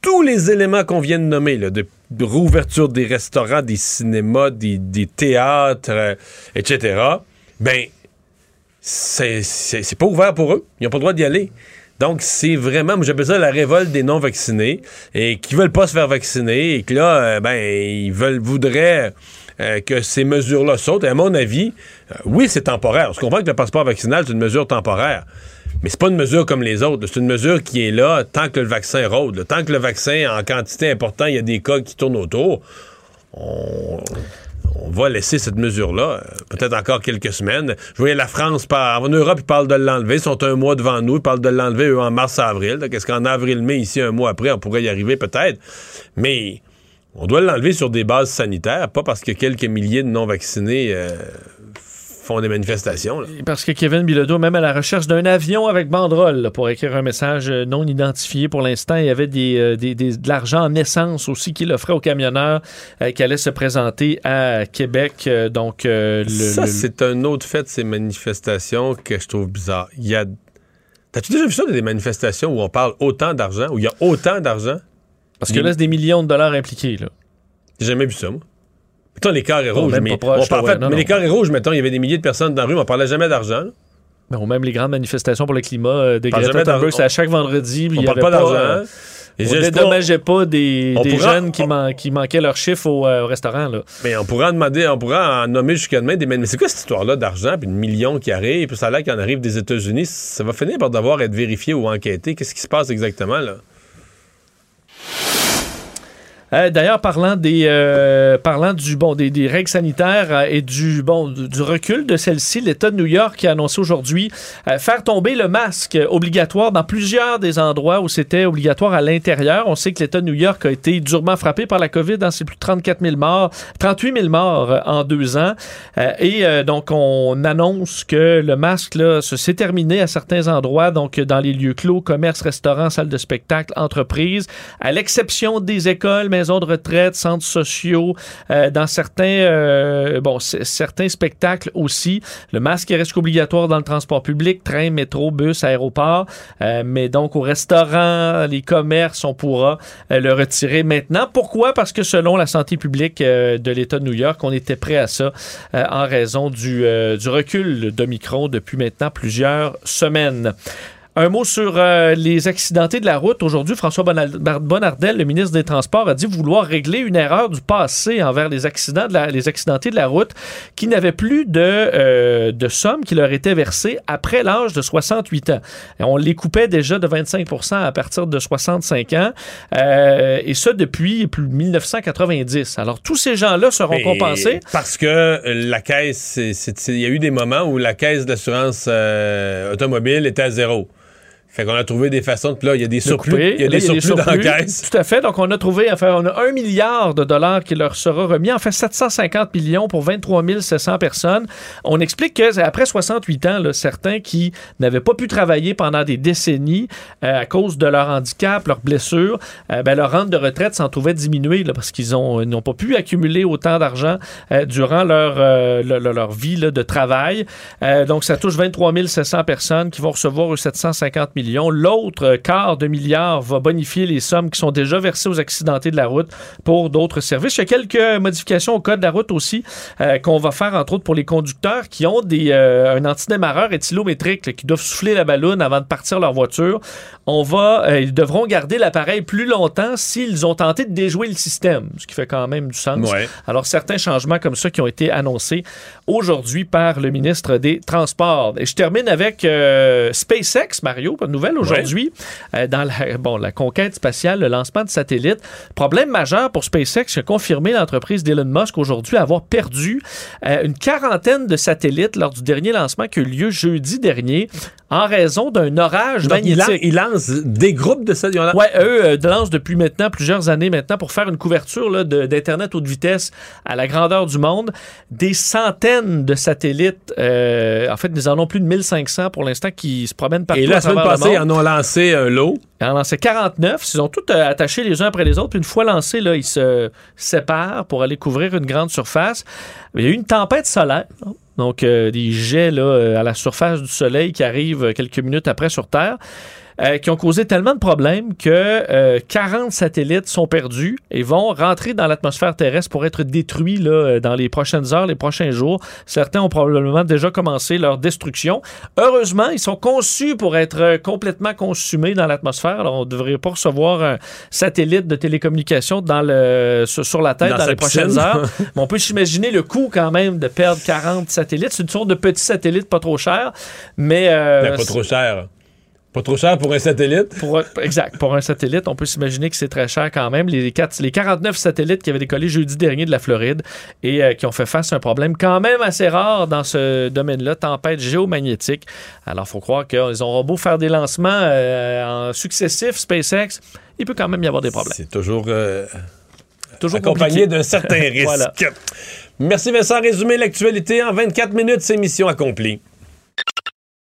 tous les éléments qu'on vient de nommer, de, réouverture des restaurants, des cinémas, des, théâtres, euh, etc., ben, c'est pas ouvert pour eux. Ils n'ont pas le droit d'y aller. Donc, c'est vraiment, moi j'appelle ça la révolte des non-vaccinés et qui veulent pas se faire vacciner et que là, euh, ben, ils veulent, voudraient euh, que ces mesures-là sautent. Et à mon avis, euh, oui, c'est temporaire. On comprend que le passeport vaccinal, c'est une mesure temporaire. Mais c'est pas une mesure comme les autres. C'est une mesure qui est là tant que le vaccin rôde. Tant que le vaccin, en quantité importante, il y a des cas qui tournent autour, on, va laisser cette mesure-là, euh, peut-être encore quelques semaines. Je voyais la France, par, en Europe, ils parlent de l'enlever. Ils sont un mois devant nous. Ils parlent de l'enlever, eux, en mars-avril. Donc, Est-ce qu'en avril-mai, ici, un mois après, on pourrait y arriver peut-être? Mais on doit l'enlever sur des bases sanitaires, pas parce que quelques milliers de non-vaccinés euh, font des manifestations. là. Parce que Kevin Bilodeau, même à la recherche d'un avion avec banderole là, pour écrire un message euh, non identifié pour l'instant, il y avait des, euh, des- des- de l'argent en essence aussi qu'il offrait aux camionneurs euh, qui allaient se présenter à Québec. Donc, le- ça, le- c'est un autre fait de ces manifestations que je trouve bizarre. Il y a. T'as-tu déjà vu ça, des manifestations où on parle autant d'argent, où il y a autant d'argent? Parce que là, c'est des millions de dollars impliqués. Là. J'ai jamais vu ça, moi. Mettons, les carrés Bon, rouges. mais, proche, on parle- là, ouais, en fait, non, mais non. les carrés rouges, mettons, il y avait des milliers de personnes dans la rue, mais on parlait jamais d'argent. Ben, ou même les grandes manifestations pour le climat euh, de parle Greta Thunberg, c'est à chaque vendredi. On parle pas d'argent. euh, on je- dédommageait pas des, des pourra- jeunes qui, man- qui manquaient leur chiffre au, euh, au restaurant. Là. Mais on pourra en demander, on pourra en nommer jusqu'à demain des Mais c'est quoi cette histoire-là d'argent, puis de millions qui arrivent, puis ça a l'air qu'il en arrive des États-Unis. Ça va finir par devoir être vérifié ou enquêté. Qu'est-ce qui se passe exactement, là? Euh, D'ailleurs, parlant des euh, parlant du bon des, des règles sanitaires euh, et du bon du, recul de celle-ci, l'État de New York a annoncé aujourd'hui euh, faire tomber le masque obligatoire dans plusieurs des endroits où c'était obligatoire à l'intérieur. On sait que l'État de New York a été durement frappé par la COVID. Dans ses plus de 34 000 morts, 38 000 morts en deux ans. Et donc on annonce que le masque là, se- c'est terminé à certains endroits, donc dans les lieux clos, commerces, restaurants, salles de spectacle, entreprises, à l'exception des écoles, maisons de retraite, centres sociaux, euh, dans certains, euh, bon, certains spectacles aussi. Le masque est reste obligatoire dans le transport public, train, métro, bus, aéroport, euh, mais donc au restaurant, les commerces, on pourra le retirer maintenant. Pourquoi? Parce que selon la santé publique de l'État de New York, on était prêt à ça en raison du, du recul d'Omicron depuis maintenant plusieurs semaines. Un mot sur euh, les accidentés de la route. Aujourd'hui, François Bonnardel, le ministre des Transports, a dit vouloir régler une erreur du passé envers les, accidents de la- les accidentés de la route qui n'avaient plus de, euh, de somme qui leur était versée après l'âge de 68 ans. Et on les coupait déjà de 25% à partir de 65 ans, euh, et ça depuis plus de 1990. Alors, tous ces gens-là seront Mais compensés. Parce que la caisse, il y a eu des moments où la caisse d'assurance automobile était à zéro. Fait qu'on a trouvé des façons de. Là, il y a des de surplus. y a des surplus dans la caisse. Tout à fait. Donc, on a trouvé, enfin, on a un milliard de dollars qui leur sera remis. En fait, 750 millions pour 23 700 personnes. On explique que après 68 ans, là, certains qui n'avaient pas pu travailler pendant des décennies euh, à cause de leur handicap, leurs blessures, euh, ben, leur rente de retraite s'en trouvait diminuée là, parce qu'ils ils n'ont pas pu accumuler autant d'argent euh, durant leur, euh, le- le- leur vie là, de travail. Euh, donc, ça touche 23 700 personnes qui vont recevoir eux, 750 millions. L'autre quart de milliard va bonifier les sommes qui sont déjà versées aux accidentés de la route pour d'autres services. Il y a quelques modifications au code de la route aussi euh, qu'on va faire, entre autres, pour les conducteurs qui ont des, euh, un antidémarreur éthylométrique là, qui doivent souffler la ballonne avant de partir leur voiture. On va, euh, ils devront garder l'appareil plus longtemps s'ils ont tenté de déjouer le système, ce qui fait quand même du sens. Ouais. Alors, certains changements comme ça qui ont été annoncés aujourd'hui par le ministre des Transports. Et je termine avec SpaceX, Mario, nouvelle aujourd'hui, euh, dans la, bon, la conquête spatiale, le lancement de satellites. Problème majeur pour SpaceX, a confirmé l'entreprise d'Elon Musk aujourd'hui avoir perdu euh, une quarantaine de satellites lors du dernier lancement qui a eu lieu jeudi dernier en raison d'un orage Donc, magnétique. lan- il lance des groupes de ils ont la- Ouais, eux euh, lancent depuis maintenant plusieurs années maintenant pour faire une couverture d'Internet haute vitesse à la grandeur du monde. Des centaines de satellites. euh, en fait, nous en avons plus de 1500 pour l'instant qui se promènent partout Et la semaine passée, ils monde. en ont lancé un lot. Ils en ont lancé 49. Ils ont tous euh, attachés les uns après les autres. Puis une fois lancés, là, ils se séparent pour aller couvrir une grande surface. Il y a eu une tempête solaire. Donc, euh, des jets là, euh, à la surface du Soleil qui arrivent euh, quelques minutes après sur Terre. Euh, qui ont causé tellement de problèmes que euh, 40 satellites sont perdus et vont rentrer dans l'atmosphère terrestre pour être détruits là, euh, dans les prochaines heures, les prochains jours. Certains ont probablement déjà commencé leur destruction. Heureusement, ils sont conçus pour être euh, complètement consumés dans l'atmosphère. Alors, on ne devrait pas recevoir un satellite de télécommunication dans le, sur, la tête Dans les prochaines heures. Mais on peut s'imaginer le coût quand même de perdre 40 satellites. C'est une sorte de petits satellites pas trop chers, mais... euh, Mais pas trop cher. Pas trop cher pour un satellite. pour, exact. Pour un satellite, on peut s'imaginer que c'est très cher quand même. Les, quatre- les 49 satellites qui avaient décollé jeudi dernier de la Floride et euh, qui ont fait face à un problème quand même assez rare dans ce domaine-là, tempête géomagnétique. Alors, il faut croire qu'ils auront beau faire des lancements euh, en successifs, SpaceX, il peut quand même y avoir des problèmes. C'est toujours, euh, Toujours accompagné d'un certain risque. Voilà. Merci Vincent. Résumé l'actualité en 24 minutes, c'est mission accomplie.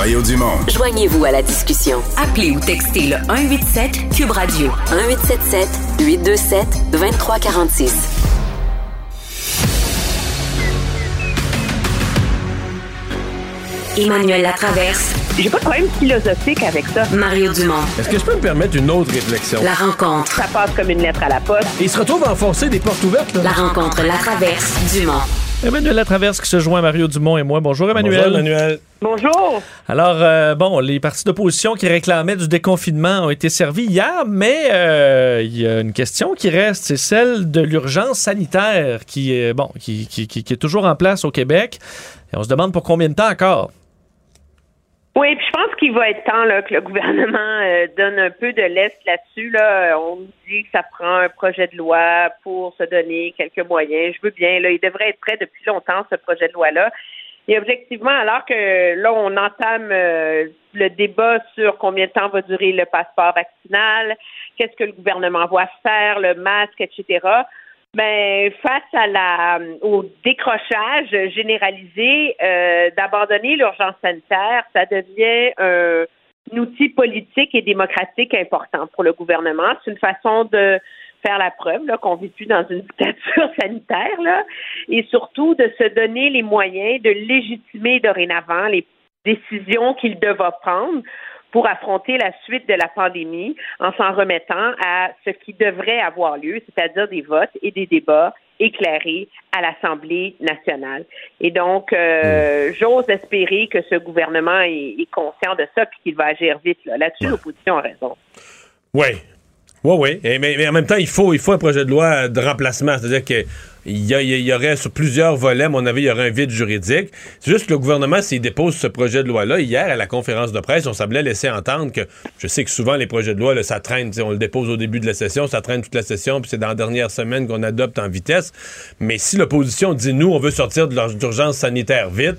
Mario Dumont. Joignez-vous à la discussion. Appelez ou textez le 187 Cube Radio 1877 827 2346. Emmanuel Latraverse. J'ai pas de problème philosophique avec ça. Mario Dumont. Est-ce que je peux me permettre une autre réflexion? La rencontre. Ça passe comme une lettre à la poste. Il se retrouve à enfoncer des portes ouvertes. là. La rencontre Latraverse. Dumont. Emmanuel Latraverse qui se joint à Mario Dumont et moi. Bonjour Emmanuel. Bonjour, Emmanuel. Bonjour. Alors, euh, bon, les partis d'opposition qui réclamaient du déconfinement ont été servis hier, mais euh, il y a une question qui reste, c'est celle de l'urgence sanitaire qui est, bon, qui, qui- qui- qui est toujours en place au Québec. Et on se demande pour combien de temps encore. Oui, puis je pense qu'il va être temps là, que le gouvernement euh, donne un peu de l'est là-dessus. Là. On nous dit que ça prend un projet de loi pour se donner quelques moyens. Je veux bien. Là, il devrait être prêt depuis longtemps, ce projet de loi-là. Et objectivement, alors que là, on entame euh, le débat sur combien de temps va durer le passeport vaccinal, qu'est-ce que le gouvernement va faire, le masque, etc., Ben, face à la, au décrochage généralisé euh, d'abandonner l'urgence sanitaire, ça devient un, un outil politique et démocratique important pour le gouvernement. C'est une façon de faire la preuve qu'on vit plus dans une dictature sanitaire là, et surtout de se donner les moyens de légitimer dorénavant les décisions qu'il devra prendre pour affronter la suite de la pandémie en s'en remettant à ce qui devrait avoir lieu, c'est-à-dire des votes et des débats éclairés à l'Assemblée nationale. Et donc, euh, j'ose espérer que ce gouvernement est, est conscient de ça et qu'il va agir vite. Là. Là-dessus, l'opposition a raison. Oui. Oui, oui. Mais, en même temps, il faut, il faut un projet de loi de remplacement. C'est-à-dire que il y, aurait sur plusieurs volets, à mon avis, il y aurait un vide juridique. C'est juste que le gouvernement, s'il dépose ce projet de loi-là, hier, à la conférence de presse, on semblait laisser entendre que, je sais que souvent, les projets de loi, ça traîne, on le dépose au début de la session, ça traîne toute la session, puis c'est dans la dernière semaine qu'on adopte en vitesse. Mais si l'opposition dit, nous, on veut sortir de l'ur- d'urgence sanitaire vite,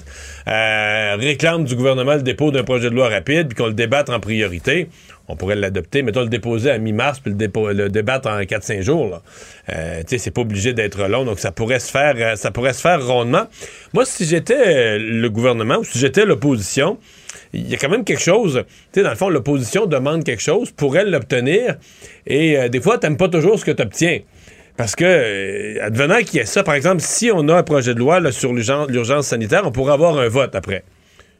euh, réclame du gouvernement le dépôt d'un projet de loi rapide, puis qu'on le débatte en priorité, on pourrait l'adopter, mettons le déposer à mi-mars, puis le, débattre en 4-5 jours. Euh, tu sais, c'est pas obligé d'être long, donc ça pourrait se faire, euh, ça pourrait se faire rondement. Moi, si j'étais euh, le gouvernement ou si j'étais l'opposition, il y a quand même quelque chose. Tu sais, dans le fond, l'opposition demande quelque chose pour elle l'obtenir, et des fois, t'aimes pas toujours ce que tu obtiens. Parce que, advenant qu'il y ait ça, par exemple, si on a un projet de loi sur l'urgence sanitaire, on pourrait avoir un vote après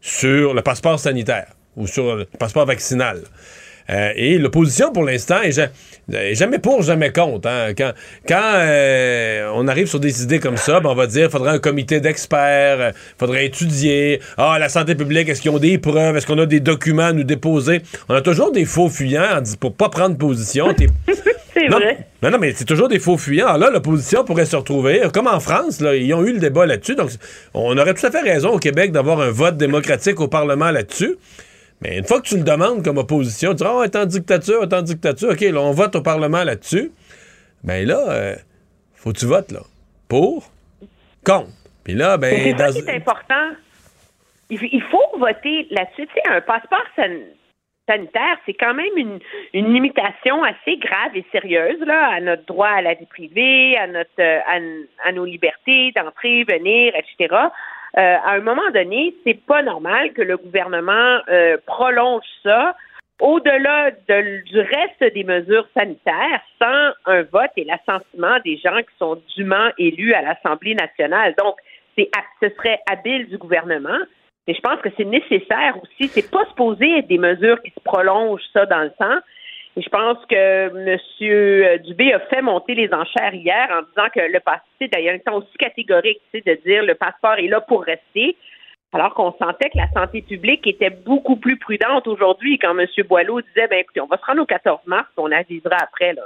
sur le passeport sanitaire ou sur le passeport vaccinal. Euh, et l'opposition, pour l'instant, est, ja- est jamais pour, jamais contre. hein. Quand, quand euh, on arrive sur des idées comme ça, ben, on va dire qu'il faudrait un comité d'experts, il faudrait étudier. Ah, la santé publique, est-ce qu'ils ont des preuves? Est-ce qu'on a des documents à nous déposer? On a toujours des faux fuyants pour pas prendre position. C'est non, vrai. Non, non, mais c'est toujours des faux fuyants. Alors là, l'opposition pourrait se retrouver, comme en France, là, ils ont eu le débat là-dessus. Donc, on aurait tout à fait raison au Québec d'avoir un vote démocratique au Parlement là-dessus. Mais une fois que tu le demandes comme opposition, tu dis, oh, est en dictature, est en dictature. OK, là, on vote au Parlement là-dessus. Ben là, euh, faut que tu votes, là. Pour, contre. Puis là, Mais ben, c'est ça qui est important. Il, faut voter là-dessus. Tu sais, un passeport san- sanitaire, c'est quand même une, une limitation assez grave et sérieuse là, à notre droit à la vie privée, à notre euh, à nos libertés d'entrer, venir, etc. Euh, à un moment donné, c'est pas normal que le gouvernement euh, prolonge ça au-delà de- du reste des mesures sanitaires sans un vote et l'assentiment des gens qui sont dûment élus à l'Assemblée nationale. Donc, c'est ce serait habile du gouvernement, mais je pense que c'est nécessaire aussi. C'est pas supposé être des mesures qui se prolongent ça dans le temps. Et je pense que M. Dubé a fait monter les enchères hier en disant que le passeport, d'ailleurs, ils sont aussi catégorique, tu sais, de dire le passeport est là pour rester. Alors qu'on sentait que la santé publique était beaucoup plus prudente aujourd'hui quand M. Boileau disait, ben écoutez, on va se rendre au 14 mars, on avisera après, là.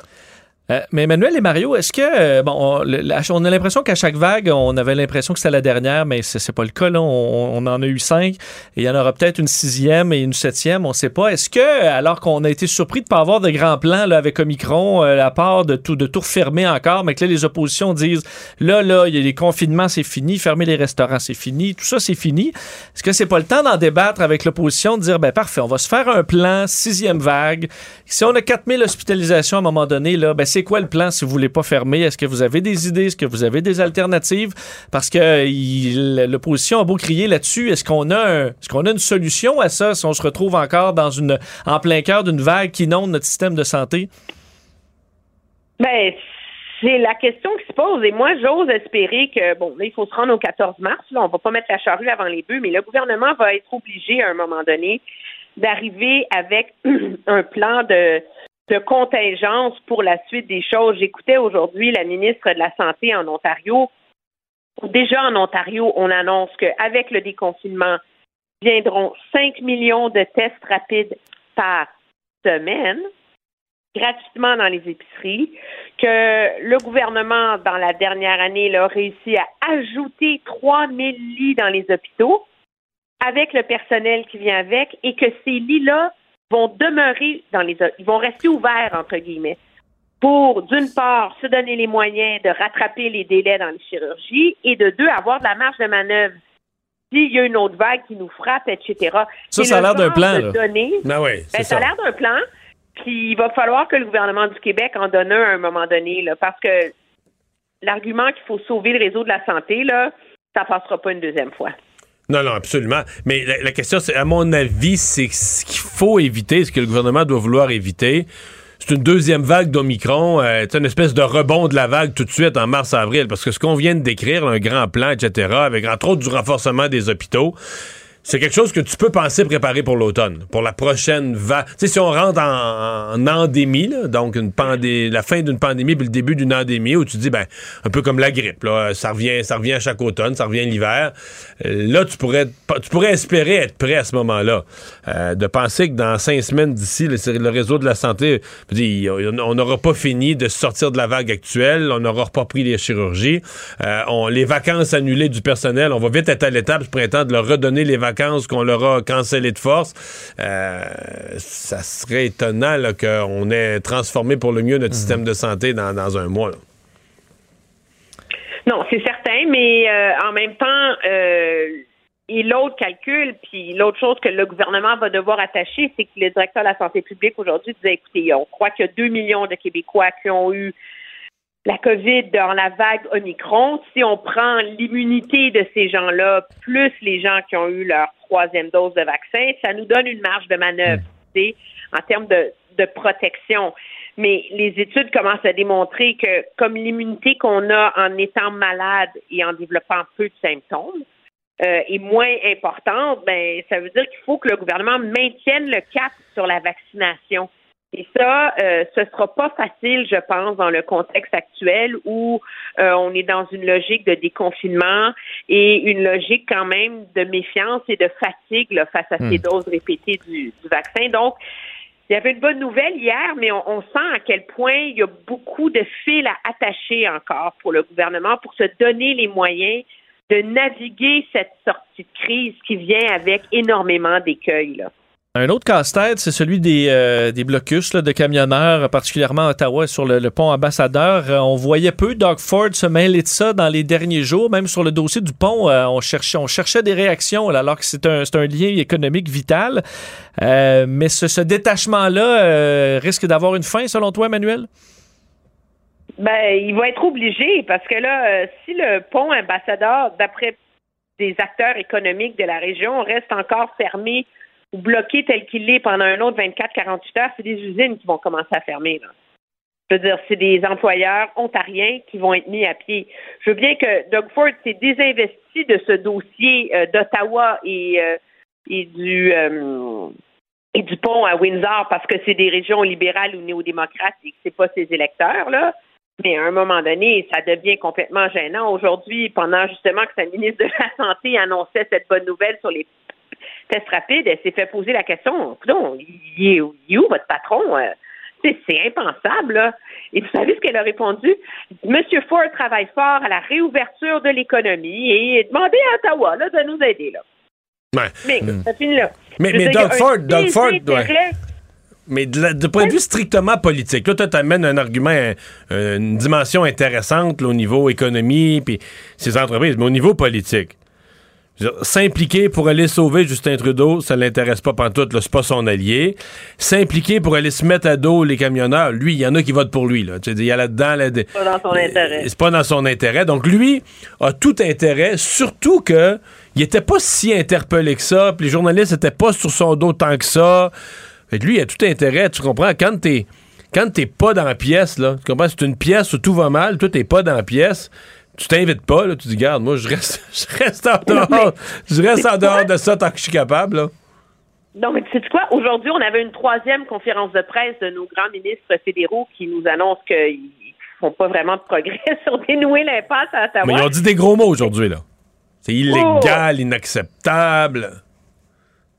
Euh, mais Emmanuel et Mario, est-ce que euh, bon, on, a l'impression qu'à chaque vague, on avait l'impression que c'était la dernière, mais c'est pas le cas. Là. On, en a eu cinq et il y en aura peut-être une sixième et une septième, on sait pas. Est-ce que, alors qu'on a été surpris de pas avoir de grands plans là, avec Omicron, euh, à part de tout de tout refermer encore, mais que là les oppositions disent là là, il y a les confinements, c'est fini, fermer les restaurants, c'est fini, tout ça c'est fini. Est-ce que c'est pas le temps d'en débattre avec l'opposition, de dire ben parfait, on va se faire un plan sixième vague. Si on a 4000 hospitalisations à un moment donné, là, ben c'est quoi le plan si vous voulez pas fermer? Est-ce que vous avez des idées? Est-ce que vous avez des alternatives? Parce que l'opposition a beau crier là-dessus. Est-ce qu'on a, un- qu'on a une solution à ça si on se retrouve encore dans une, en plein cœur d'une vague qui inonde notre système de santé? Ben, c'est la question qui se pose. Et moi, j'ose espérer que, bon, là, il faut se rendre au 14 mars. Là, on va pas mettre la charrue avant les bœufs, mais le gouvernement va être obligé, à un moment donné, d'arriver avec un plan de, de contingence pour la suite des choses. J'écoutais aujourd'hui la ministre de la Santé en Ontario. Déjà en Ontario, on annonce qu'avec le déconfinement, viendront 5 millions de tests rapides par semaine gratuitement dans les épiceries, que le gouvernement, dans la dernière année, a réussi à ajouter 3 000 lits dans les hôpitaux avec le personnel qui vient avec et que ces lits-là vont demeurer dans les... Ils vont rester ouverts, entre guillemets, pour, d'une part, se donner les moyens de rattraper les délais dans les chirurgies et, de deux, avoir de la marge de manœuvre s'il y a une autre vague qui nous frappe, etc. Ça, C'est ça a le l'air d'un plan, de là. données- Ben oui, ben, ça a ça. l'air d'un plan. Puis il va falloir que le gouvernement du Québec en donne un à un moment donné, là, parce que l'argument qu'il faut sauver le réseau de la santé, là, ça passera pas une deuxième fois. Non, non, absolument. Mais la, question, c'est, à mon avis, c'est ce qu'il faut éviter, ce que le gouvernement doit vouloir éviter. C'est une deuxième vague d'Omicron, euh, c'est une espèce de rebond de la vague tout de suite en mars-avril, parce que ce qu'on vient de décrire, un grand plan, etc., avec entre autres du renforcement des hôpitaux, c'est quelque chose que tu peux penser préparer pour l'automne, pour la prochaine vague. Tu sais, si on rentre en, en endémie, donc une pandémie, la fin d'une pandémie puis le début d'une endémie, où tu dis, ben, un peu comme la grippe, là, ça revient, ça revient à chaque automne, ça revient l'hiver. Euh, Là, tu pourrais, tu pourrais espérer être prêt à ce moment-là. Euh, de penser que dans cinq semaines d'ici, le, réseau de la santé, on n'aura pas fini de sortir de la vague actuelle, on n'aura pas repris les chirurgies, euh, les vacances annulées du personnel, on va vite être à l'étape printemps de leur redonner les vacances qu'on leur a cancellées de force. Euh, ça serait étonnant qu'on ait transformé pour le mieux notre système de santé dans, dans un mois. là. Non, c'est certain, mais euh, en même temps, euh, et l'autre calcul, puis l'autre chose que le gouvernement va devoir attacher, c'est que le directeur de la santé publique aujourd'hui disait, écoutez, on croit qu'il y a 2 millions de Québécois qui ont eu la COVID dans la vague Omicron. Si on prend l'immunité de ces gens-là, plus les gens qui ont eu leur troisième dose de vaccin, ça nous donne une marge de manœuvre, tu sais, en termes de, de protection. Mais les études commencent à démontrer que comme l'immunité qu'on a en étant malade et en développant peu de symptômes euh, est moins importante, ben ça veut dire qu'il faut que le gouvernement maintienne le cap sur la vaccination. Et ça, euh, ce sera pas facile, je pense, dans le contexte actuel où euh, on est dans une logique de déconfinement et une logique quand même de méfiance et de fatigue là, face à ces Hmm. doses répétées du, du vaccin. Donc, il y avait une bonne nouvelle hier, mais on, on sent à quel point il y a beaucoup de fils à attacher encore pour le gouvernement pour se donner les moyens de naviguer cette sortie de crise qui vient avec énormément d'écueils. Un autre casse-tête, c'est celui des, euh, des blocus là, de camionneurs, particulièrement à Ottawa, sur le, le pont ambassadeur. Euh, on voyait peu Doug Ford se mêler de ça dans les derniers jours. Même sur le dossier du pont, euh, on, cherchait, on cherchait des réactions, là, alors que c'est un, un lien économique vital. Euh, mais ce, ce détachement-là euh, risque d'avoir une fin, selon toi, Emmanuel? Ben, il va être obligé parce que là, si le pont ambassadeur, d'après des acteurs économiques de la région, reste encore fermé bloqué tel qu'il est pendant un autre 24-48 heures, c'est des usines qui vont commencer à fermer. Je veux dire, c'est des employeurs ontariens qui vont être mis à pied. Je veux bien que Doug Ford s'est désinvesti de ce dossier euh, d'Ottawa et, euh, et du euh, et du pont à Windsor parce que c'est des régions libérales ou néo-démocrates et que c'est pas ses électeurs là. Mais à un moment donné, ça devient complètement gênant. Aujourd'hui, pendant justement que sa ministre de la Santé annonçait cette bonne nouvelle sur les tests rapides, elle s'est fait poser la question Coudon, il est où, il est où votre patron? Euh, c'est impensable. Là. Et vous savez ce qu'elle a répondu? Monsieur Ford travaille fort à la réouverture de l'économie et demandez à Ottawa là, de nous aider. Là. Ouais. Mais ça finit là. Mais, mais Doug Ford, Doug Ford, ouais. Mais de, la- de point de vue strictement politique, là, toi, t'amènes un argument, euh, une dimension intéressante là, au niveau économie, puis ces entreprises, mais au niveau politique. S'impliquer pour aller sauver Justin Trudeau, ça l'intéresse pas pantoute, c'est pas son allié. S'impliquer pour aller se mettre à dos les camionneurs, lui, il y en a qui votent pour lui. Là. Il y a là-dedans... là, des- Pas dans son intérêt. c'est pas dans son intérêt. Donc lui a tout intérêt, surtout que il était pas si interpellé que ça, puis les journalistes étaient pas sur son dos tant que ça. Fait que lui, il a tout intérêt, tu comprends, quand t'es quand t'es pas dans la pièce, là, tu comprends, c'est une pièce où tout va mal, toi t'es pas dans la pièce, tu t'invites pas, là, tu dis, garde, moi je reste, je reste en dehors, je reste en dehors de ça tant que je suis capable, là. Non, mais tu sais quoi? Aujourd'hui, on avait une troisième conférence de presse de nos grands ministres fédéraux qui nous annoncent qu'ils font pas vraiment de progrès sur dénouer l'impasse à Ottawa. Mais ils ont dit des gros mots aujourd'hui, là. C'est illégal, inacceptable.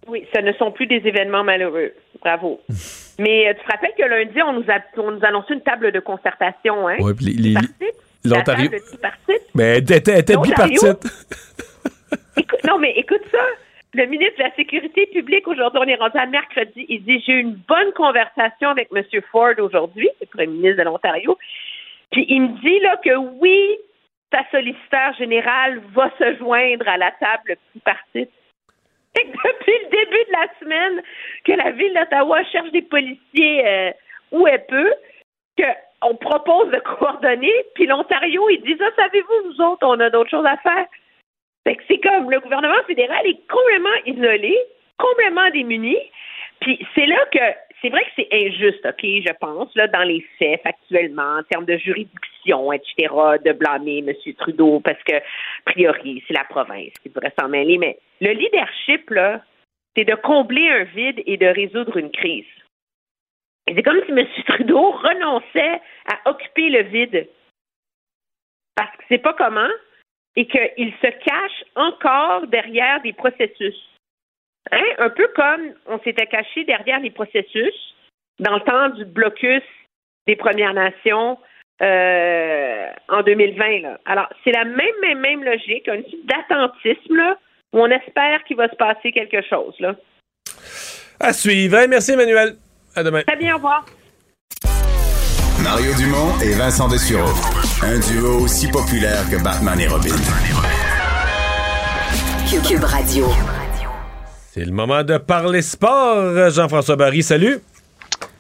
Oui, ce ne sont plus des événements malheureux. Bravo. Mais euh, tu te rappelles que lundi, on nous a, on nous a annoncé une table de concertation, hein? Ouais, puis les- l'Ontario-. Mais elle était, était bipartite. Écoute- non, mais écoute ça. Le ministre de la Sécurité publique, aujourd'hui, on est rendu à mercredi. Il dit J'ai eu une bonne conversation avec M. Ford aujourd'hui, le premier ministre de l'Ontario. Puis il me dit là que oui, sa solliciteur général va se joindre à la table tripartite. Que depuis le début de la semaine que la ville d'Ottawa cherche des policiers euh, où elle peut, que on propose de coordonner, puis l'Ontario, ils disent, ah, savez-vous, nous autres, on a d'autres choses à faire. Fait que c'est comme le gouvernement fédéral est complètement isolé, complètement démuni. Puis c'est là que c'est vrai que c'est injuste, OK, je pense, là, dans les faits, factuellement, en termes de juridiction, etc., de blâmer M. Trudeau parce que, a priori, c'est la province qui devrait s'en mêler. Mais le leadership, là, c'est de combler un vide et de résoudre une crise. C'est comme si M. Trudeau renonçait à occuper le vide. Parce que c'est pas comment et qu'il se cache encore derrière des processus. Hein? Un peu comme on s'était caché derrière les processus dans le temps du blocus des Premières Nations euh, en 2020. Là. Alors, c'est la même, même, même logique, un type d'attentisme où on espère qu'il va se passer quelque chose. Là. À suivre. Merci, Emmanuel. À demain. Très bien, au revoir. Mario Dumont et Vincent Dessureau. Un duo aussi populaire que Batman et Robin. Cube Radio. C'est le moment de parler sport. Jean-François Barry, salut.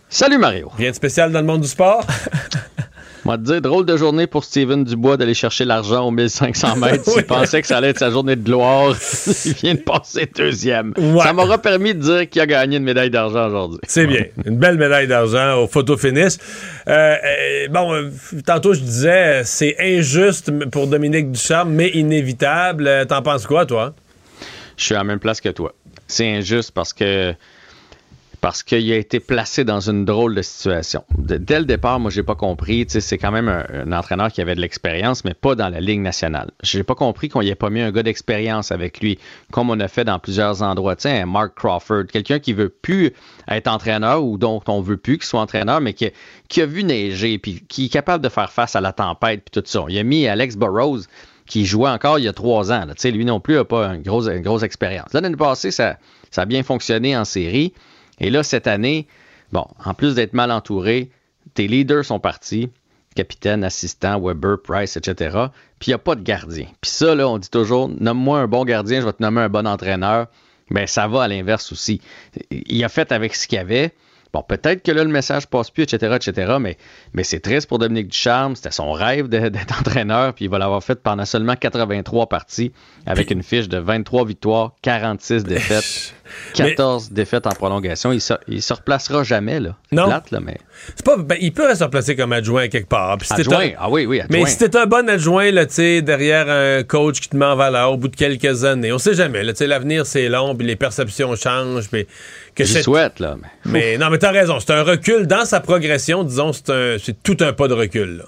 Salut Mario. Rien de spécial dans le monde du sport? Moi, te dire, drôle de journée pour Steven Dubois d'aller chercher l'argent aux 1500 mètres. Il pensait que ça allait être sa journée de gloire. Il vient de passer deuxième. Ça m'aura permis de dire qu'il a gagné une médaille d'argent aujourd'hui. C'est bien. Une belle médaille d'argent au photo finish. Euh, euh, bon, euh, tantôt, je disais, c'est injuste pour Dominique Ducharme, mais inévitable. T'en penses quoi, toi? Je suis à la même place que toi. C'est injuste parce que parce qu'il a été placé dans une drôle de situation. dès le départ, moi, j'ai pas compris. C'est quand même un, entraîneur qui avait de l'expérience, mais pas dans la Ligue nationale. J'ai pas compris qu'on n'y ait pas mis un gars d'expérience avec lui, comme on a fait dans plusieurs endroits. Tiens, Mark Crawford, quelqu'un qui veut plus être entraîneur ou dont on veut plus qu'il soit entraîneur, mais qui, qui, a vu neiger, puis qui est capable de faire face à la tempête, puis tout ça. Il a mis Alex Burrows qui jouait encore il y a trois ans. Là. Lui non plus n'a pas une grosse, une grosse expérience. L'année passée, ça, ça a bien fonctionné en série. Et là, cette année, bon, en plus d'être mal entouré, tes leaders sont partis, capitaine, assistant, Weber, Price, etc. Puis il n'y a pas de gardien. Puis ça, là, on dit toujours, nomme-moi un bon gardien, je vais te nommer un bon entraîneur. Bien, ça va à l'inverse aussi. Il a fait avec ce qu'il y avait. Bon, peut-être que là, le message passe plus, etc., etc., mais, mais c'est triste pour Dominique Ducharme. C'était son rêve d'être entraîneur, puis il va l'avoir fait pendant seulement 83 parties, avec une fiche de 23 victoires, 46 défaites. 14 défaites en prolongation. Il se, se replacera jamais, là. Non. Plate, là, mais... Pas, ben, il peut se replacer comme adjoint quelque part. adjoint, ah oui, oui, adjoint. Mais si t'es un bon adjoint, là, derrière un coach qui te met en valeur au bout de quelques années, on sait jamais. L'avenir, c'est long, puis les perceptions changent. Puis que souhaite, là. Mais, mais non, mais t'as raison. C'est un recul dans sa progression, disons, c'est tout un pas de recul, là.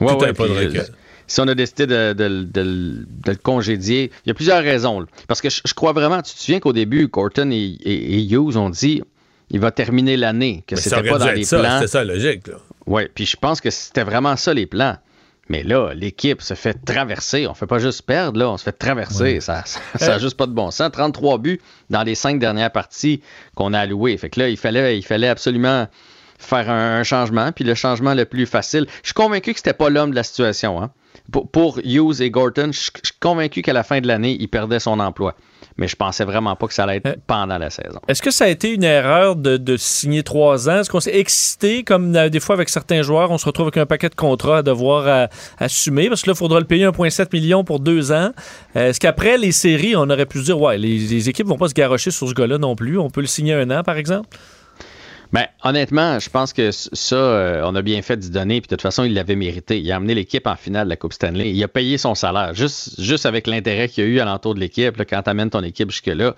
Ouais, tout un pas de recul si on a décidé de, le congédier, il y a plusieurs raisons. Parce que je, crois vraiment, tu te souviens qu'au début, Corton et, Hughes ont dit il va terminer l'année, que c'était pas dans les plans. C'était ça, logique. Oui, puis je pense que c'était vraiment ça les plans. Mais là, l'équipe se fait traverser. On ne fait pas juste perdre, là, on se fait traverser. Ça n'a euh, juste pas de bon sens. 33 buts dans les cinq dernières parties qu'on a allouées. Fait que là, il fallait, il fallait absolument faire un, changement. Puis le changement le plus facile. Je suis convaincu que c'était pas l'homme de la situation. Hein pour, Hughes et Gorton, je suis convaincu qu'à la fin de l'année, il perdait son emploi. Mais je pensais vraiment pas que ça allait être euh, pendant la saison. Est-ce que ça a été une erreur de, signer trois ans? Est-ce qu'on s'est excité, comme euh, des fois avec certains joueurs, on se retrouve avec un paquet de contrats à devoir euh, assumer? Parce que là, il faudra le payer 1,7 million pour deux ans. Est-ce qu'après les séries, on aurait pu se dire, ouais, les, les équipes vont pas se garrocher sur ce gars-là non plus? On peut le signer un an, par exemple? Ben, honnêtement, je pense que ça, euh, on a bien fait d'y donner. Puis de toute façon, il l'avait mérité. Il a amené l'équipe en finale de la Coupe Stanley. Il a payé son salaire. Juste, juste avec l'intérêt qu'il y a eu alentour de l'équipe, quand tu amènes ton équipe jusque-là.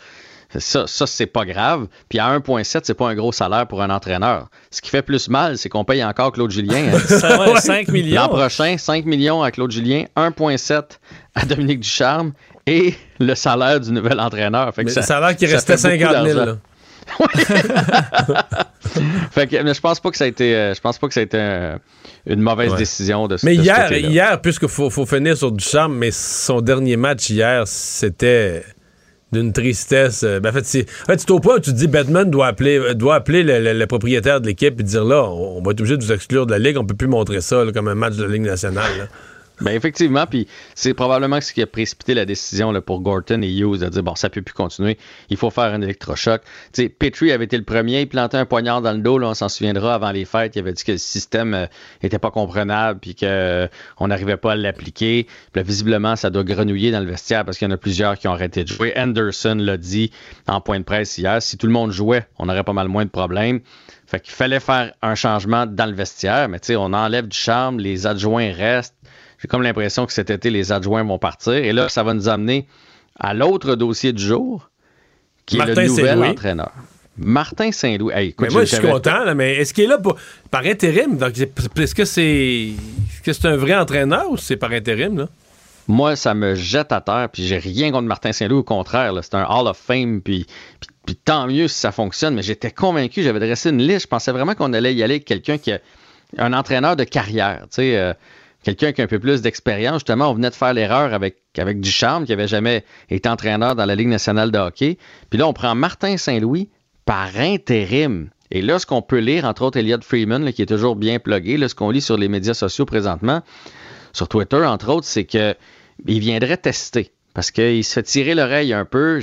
Ça, ça c'est pas grave. Puis à 1,7, c'est pas un gros salaire pour un entraîneur. Ce qui fait plus mal, c'est qu'on paye encore Claude Julien. Hein. 5 millions. L'an prochain, 5 millions à Claude Julien, 1,7 à Dominique Ducharme et le salaire du nouvel entraîneur. Fait que ça, le salaire qui restait 50 000. fait que, mais je pense pas que ça a été, euh, je pense pas que ça a été une mauvaise décision de Mais hier, hier, puisque faut, faut finir sur du charme, mais son dernier match hier, c'était d'une tristesse. Euh, ben, en fait, c'est, en fait, au point où tu te dis Batman doit appeler, euh, doit appeler le, propriétaire de l'équipe et dire là, on, va être obligé de vous exclure de la ligue, on peut plus montrer ça comme un match de la Ligue nationale. Ben effectivement, puis c'est probablement ce qui a précipité la décision là, pour Gorton et Hughes de dire bon, ça peut plus continuer, il faut faire un électrochoc. Tu sais, Petrie avait été le premier, il plantait un poignard dans le dos, là, on s'en souviendra avant les fêtes, il avait dit que le système euh, était pas comprenable puis que euh, on n'arrivait pas à l'appliquer. Puis visiblement, ça doit grenouiller dans le vestiaire parce qu'il y en a plusieurs qui ont arrêté de jouer. Anderson l'a dit en point de presse hier, si tout le monde jouait, on aurait pas mal moins de problèmes. Fait qu'il fallait faire un changement dans le vestiaire, mais tu sais, on enlève du charme, les adjoints restent. J'ai comme l'impression que cet été, les adjoints vont partir. Et là, ça va nous amener à l'autre dossier du jour, qui est le nouvel entraîneur. Martin Saint-Louis. Hey, Mais moi, je suis content, là, mais est-ce qu'il est là pour- par intérim? Donc, est-ce que c'est est-ce que c'est un vrai entraîneur ou c'est par intérim? Là? Moi, ça me jette à terre, puis j'ai rien contre Martin Saint-Louis, au contraire, c'est un Hall of Fame, puis, puis, puis tant mieux si ça fonctionne, mais j'étais convaincu, j'avais dressé une liste, je pensais vraiment qu'on allait y aller avec quelqu'un qui a un entraîneur de carrière, tu sais, euh, quelqu'un qui a un peu plus d'expérience. Justement, on venait de faire l'erreur avec, avec Ducharme, qui avait jamais été entraîneur dans la Ligue nationale de hockey. Puis là, on prend Martin Saint-Louis par intérim. Et là, ce qu'on peut lire, entre autres, Elliot Freeman, qui est toujours bien plugué, là, ce qu'on lit sur les médias sociaux présentement, sur Twitter, entre autres, c'est que il viendrait tester. Parce qu'il se fait tirer l'oreille un peu.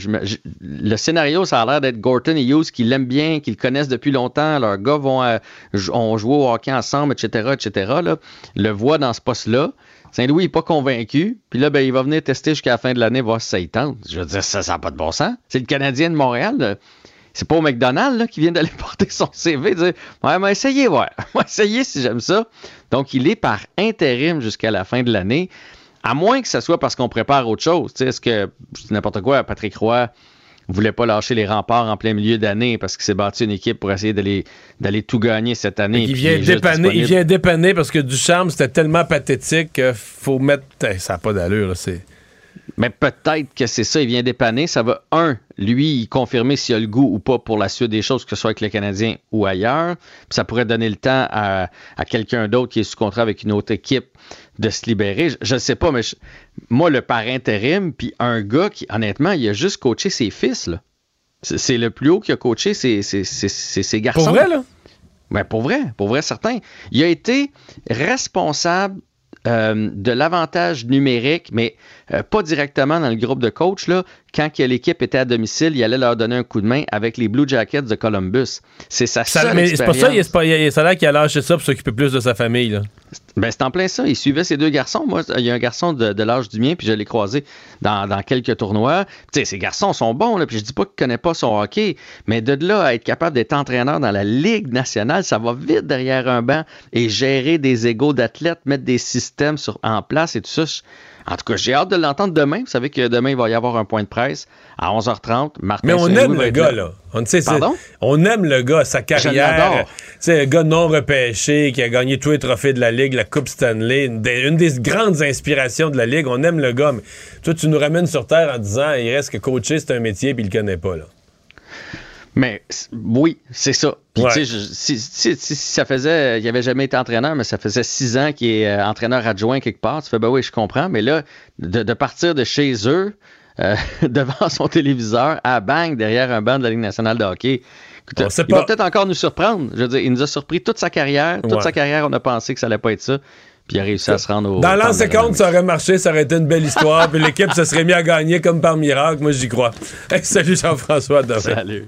Le scénario, ça a l'air d'être Gorton et Hughes qui l'aiment bien, qui le connaissent depuis longtemps. Leurs gars vont euh, jou- ont joué au hockey ensemble, etc., etc. Le voit dans ce poste-là. Saint-Louis n'est pas convaincu. Puis là, ben, il va venir tester jusqu'à la fin de l'année, voir si ça y tente. Je veux dire, ça n'a pas de bon sens. C'est le Canadien de Montréal. C'est pas au McDonald's qui vient d'aller porter son CV, dire Ouais, mais essayez, ouais. Essayer si j'aime ça. Donc, il est par intérim jusqu'à la fin de l'année. À moins que ce soit parce qu'on prépare autre chose. Tu sais, Est-ce que, dis n'importe quoi, Patrick Roy voulait pas lâcher les remparts en plein milieu d'année parce qu'il s'est bâti une équipe pour essayer d'aller, d'aller tout gagner cette année. Il vient, dépanner, il vient dépanner parce que Ducharme, c'était tellement pathétique qu'il faut mettre. Ça n'a pas d'allure. C'est... Mais peut-être que c'est ça, il vient dépanner. Ça va, un, lui, confirmer s'il a le goût ou pas pour la suite des choses, que ce soit avec le Canadien ou ailleurs. Puis ça pourrait donner le temps à, à quelqu'un d'autre qui est sous contrat avec une autre équipe de se libérer. Je ne sais pas, mais je- moi, le par intérim, puis un gars qui, honnêtement, il a juste coaché ses fils. là. C'est c'est le plus haut qu'il a coaché ses, ses- ses- ses- ses garçons. Pour vrai, là? Ben, pour vrai, pour vrai, certain. Il a été responsable euh, de l'avantage numérique, mais euh, pas directement dans le groupe de coach. Là, quand l'équipe était à domicile, il allait leur donner un coup de main avec les Blue Jackets de Columbus. C'est sa Ça, seule mais c'est pas ça, il, pas- il- ça a l'air qu'il a lâché ça pour s'occuper plus de sa famille. Là. Ben, c'est en plein ça. Il suivait ses deux garçons. Moi, il y a un garçon de, de l'âge du mien, puis je l'ai croisé dans, dans quelques tournois. Tu sais, ces garçons sont bons, là, puis je dis pas qu'ils connaissent pas son hockey, mais de là à être capable d'être entraîneur dans la Ligue nationale, ça va vite derrière un banc et gérer des égaux d'athlètes, mettre des systèmes sur, en place et tout ça. Je- En tout cas, j'ai hâte de l'entendre demain. Vous savez que demain, il va y avoir un point de presse à 11h30. Martin Mais on aime le gars, là. On, c'est- Pardon? on aime le gars, sa carrière. sais, un gars non repêché qui a gagné tous les trophées de la Ligue, la Coupe Stanley, une des, une des grandes inspirations de la Ligue. On aime le gars, mais toi, tu nous ramènes sur Terre en disant il reste que coacher, c'est un métier, puis il le connaît pas. Là. Mais oui, c'est ça. Puis Ouais. tu sais, je- si, si- si- si ça faisait, il avait jamais été entraîneur, mais ça faisait six ans qu'il est euh, entraîneur adjoint quelque part, tu fais ben oui, je comprends. Mais là, de, de partir de chez eux, euh, devant son téléviseur, à bang derrière un banc de la Ligue nationale de hockey. Écoute, On sait il va peut-être encore nous surprendre. Je veux dire, il nous a surpris toute sa carrière. Toute Ouais. sa carrière, on a pensé que ça allait pas être ça. Puis il a réussi à se rendre au. Dans l'an temple de 50, ça aurait marché, ça aurait été une belle histoire, puis l'équipe se serait mis à gagner comme par miracle. Moi, j'y crois. Hey, salut Jean-François. demain. Salut.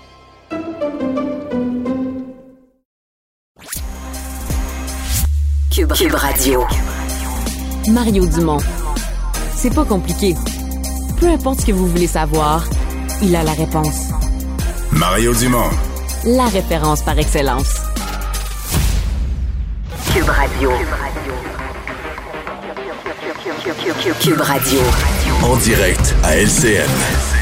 Cube, Cube Radio. Mario Dumont. C'est pas compliqué. peu importe ce que vous voulez savoir, il a la réponse. Mario Dumont. La référence par excellence. Cube Radio. Cube Radio. En direct à LCN.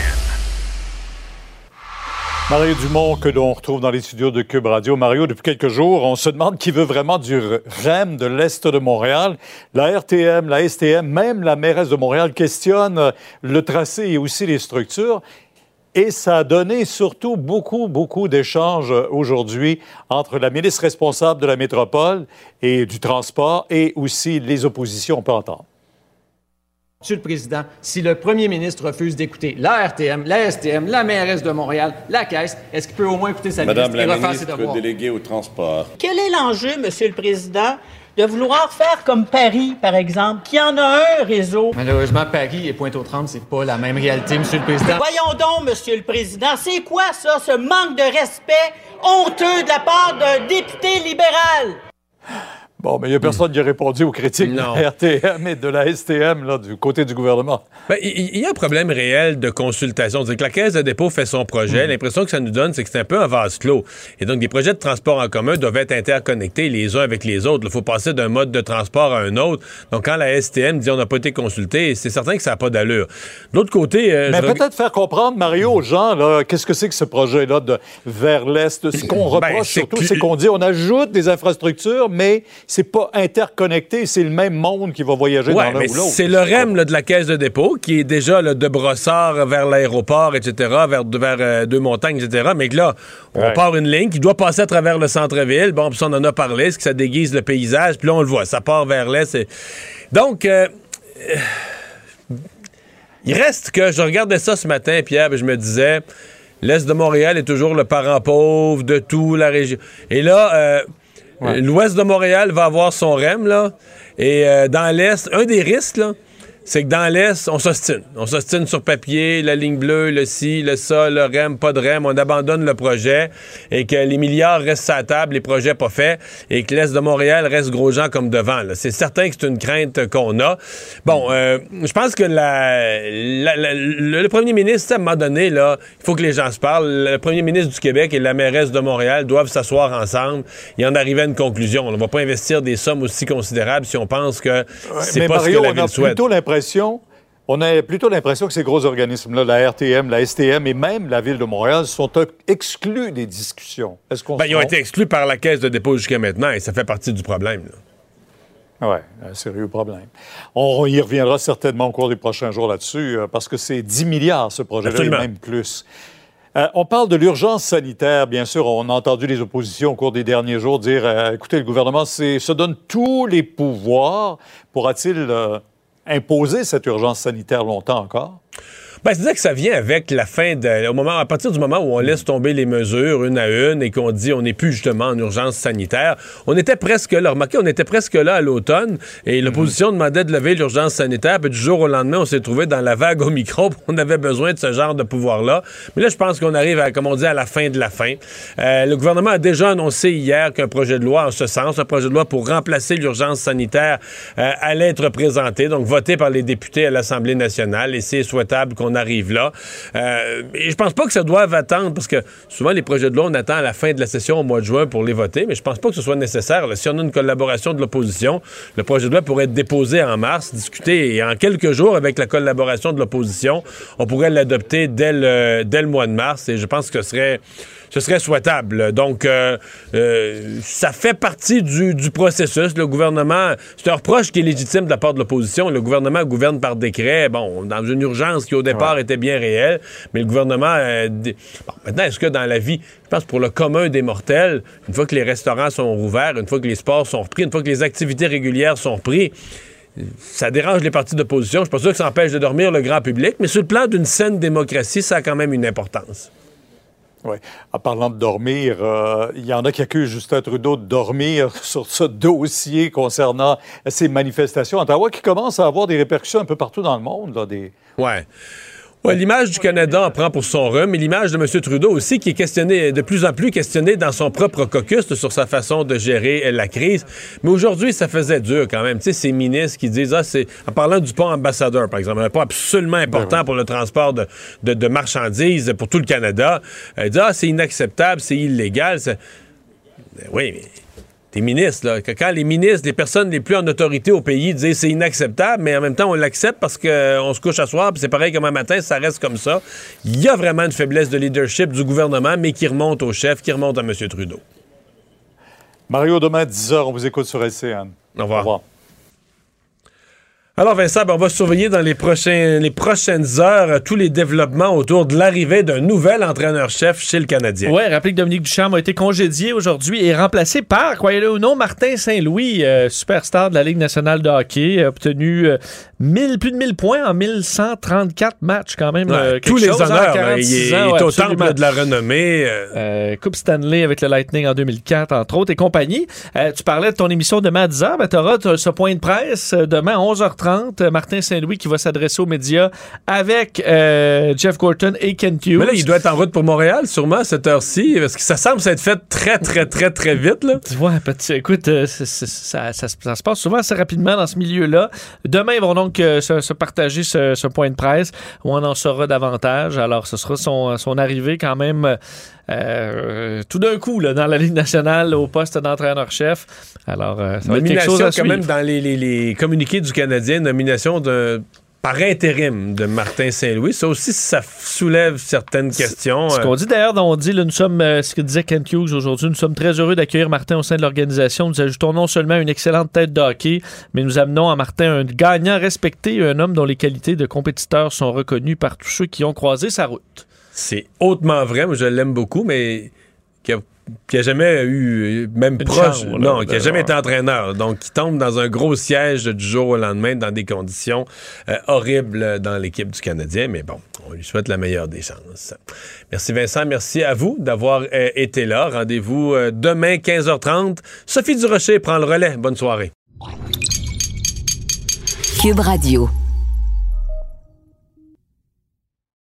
Mario Dumont, que l'on retrouve dans les studios de Cube Radio. Mario, depuis quelques jours, on se demande qui veut vraiment du REM de l'Est de Montréal. La RTM, la STM, même la mairesse de Montréal questionne le tracé et aussi les structures. Et ça a donné surtout beaucoup, beaucoup d'échanges aujourd'hui entre la ministre responsable de la métropole et du transport et aussi les oppositions, on peut entendre. Monsieur le Président, si le premier ministre refuse d'écouter la RTM, la STM, la mairesse de Montréal, la Caisse, est-ce qu'il peut au moins écouter sa Madame ministre la et refaire ses ministre devoirs? déléguée au transport. Quel est l'enjeu, Monsieur le Président, de vouloir faire comme Paris, par exemple, qui en a un réseau? Malheureusement, Paris et Pointe-aux-Trembles, c'est pas la même réalité, Monsieur le Président. Voyons donc, Monsieur le Président, c'est quoi ça, ce manque de respect honteux de la part d'un député libéral? Bon, mais il n'y a personne qui a répondu aux critiques de la RTM et de la STM là, du côté du gouvernement. Ben, Il il y, a un problème réel de consultation. C'est que la Caisse de dépôt fait son projet. L'impression que ça nous donne, c'est que c'est un peu un vase clos. Et donc, des projets de transport en commun doivent être interconnectés les uns avec les autres. Il faut passer d'un mode de transport à un autre. Donc, quand la STM dit on n'a pas été consulté, c'est certain que ça n'a pas d'allure. De l'autre côté... euh, Mais reg- peut-être faire comprendre, Mario, aux gens, qu'est-ce que c'est que ce projet-là de vers l'Est? Ce qu'on Ben, reproche surtout, c'est qu'on dit on ajoute des infrastructures, mais c'est pas interconnecté. C'est le même monde qui va voyager Ouais, dans l'un ou l'autre. c'est le REM là, de la caisse de dépôt qui est déjà là, de Brossard vers l'aéroport, etc., vers, vers euh, Deux-Montagnes, etc. Mais que là, on Ouais. part une ligne qui doit passer à travers le centre-ville. Bon, puis on en a parlé, c'est que ça déguise le paysage. Puis là, on le voit, ça part vers l'est. Donc, euh, euh, il reste que je regardais ça ce matin, Pierre, puis je me disais, l'est de Montréal est toujours le parent pauvre de tout la région. Et là, euh, l'ouest de Montréal va avoir son REM, là. Et euh, dans l'est, un des risques, là, c'est que dans l'Est, on s'ostine. On s'ostine sur papier, la ligne bleue, le ci, le ça, le REM, pas de REM, on abandonne le projet et que les milliards restent à la table, les projets pas faits et que l'Est de Montréal reste gros gens comme devant. C'est certain que c'est une crainte qu'on a. Bon, euh, je pense que la, la- la- le, le premier ministre, à un moment donné, là, il faut que les gens se parlent. Le premier ministre du Québec et la mairesse de Montréal doivent s'asseoir ensemble et en arriver à une conclusion. On ne va pas investir des sommes aussi considérables si on pense que c'est pas Mario, ce que la ville souhaite. L'impression, on a plutôt l'impression que ces gros organismes-là, la RTM, la STM et même la Ville de Montréal, sont exclus des discussions. Est-ce qu'on Ben, ils ont été exclus par la caisse de dépôt jusqu'à maintenant et ça fait partie du problème. là. Oui, un sérieux problème. On y reviendra certainement au cours des prochains jours là-dessus, euh, parce que c'est 10 milliards, ce projet-là, et même plus. Euh, on parle de l'urgence sanitaire, bien sûr. On a entendu les oppositions au cours des derniers jours dire euh, écoutez, le gouvernement c'est- se donne tous les pouvoirs. Pourra-t-il imposer cette urgence sanitaire longtemps encore? Ben, c'est-à-dire que ça vient avec la fin de. Au moment, à partir du moment où on laisse tomber les mesures une à une et qu'on dit on n'est plus justement en urgence sanitaire, on était presque là. Remarquez, on était presque là à l'automne et l'opposition demandait de lever l'urgence sanitaire. Puis du jour au lendemain, on s'est trouvé dans la vague au micro. On avait besoin de ce genre de pouvoir-là. Mais là, je pense qu'on arrive, à, comme on dit, à la fin de la fin. Euh, le gouvernement a déjà annoncé hier qu'un projet de loi en ce sens, un projet de loi pour remplacer l'urgence sanitaire, euh, allait être présenté, donc voté par les députés à l'Assemblée nationale. Et c'est souhaitable qu'on arrive là. Euh, et je pense pas que ça doive attendre, parce que souvent, les projets de loi, on attend à la fin de la session au mois de juin pour les voter, mais je pense pas que ce soit nécessaire. Si on a une collaboration de l'opposition, le projet de loi pourrait être déposé en mars, discuté, et en quelques jours, avec la collaboration de l'opposition, on pourrait l'adopter dès le mois de mars, et je pense que ce serait ce serait souhaitable. Donc, euh, euh, ça fait partie du, du processus. Le gouvernement, c'est un reproche qui est légitime de la part de l'opposition. Le gouvernement gouverne par décret, bon, dans une urgence qui au départ était bien réelle, mais le gouvernement... euh, dé- bon, maintenant, est-ce que dans la vie, je pense pour le commun des mortels, une fois que les restaurants sont rouverts, une fois que les sports sont repris, une fois que les activités régulières sont reprises, ça dérange les partis d'opposition. Je suis pas sûr que ça empêche de dormir le grand public, mais sur le plan d'une saine démocratie, ça a quand même une importance. Oui. En parlant de dormir, euh, il y en a qui accusent Justin Trudeau de dormir sur ce dossier concernant ces manifestations Ottawa qui commencent à avoir des répercussions un peu partout dans le monde. Là. Ouais, l'image du Canada en prend pour son rhum, mais l'image de M. Trudeau aussi, qui est questionné, de plus en plus questionné dans son propre caucus sur sa façon de gérer euh, la crise. Mais aujourd'hui, ça faisait dur quand même. Tu sais, ces ministres qui disent, ah, c'est, en parlant du pont ambassadeur, par exemple, un pont absolument important pour le transport de, de- de marchandises pour tout le Canada, euh, ils disent, ah, c'est inacceptable, c'est illégal. c'est- Ben oui, mais T'es ministre, là. Que Quand les ministres, les personnes les plus en autorité au pays disent c'est inacceptable, mais en même temps, on l'accepte parce qu'on se couche à soir, puis c'est pareil comme un matin, ça reste comme ça. Il y a vraiment une faiblesse de leadership du gouvernement, mais qui remonte au chef, qui remonte à M. Trudeau. Mario, demain à 10h, on vous écoute sur LCN. Au revoir. Alors Vincent, ben, on va surveiller dans les, prochains, les prochaines heures tous les développements autour de l'arrivée d'un nouvel entraîneur-chef chez le Canadien. Ouais, rappelez que Dominique Ducharme a été congédié aujourd'hui et remplacé par, croyez-le ou non, Martin Saint-Louis, euh, superstar de la Ligue nationale de hockey, a obtenu euh, 1000, plus de 1000 points en 1134 matchs quand même. Ouais, euh, tous les chose, hein, honneurs. 46 il est, ans, il est ouais, au temple de la renommée. Coupe Stanley avec le Lightning en 2004, entre autres, et compagnie. Tu parlais de ton émission demain à 10h. Ben, tu auras ce point de presse demain à 11h30. Martin Saint-Louis qui va s'adresser aux médias avec euh, Jeff Gorton et Kent Hughes. Mais là, il doit être en route pour Montréal, sûrement, à cette heure-ci, parce que ça semble s'être fait très, très, très, très vite. Là. Ouais, petit, écoute, euh, ça, ça se- ça se passe souvent assez rapidement dans ce milieu-là. Demain, ils vont donc euh, se, se partager ce, ce point de presse où on en saura davantage. Alors, ce sera son, son arrivée quand même euh, tout d'un coup là, dans la Ligue nationale au poste d'entraîneur-chef. Alors, euh, ça va être quelque chose à quand suivre. même dans les, les- les communiqués du Canadien, nomination de par intérim de Martin Saint-Louis. Ça aussi, ça soulève certaines questions. Ce euh. qu'on dit d'ailleurs, on dit, là, nous sommes, euh, ce que disait Kent Hughes aujourd'hui, nous sommes très heureux d'accueillir Martin au sein de l'organisation. Nous ajoutons non seulement une excellente tête de hockey, mais nous amenons à Martin un gagnant respecté, un homme dont les qualités de compétiteur sont reconnues par tous ceux qui ont croisé sa route. C'est hautement vrai. Moi, je l'aime beaucoup, mais qui a, qui a jamais eu, même Une proche, chambre, là, non, qui a jamais été entraîneur. Donc, qui tombe dans un gros siège du jour au lendemain dans des conditions euh, horribles dans l'équipe du Canadien. Mais bon, on lui souhaite la meilleure des chances. Merci Vincent, merci à vous d'avoir euh, été là. Rendez-vous euh, demain 15h30. Sophie Durocher prend le relais. Bonne soirée. Cube Radio.